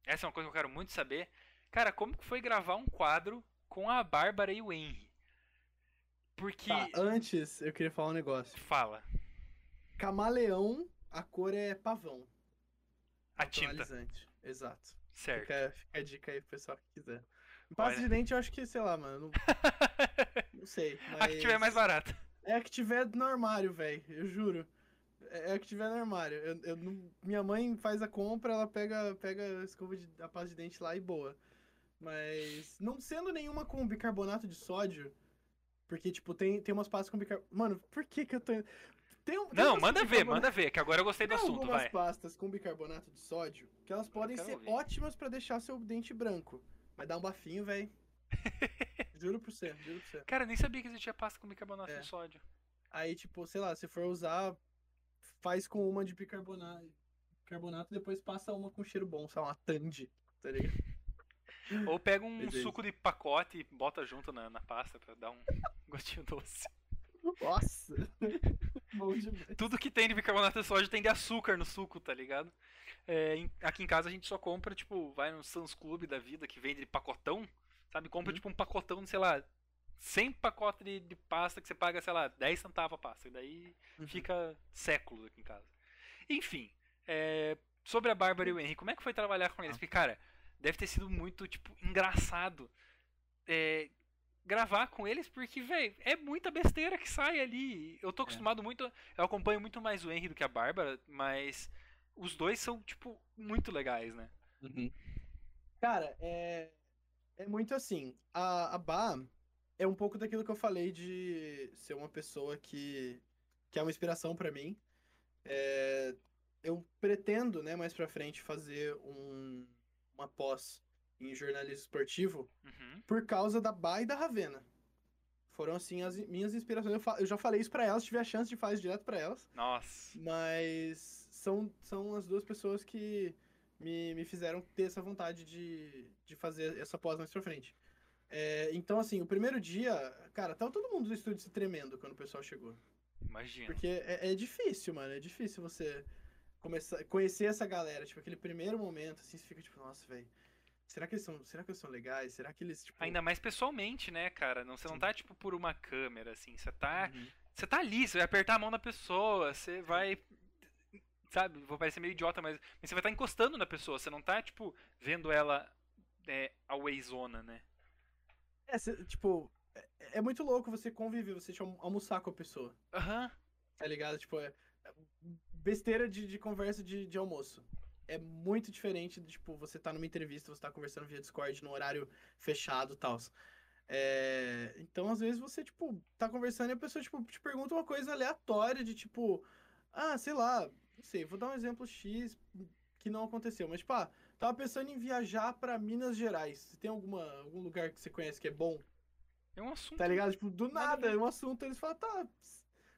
Essa é uma coisa que eu quero muito saber. Cara, como que foi gravar um quadro com a Bárbara e o Henry? Porque. Tá, antes eu queria falar um negócio. Fala. Camaleão, a cor é pavão. A tinta. Exato. Certo. Fica, fica a dica aí pro pessoal que quiser. Olha. de dente eu acho que, sei lá, mano. Não, não sei. a que tiver mais mas- barata. É a que tiver no armário, velho. Eu juro. É é a que tiver no armário. Eu, eu não- minha mãe faz a compra, ela pega, pega a escova de, a pasta de dente lá e boa. Mas não sendo nenhuma com bicarbonato de sódio, porque, tipo, tem, tem umas pastas com bicarbonato. Mano, por que que eu tô. Tem, um- tem Não, manda ver, manda ver, que agora eu gostei do Tem assunto, algumas vai. pastas com bicarbonato de sódio que elas podem ser ouvir. ótimas pra deixar seu dente branco. Mas dá um bafinho, velho. juro por você, juro por você. Cara, nem sabia que existia pasta com bicarbonato É. de sódio. Aí, tipo, sei lá, se for usar, faz com uma de bicarbonato, bicarbonato e depois passa uma com cheiro bom, sei lá, uma Tandy, tá ligado? Ou pega um Beleza. suco de pacote e bota junto na, na pasta pra dar um gostinho doce. Nossa! bom demais. Tudo que tem de bicarbonato de sódio tem de açúcar no suco, tá ligado? É, aqui em casa a gente só compra, tipo, vai no Sans Club da vida que vende de pacotão, sabe? Compra, Uhum. tipo, um pacotão, sei lá, 100 pacotes de, de pasta que você paga, sei lá, 10 centavos a pasta. E daí Uhum. fica séculos aqui em casa. Enfim, é, sobre a Bárbara e o Henry, como é que foi trabalhar com eles? Porque, cara, deve ter sido muito, tipo, engraçado é, gravar com eles, porque, velho, é muita besteira que sai ali. Eu tô acostumado muito, eu acompanho muito mais o Henry do que a Bárbara, mas os dois são, tipo, muito legais, né? Cara, é, é muito assim. A, a Bá é um pouco daquilo que eu falei de ser uma pessoa que, que é uma inspiração pra mim. É, eu pretendo, né, mais pra frente, fazer um, uma pós em jornalismo esportivo Uhum. por causa da Bá e da Ravena. Foram, assim, as minhas inspirações. Eu, fa- eu já falei isso pra elas, tive a chance de fazer direto pra elas. Nossa. Mas são, são as duas pessoas que me, me fizeram ter essa vontade de, de fazer essa pós mais pra frente. É, então, assim, o primeiro dia, cara, tava todo mundo no estúdio se tremendo quando o pessoal chegou. Imagina. Porque é, é difícil, mano, é difícil você começar, conhecer essa galera, tipo, aquele primeiro momento, assim, você fica tipo, nossa, velho. Será que eles são, será que eles são legais? Será que eles, tipo... Ainda mais pessoalmente, né, cara? Não, você não Sim. tá, tipo, por uma câmera, assim. Você tá. Uhum. Você tá ali, você vai apertar a mão da pessoa, você vai. Sabe, vou parecer meio idiota, mas, mas você vai estar encostando na pessoa, você não tá, tipo, vendo ela é, awayzona, né? É, cê, tipo, é, é muito louco você conviver, você tipo, almoçar com a pessoa, Aham. tá ligado? Tipo, é, é besteira de, de conversa de, de almoço. É muito diferente de, tipo, você tá numa entrevista, você tá conversando via Discord no horário fechado e tal. É, então, às vezes, você, tipo, tá conversando e a pessoa, tipo, te pergunta uma coisa aleatória de, tipo, ah, sei lá, não sei, vou dar um exemplo X que não aconteceu, mas, tipo, ah, tava pensando em viajar pra Minas Gerais. Tem alguma, algum lugar que você conhece que é bom? É um assunto. Tá ligado? Tipo, do Nada é um assunto, eles falam, tá,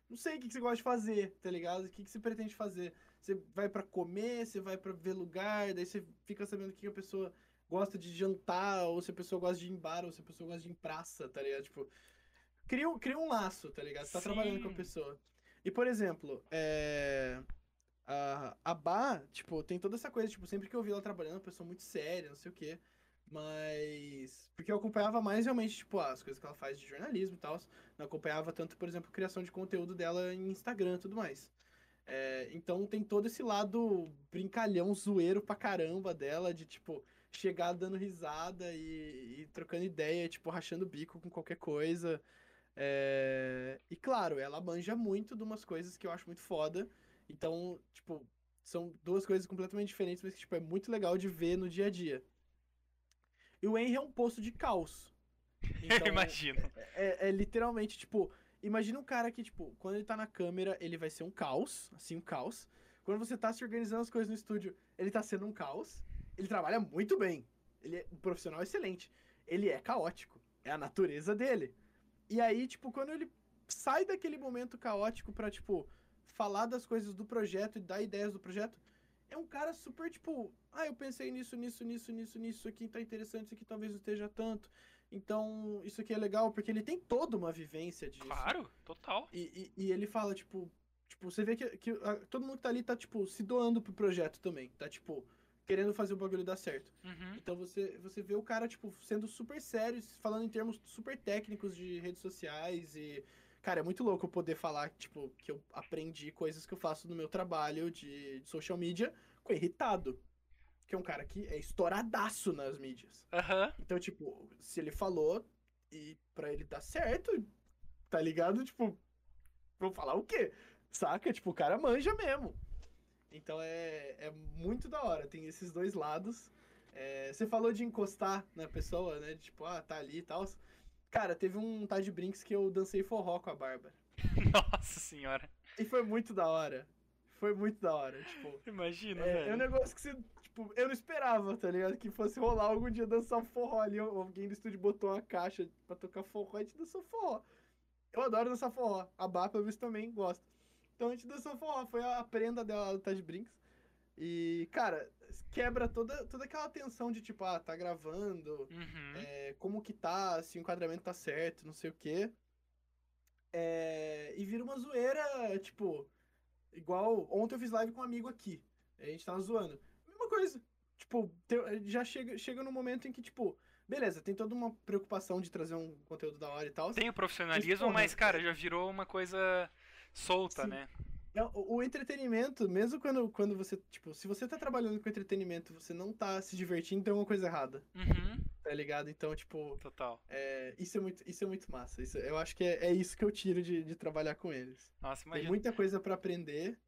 não sei o que que você gosta de fazer, tá ligado? O que que você pretende fazer? Você vai pra comer, você vai pra ver lugar, daí você fica sabendo o que a pessoa gosta de jantar, ou se a pessoa gosta de ir em bar, ou se a pessoa gosta de ir em praça, tá ligado? Tipo, cria, um- cria um laço, tá ligado? Você tá trabalhando com a Sim. pessoa. E, por exemplo, é... A, a Bá, tipo, tem toda essa coisa, tipo, sempre que eu vi ela trabalhando, uma pessoa muito séria, não sei o quê. Mas. Porque eu acompanhava mais realmente, tipo, as coisas que ela faz de jornalismo e tal. Não acompanhava tanto, por exemplo, a criação de conteúdo dela em Instagram e tudo mais. É, então tem todo esse lado brincalhão, zoeiro pra caramba dela, de tipo, chegar dando risada e, e trocando ideia, tipo, rachando bico com qualquer coisa. É, E claro, ela manja muito de umas coisas que eu acho muito foda. Então, tipo, são duas coisas completamente diferentes, mas que tipo, é muito legal de ver no dia a dia. E o Henry é um poço de caos. Eu Então, imagino. é, é literalmente, tipo, imagina um cara que, tipo, quando ele tá na câmera, ele vai ser um caos, assim, um caos. Quando você tá se organizando as coisas no estúdio, ele tá sendo um caos. Ele trabalha muito bem. Ele é um profissional excelente. Ele é caótico. É a natureza dele. E aí, tipo, quando ele sai daquele momento caótico pra, tipo, falar das coisas do projeto e dar ideias do projeto, é um cara super, tipo, ah, eu pensei nisso, nisso, nisso, nisso, nisso, isso aqui tá interessante, isso aqui talvez não esteja tanto. Então, isso aqui é legal, porque ele tem toda uma vivência disso. Claro, total. E, e, e ele fala, tipo, tipo, você vê que, que ah, todo mundo que tá ali tá, tipo, se doando pro projeto também. Tá, tipo, querendo fazer o bagulho dar certo. Uhum. Então você, você vê o cara, tipo, sendo super sério, falando em termos super técnicos de redes sociais e. Cara, é muito louco eu poder falar, tipo, que eu aprendi coisas que eu faço no meu trabalho de, de social media com o Irritado. Que é um cara que é estouradaço nas mídias. Aham. Então, tipo, se ele falou e pra ele dar certo, tá ligado? Tipo, vou falar o quê? Saca? Tipo, o cara manja mesmo. Então é, é muito da hora, tem esses dois lados. É, você falou de encostar na pessoa, né? Tipo, ah, tá ali e tal. Cara, teve um Tide Brinks que eu dancei forró com a Bárbara. Nossa senhora. E foi muito da hora. Foi muito da hhora, tipo. Imagina, É, é velho. um negócio que você, tipo, eu não esperava, tá ligado? Que fosse rolar algum dia dançar forró ali. Alguém do estúdio botou uma caixa pra tocar forró e a gente dançou forró. Eu adoro dançar forró. A Bá, pelo visto, também gosta. Então a gente dançou forró. Foi a prenda dela do Tad Brinks. E, cara, quebra toda, toda aquela tensão de tipo, ah, tá gravando, Uhum. é, como que tá, se o enquadramento tá certo, não sei o quê. É, e vira uma zoeira, tipo, igual ontem eu fiz live com um amigo aqui. A gente tava zoando. Mesma coisa. Tipo, já chega, chega no momento em que, tipo, beleza, tem toda uma preocupação de trazer um conteúdo da hora e tal. Tem o profissionalismo, mas, cara, já virou uma coisa solta, Sim. né? É, O, o entretenimento, mesmo quando, quando você, tipo, se você tá trabalhando com entretenimento, você não tá se divertindo, tem uma coisa errada, Uhum. tá ligado? Então, tipo, Total. é, isso, é muito, isso é muito massa. Isso, eu acho que é, é isso que eu tiro de, de trabalhar com eles. Nossa, Tem imagina. muita coisa pra aprender,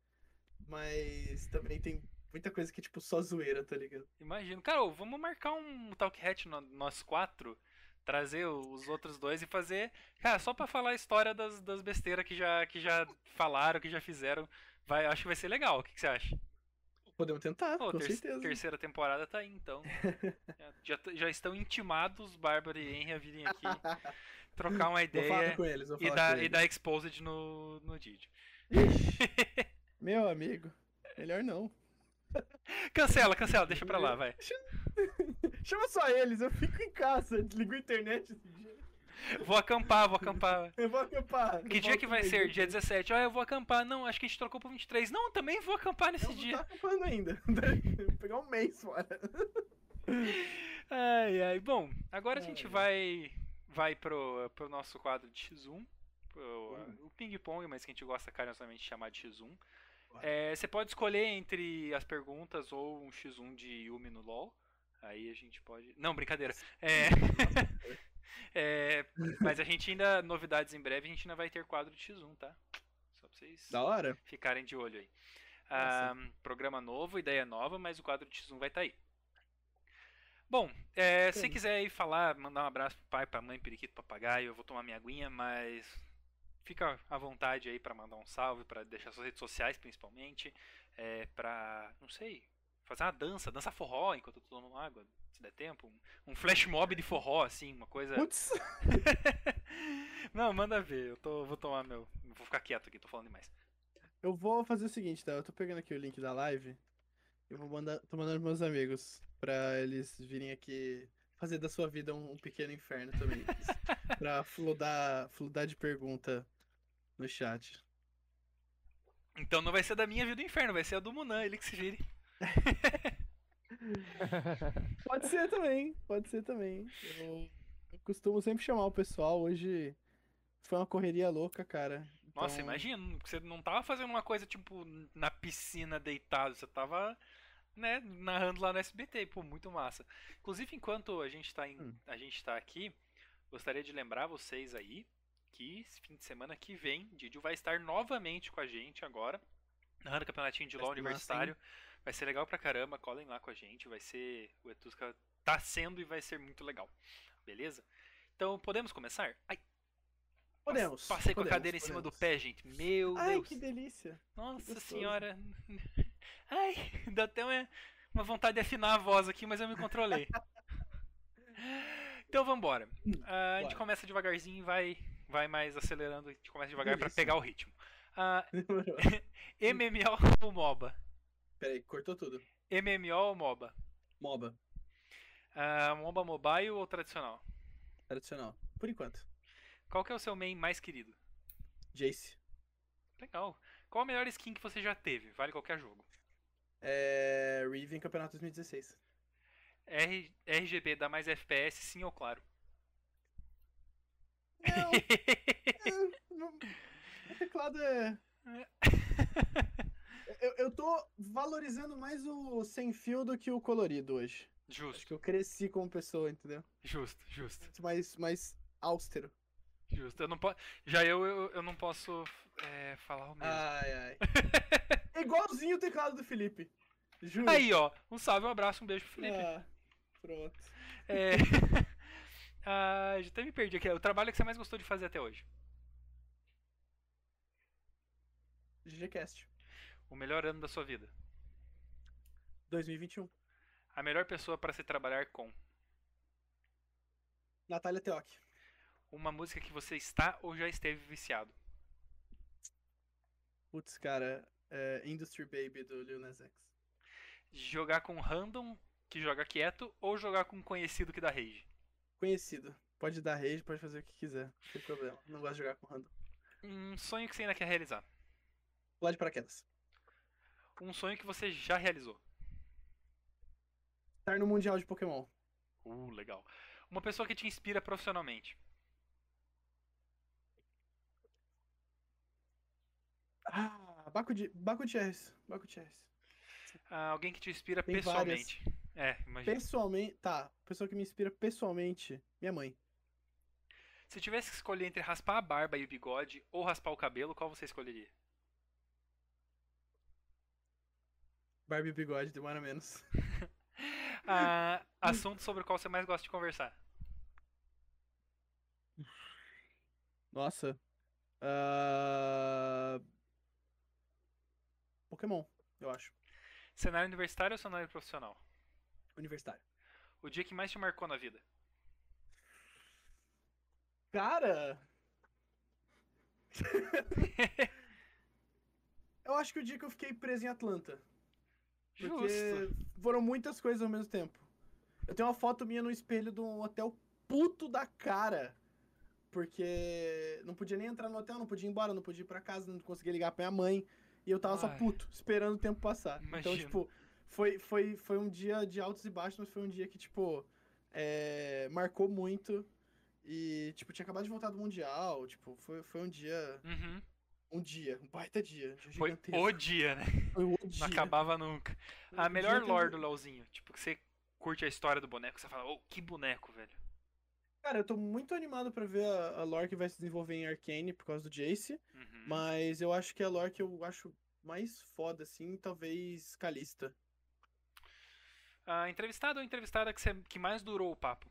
mas também tem muita coisa que, tipo, só zoeira, tá ligado? Imagino. Cara, vamos marcar um Talk Hat no, nós quatro, trazer os outros dois e fazer. Cara, só pra falar a história das, das besteiras que já, que já falaram, que já fizeram. Vai, acho que vai ser legal. O que, que você acha? Podemos tentar, Pô, com ter- certeza. terceira temporada tá aí, então. já, já, estão intimados Bárbara e Henry a virem aqui trocar uma ideia com eles, e dar, e dar exposed no, no Didi. Meu amigo, melhor não. Cancela, cancela, deixa pra lá, vai. Chama só eles, eu fico em casa, desligo a internet esse dia. Vou acampar, vou acampar. Eu vou acampar. Que dia que vai ser? Dia 17. Ah, eu vou acampar. Não, acho que a gente trocou pro 23. Não, também vou acampar nesse Eu não dia. tá acampando ainda. Vou pegar um mês fora. Ai, ai. Bom, agora a gente Ai, ai. vai vai pro, pro nosso quadro de X1. pro- Hum. O ping-pong, mas que a gente gosta carinhosamente de chamar de X1. Bora. É, você pode escolher entre as perguntas ou um X1 de Yumi no LoL. Aí a gente pode. Não, brincadeira. É. É, mas a gente ainda. Novidades em breve, a gente ainda vai ter quadro de X1, tá? Só pra vocês Da hora. ficarem de olho aí. Ah, programa novo, ideia nova, mas o quadro de X1 vai estar aí. Bom, é, se quiser aí falar, mandar um abraço pro pai, pra mãe, periquito, papagaio, eu vou tomar minha aguinha, mas fica à vontade aí pra mandar um salve, pra deixar suas redes sociais principalmente, é, pra, não sei, fazer uma dança, dança forró enquanto eu tô tomando água, se der tempo, um, um flash mob de forró, assim, uma coisa... Putz. não, manda ver, eu tô, vou tomar meu, vou ficar quieto aqui, tô falando demais. Eu vou fazer o seguinte, tá? Eu tô pegando aqui o link da live. Eu vou mandar. Tô mandando meus amigos. Pra eles virem aqui fazer da sua vida um, um pequeno inferno também. pra fludar, fludar de pergunta no chat. Então não vai ser da minha vida do inferno, vai ser a do Munan, ele que se vire. Pode ser também, pode ser também. Eu, eu costumo sempre chamar o pessoal. Hoje foi uma correria louca, cara. Nossa, Então, imagina, você não tava fazendo uma coisa tipo na piscina deitado, você tava, né, narrando lá no SBT, pô, muito massa. Inclusive, enquanto a gente tá, em, Hum. a gente tá aqui, gostaria de lembrar vocês aí que esse fim de semana que vem, Didio vai estar novamente com a gente agora, narrando campeonatinho de LoL ser massa, universitário. Vai ser legal pra caramba, colhem lá com a gente, vai ser, o Etusca tá sendo e vai ser muito legal, beleza? Então, podemos começar? Ai, Podemos. Passei com a podemos, cadeira em cima do podemos. pé, gente. Meu Ai, Deus. que delícia. Nossa gostoso. senhora. Ai, dá até uma, uma vontade de afinar a voz aqui, mas eu me controlei. Então vambora. Ah, a gente começa devagarzinho e vai, vai mais acelerando. A gente começa devagar pra Delícia. pegar o ritmo. Ah, MMO ou MOBA? Peraí, cortou tudo. MMO ou MOBA? MOBA, Ah, MOBA mobile ou tradicional? tradicional. Por enquanto. Qual que é o seu main mais querido? Jace. Legal. Qual a melhor skin que você já teve? Vale qualquer jogo. É. Riven Campeonato 2016. R- RGB dá mais FPS, sim ou claro? Não, é, o teclado é. Eu, eu tô valorizando mais o sem fio do que o colorido hoje. Acho Justo, que eu cresci como pessoa, entendeu? justo, justo, Mais, mais austero. justo. Eu não po... Já eu, eu, eu não posso é, falar o mesmo. Ai, ai. É igualzinho o teclado do Felipe. Juro. Aí, ó. Um salve, um abraço, um beijo pro Felipe. Ah, pronto. É... ah, já até me perdi aqui. O trabalho que você mais gostou de fazer até hoje? GGCast. O melhor ano da sua vida? 2021. A melhor pessoa para se trabalhar com? Natália Teoc. Uma música que você está ou já esteve viciado? Putz, cara. É Industry Baby do Lil Nas X. Jogar com random que joga quieto ou jogar com um conhecido que dá rage? Conhecido. Pode dar rage, pode fazer o que quiser. Não tem problema. Não gosto de jogar com random. Um sonho que você ainda quer realizar? Pular de paraquedas. Um sonho que você já realizou? Estar no Mundial de Pokémon. Uh, legal. Uma pessoa que te inspira profissionalmente? Ah, Baco de Baco. Baco de Cherries. Ah, alguém que te inspira Tem pessoalmente? É, imagina. Pessoalmente, tá. Pessoa que me inspira pessoalmente, minha mãe. Se tivesse que escolher entre raspar a barba e o bigode ou raspar o cabelo, qual você escolheria? Barbie Bigode, demora menos. Ah, assunto sobre o qual você mais gosta de conversar? Nossa. Ah, Pokémon, eu acho. Cenário universitário ou cenário profissional? Universitário. O dia que mais te marcou na vida? Cara. eu acho que o dia que eu fiquei preso em Atlanta. Porque Justo. foram muitas coisas ao mesmo tempo. Eu tenho uma foto minha no espelho de um hotel puto da cara. porque não podia nem entrar no hotel, não podia ir embora, não podia ir pra casa, não conseguia ligar pra minha mãe. E eu tava só Ai. puto, esperando o tempo passar. Então, Imagino. tipo, foi, foi, foi um dia de altos e baixos, mas foi um dia que, tipo, é, marcou muito. E, tipo, tinha acabado de voltar do Mundial. Tipo, foi, foi um dia. Uhum. Um dia, um baita dia. um dia Foi gigantesco. o dia, né? Foi o Não dia. acabava nunca. Foi A melhor lore do LoLzinho. Tipo, que você curte a história do boneco, você fala, oh, que boneco, velho. Cara, eu tô muito animado pra ver a, a lore que vai se desenvolver em Arcane por causa do Jace. Uhum. Mas eu acho que a lore que eu acho mais foda, assim, talvez Calista. A entrevistada ou entrevistada que, você- que mais durou o papo?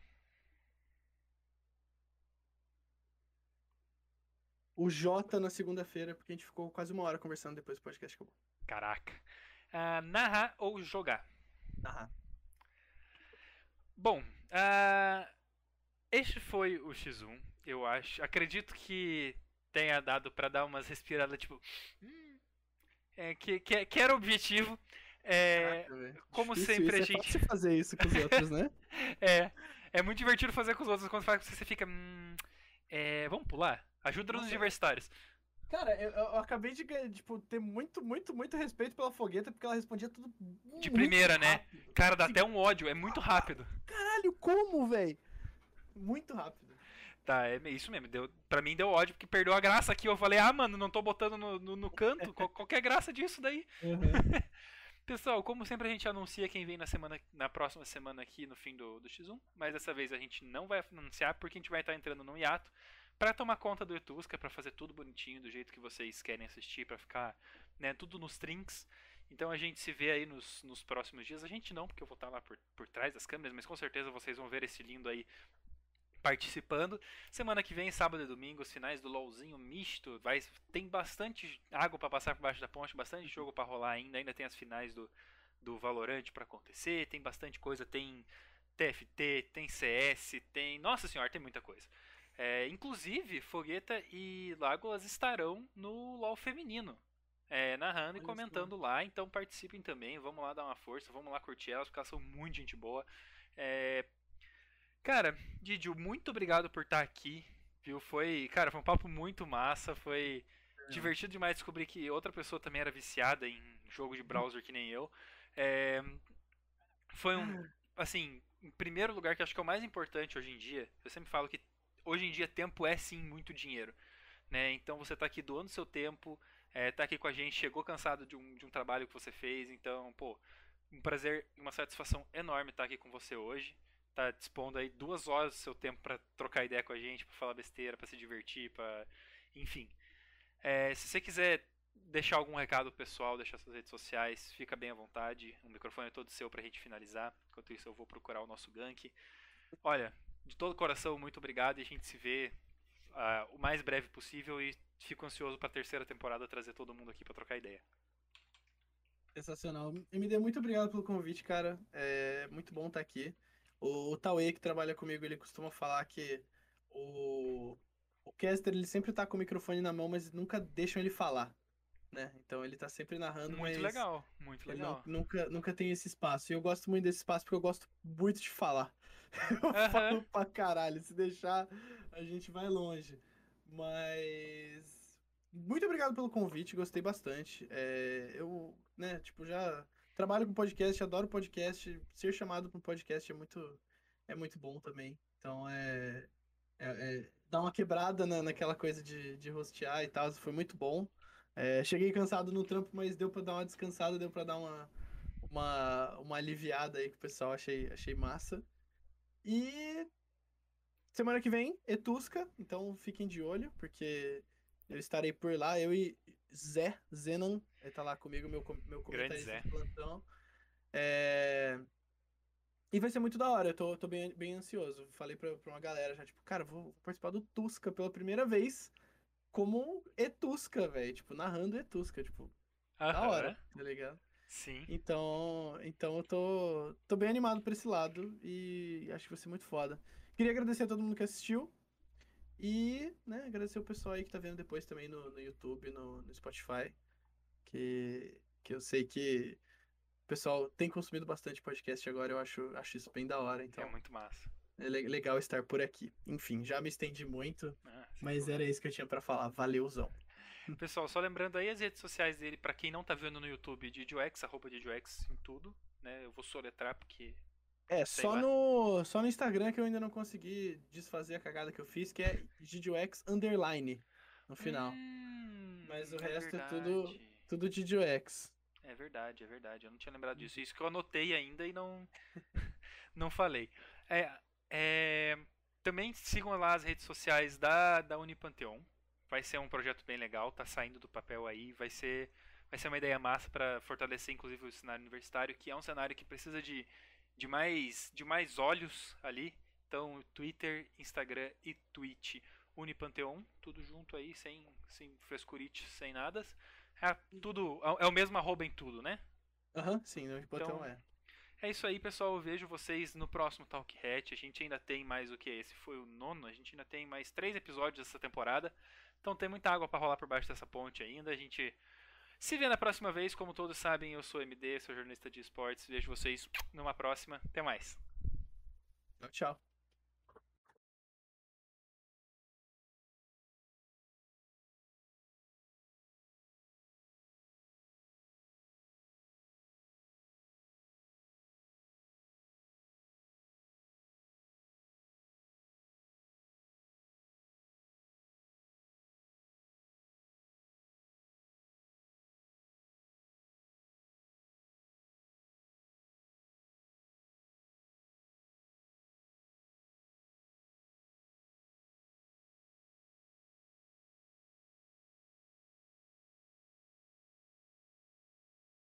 O Jota na segunda-feira, porque a gente ficou quase uma hora conversando depois do podcast acabou. Caraca. Ah, narrar ou jogar? Ah, Bom, ah, este foi o X1, eu acho. Acredito que tenha dado pra dar umas respiradas, tipo. hum, é, que, que, que era o objetivo. É, como sempre, a é gente- fácil fazer isso com os outros, né? é, é muito divertido fazer com os outros quando faz com você, você fica. Hum, é, vamos pular? Ajuda nos universitários. Cara, eu, eu acabei de tipo, ter muito, muito, muito respeito pela fogueta, porque ela respondia tudo De primeira, né? rápido. Cara, dá até um ódio, é muito rápido. Caralho, como, velho? Muito rápido. Tá, é isso mesmo. Deu, pra mim deu ódio porque perdeu a graça aqui. Eu falei, ah, mano, não tô botando no, no, no canto. Qual, qual que é a graça disso daí? Pessoal, como sempre a gente anuncia quem vem na semana, na próxima semana aqui no fim do, do X1, mas dessa vez a gente não vai anunciar porque a gente vai estar entrando num hiato pra tomar conta do Etusca, pra fazer tudo bonitinho do jeito que vocês querem assistir, pra ficar, né, tudo nos trinks. Então a gente se vê aí nos, nos próximos dias. A gente não, porque eu vou estar lá por, por trás das câmeras, mas com certeza vocês vão ver esse lindo aí participando. Semana que vem, sábado e domingo, os finais do LOLzinho misto. Vai, tem bastante água pra passar por baixo da ponte, bastante jogo pra rolar ainda. Ainda tem as finais do, do Valorant pra acontecer. Tem bastante coisa. Tem TFT, tem CS, tem. Nossa senhora, tem muita coisa. É, inclusive, Fogueta e Lágoas estarão no LOL feminino. é, narrando e comentando lá, então participem também, vamos lá dar uma força, vamos lá curtir elas, porque elas são muito gente boa. É, Cara, Didio, muito obrigado por estar aqui, viu? Foi, cara, foi um papo muito massa, foi divertido demais descobrir que outra pessoa também era viciada em jogo de browser que nem eu. É, foi um, assim, em primeiro lugar, que acho que é o mais importante hoje em dia, eu sempre falo que hoje em dia tempo é sim muito dinheiro, né? Então você tá aqui doando seu tempo, é, tá aqui com a gente, chegou cansado de um, de um trabalho que você fez, então, pô, um prazer e uma satisfação enorme estar aqui com você hoje tá dispondo aí duas horas do seu tempo para trocar ideia com a gente, para falar besteira, para se divertir, para enfim. É, se você quiser deixar algum recado pessoal, deixar suas redes sociais, fica bem à vontade. O microfone é todo seu pra gente finalizar. Enquanto isso, eu vou procurar o nosso gank. Olha, de todo coração, muito obrigado e a gente se vê ah, o mais breve possível e fico ansioso pra terceira temporada trazer todo mundo aqui pra trocar ideia. Sensacional. MD, muito obrigado pelo convite, cara. É muito bom estar aqui. O, o Tauê, que trabalha comigo, ele costuma falar que o, o caster ele sempre tá com o microfone na mão, mas nunca deixam ele falar, né? Então ele tá sempre narrando, Muito legal, muito legal. não- nunca, nunca tem esse espaço. E eu gosto muito desse espaço porque eu gosto muito de falar. Eu Aham. falo pra caralho. Se deixar, a gente vai longe. Mas. Muito obrigado pelo convite, gostei bastante. É, eu, né, tipo, já trabalho com podcast, adoro podcast. Ser chamado para um podcast é muito, é muito bom também. Então é. é, é dá uma quebrada na, naquela coisa de, de hostear e tal. Foi muito bom. É, cheguei cansado no trampo, mas deu pra dar uma descansada, deu pra dar uma, uma, uma aliviada aí com o pessoal. Achei, achei massa. E semana que vem, Etusca, então fiquem de olho, porque eu estarei por lá. Eu e Zé Zenan, ele tá lá comigo, meu, meu comentarista de plantão. É, E vai ser muito da hora, eu tô, tô bem, bem ansioso. Falei pra, pra uma galera já, tipo, cara, vou participar do Tusca pela primeira vez como Etusca, velho. Tipo, narrando Etusca, tipo, da Aham, hora, tá ligado? Sim. Então, então eu tô, tô bem animado pra esse lado e acho que vai ser muito foda. Queria agradecer a todo mundo que assistiu e, né, agradecer o pessoal aí que tá vendo depois também no, no YouTube, no, no Spotify, que, que eu sei que o pessoal tem consumido bastante podcast agora, eu acho, acho isso bem da hora, então É muito massa. é legal estar por aqui. Enfim, já me estendi muito, Ah, mas era isso que eu tinha para falar. Valeuzão. Pessoal, só lembrando aí as redes sociais dele, pra quem não tá vendo no YouTube, DidioX, arroba DidioX em tudo, né? Eu vou soletrar porque É, só lá. no, só no Instagram que eu ainda não consegui desfazer a cagada que eu fiz, que é GidioX underline no final. Hum, Mas o é resto é tudo- verdade. Tudo GidioX. É verdade, é verdade. Eu não tinha lembrado disso. Isso que eu anotei ainda e não não falei. É, é, também sigam lá as redes sociais da, da Unipanteon. Vai ser um projeto bem legal, tá saindo do papel aí. Vai ser, vai ser uma ideia massa para fortalecer, inclusive, o cenário universitário, que é um cenário que precisa de, de, mais, de mais olhos ali. Então, Twitter, Instagram e Twitch. Unipanteon, tudo junto aí, sem, sem frescurite, sem nada. É tudo, é o mesmo arroba em tudo, né? Aham, sim, no botão Então, é. É isso aí, pessoal. Eu vejo vocês no próximo Talk Hat. A gente ainda tem mais o que? Esse foi o nono. A gente ainda tem mais três episódios dessa temporada. Então tem muita água pra rolar por baixo dessa ponte ainda. A gente se vê na próxima vez. Como todos sabem, eu sou MD, sou jornalista de esportes. Vejo vocês numa próxima. Até mais. Tchau.